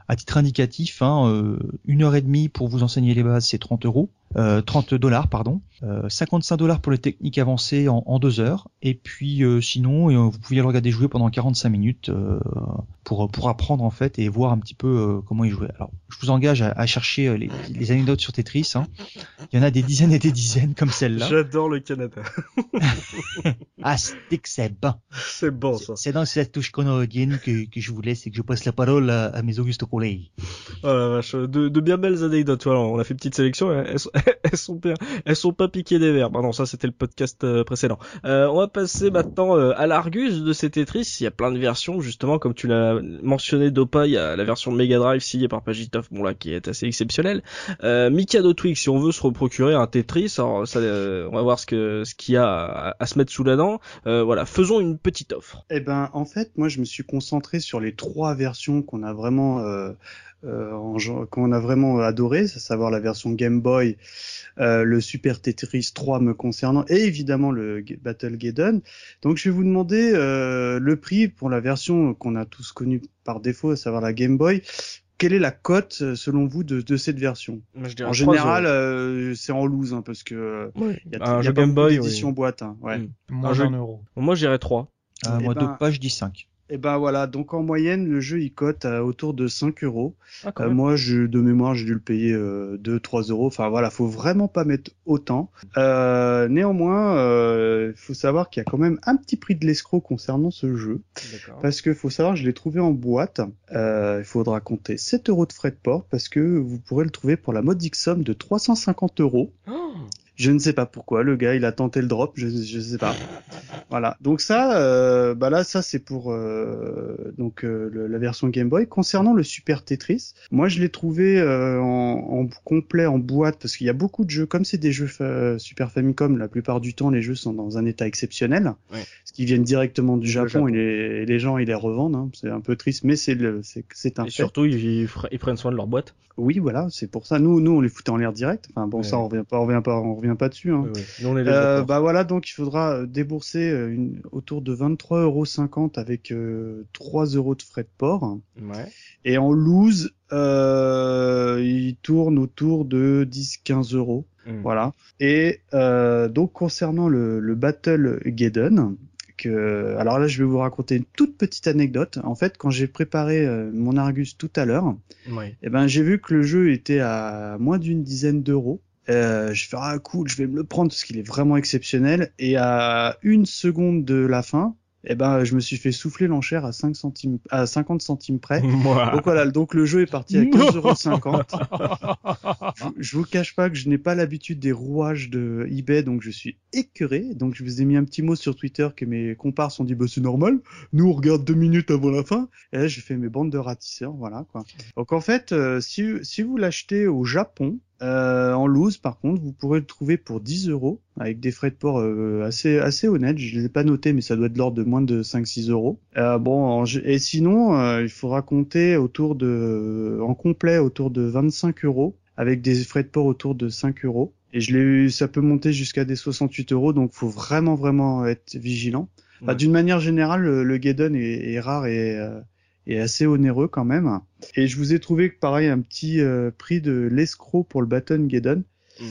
à titre indicatif, hein, une heure et demie pour vous enseigner les bases, c'est 30 euros. 30 euh, dollars pardon, 55 euh, dollars pour les techniques avancées en, en deux heures, et puis euh, sinon vous pouvez le regarder jouer pendant 45 minutes pour pour apprendre en fait et voir un petit peu comment il jouait. Alors je vous engage à, à chercher les, les, anecdotes sur Tetris. Hein. Il y en a des dizaines et des dizaines comme celle-là. J'adore le Canada. ah c'est que c'est bon. C'est bon ça. C'est dans cette touche canadienne que, que je vous laisse et que je passe la parole à, mes Auguste collègues. Oh la vache, de, de bien belles anecdotes. Voilà, on a fait une petite sélection. Elles, elles sont bien, elles sont pas piquées des verres. non, ça c'était le podcast euh, précédent. Euh, on va passer maintenant euh, à l'Argus de ces Tetris. Il y a plein de versions, justement, comme tu l'as mentionné, Dopa. Il y a la version Mega Drive signée par Pagitov, bon là, qui est assez exceptionnelle. Euh, Mikado Twix, si on veut se reprocurer un Tetris, alors ça, on va voir ce que ce qu'il y a à, se mettre sous la dent. voilà, faisons une petite offre. Eh ben, en fait, moi, je me suis concentré sur les trois versions qu'on a vraiment euh, qu'on a vraiment adoré, à savoir la version Game Boy, euh, le Super Tetris 3 me concernant, et évidemment le Battle Gaiden. Donc je vais vous demander euh, le prix pour la version qu'on a tous connue par défaut, à savoir la Game Boy. Quelle est la cote selon vous de, de cette version? En général, euh, c'est en loose hein, parce que il y a, y a Game Boy édition boîte. Hein, ouais. Mm. Moins d'un euro. Moi, j'irais 3. Euh, moi, ben, deux pages, je dis 5. Et ben voilà, donc en moyenne, le jeu il cote à autour de 5 euros. Ah, euh, moi, je, de mémoire, j'ai dû le payer euh, 2-3 euros. Enfin voilà, faut vraiment pas mettre autant. Euh, néanmoins, euh, il faut savoir qu'il y a quand même un petit prix de l'escroc concernant ce jeu. Parce que faut savoir, je l'ai trouvé en boîte. Euh, il faudra compter 7 euros de frais de port parce que vous pourrez le trouver pour la modique somme de 350 euros. Oh je ne sais pas pourquoi. Le gars, il a tenté le drop. Je, je sais pas. Voilà. Donc ça, euh, bah là, ça c'est pour euh, donc euh, la version Game Boy. Concernant le Super Tetris, moi je l'ai trouvé euh, en, en, complet en boîte parce qu'il y a beaucoup de jeux. Comme c'est des jeux Super Famicom, la plupart du temps les jeux sont dans un état exceptionnel, ouais. parce qu'ils viennent directement du Japon, Et, les, les, gens ils les revendent. Hein. C'est un peu triste, mais c'est c'est un. Et surtout ils, ils, prennent soin de leur boîte. Oui, voilà, c'est pour ça. Nous, nous on les foutait en l'air direct. Enfin bon, ça on revient pas, on revient pas, on revient pas dessus. Hein. euh, bah voilà, donc il faudra débourser une, autour de 23,50 euros avec euh, 3 euros de frais de port. Ouais. Et en loose, euh, il tourne autour de 10-15 euros. Hmm. Voilà. Et euh, donc concernant le, le Battle Gaiden, que, alors là je vais vous raconter une toute petite anecdote. En fait, quand j'ai préparé euh, mon Argus tout à l'heure, et eh ben j'ai vu que le jeu était à moins d'une dizaine d'euros. Euh, je fais ah cool, je vais me le prendre parce qu'il est vraiment exceptionnel. Et à une seconde de la fin, eh ben je me suis fait souffler l'enchère à 5 centimes, à 50 centimes près. Donc voilà, donc le jeu est parti à 15,50€. je, je vous cache pas que je n'ai pas l'habitude des rouages de eBay, donc je suis écœuré. Donc je vous ai mis un petit mot sur Twitter que mes compars sont dit bah c'est normal. Nous on regarde deux minutes avant la fin. Et là j'ai fait mes bandes de ratisseurs, voilà quoi. Donc en fait, euh, si si vous l'achetez au Japon, euh, en loose, par contre, vous pourrez le trouver pour 10 euros avec des frais de port euh, assez assez honnêtes. Je les ai pas notés, mais ça doit être de l'ordre de moins de 5-6 euros. Euh, bon, et sinon, euh, il faudra compter autour de, en complet, autour de 25 euros avec des frais de port autour de 5 euros. Et je l'ai eu, ça peut monter jusqu'à des 68 euros, donc faut vraiment vraiment être vigilant. D'une manière générale, le, le est, est, rare et est assez onéreux quand même. Et je vous ai trouvé pareil un petit euh, prix de l'escroc pour le Baton Geddon. Mm.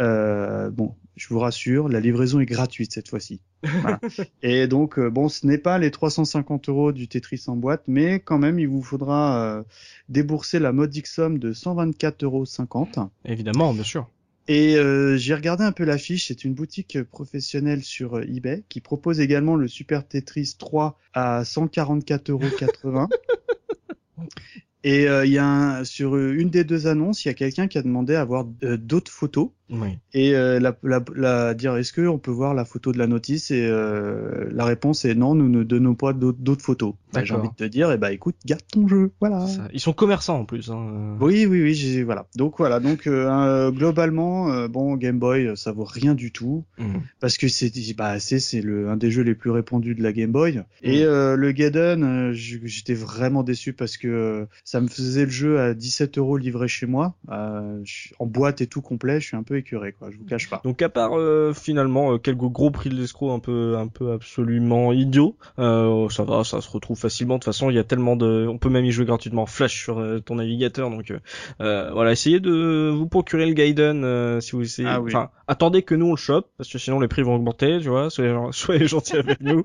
Euh, bon, je vous rassure, la livraison est gratuite cette fois-ci. Voilà. et donc euh, bon, ce n'est pas les 350 euros du Tetris en boîte, mais quand même il vous faudra euh, débourser la modique somme de 124,50 euros. Évidemment, bien sûr. Et euh, j'ai regardé un peu l'affiche, c'est une boutique professionnelle sur euh, eBay qui propose également le Super Tetris 3 à 144,80€. Et euh, il y a un, sur une des deux annonces, il y a quelqu'un qui a demandé à avoir d'autres photos oui. Et euh, la, la, la, dire est-ce qu'on peut voir la photo de la notice et euh, la réponse est non, nous ne donnons pas d'autres photos. J'ai envie de te dire, eh ben écoute, garde ton jeu, voilà. Ça, ils sont commerçants en plus. Hein. Oui, oui, oui, voilà. Donc voilà, donc euh, globalement, euh, bon, Game Boy, ça vaut rien du tout mmh. parce que c'est bah c'est c'est le un des jeux les plus répandus de la Game Boy. Mmh. Et euh, le Gaiden, j'étais vraiment déçu parce que ça me faisait le jeu à 17 euros livré chez moi, en boîte et tout complet. Je suis un peu écœuré, quoi. Je vous cache pas. Donc à part finalement quelques gros prix de l'escroc un peu, un peu absolument idiots, ça va, ça se retrouve facilement. De toute façon, il y a tellement de, on peut même y jouer gratuitement Flash sur ton navigateur. Donc voilà, essayez de vous procurer le Gaiden si vous essayez. Ah enfin, attendez que nous on le chope parce que sinon les prix vont augmenter, tu vois. Soyez, soyez gentils avec nous.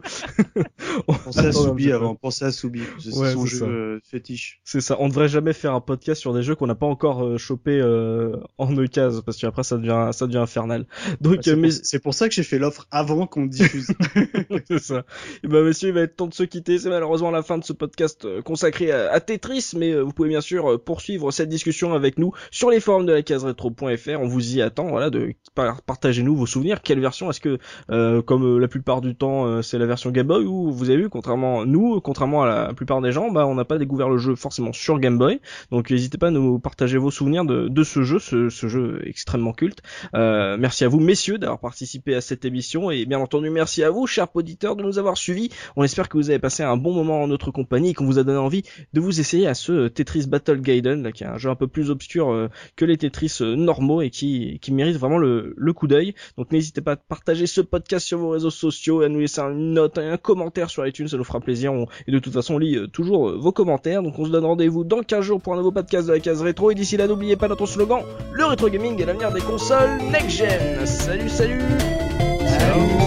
pensez à Soubi avant, pensez à Soubi. C'est son jeu euh, fétiche. C'est ça. On devrait jamais faire un podcast sur des jeux qu'on n'a pas encore euh, chopé euh, en occasion parce qu'après ça devient ça devient infernal. Donc c'est mais... pour, pour, ça que j'ai fait l'offre avant qu'on diffuse. c'est ça. Et ben messieurs, il va être temps de se quitter. C'est malheureusement la fin de ce podcast consacré à, Tetris, mais vous pouvez bien sûr poursuivre cette discussion avec nous sur les forums de la case rétro.fr. On vous y attend. Voilà, de partagez-nous vos souvenirs. Quelle version est-ce que, comme la plupart du temps, c'est la version Game Boy ou vous avez vu, contrairement nous, contrairement à la plupart des gens, bah on n'a pas découvert le jeu forcément sur Game Boy. Donc n'hésitez pas à nous partager vos souvenirs de, de ce jeu, ce, ce, jeu extrêmement culte. Euh, merci à vous messieurs d'avoir participé à cette émission et bien entendu merci à vous chers auditeurs de nous avoir suivis. On espère que vous avez passé un bon moment en notre compagnie et qu'on vous a donné envie de vous essayer à ce Tetris Battle Gaiden, là, qui est un jeu un peu plus obscur euh, que les Tetris euh, normaux et qui, qui mérite vraiment le, le coup d'œil. Donc n'hésitez pas à partager ce podcast sur vos réseaux sociaux et à nous laisser une note, un commentaire sur iTunes, ça nous fera plaisir. et de toute façon on lit toujours vos commentaires. Donc on se donne rendez-vous dans 15 jours pour un nouveau podcast de la case rétro. Et d'ici là, n'oubliez pas notre slogan, le rétro gaming est l'avenir des console next-gen. Salut, salut Salut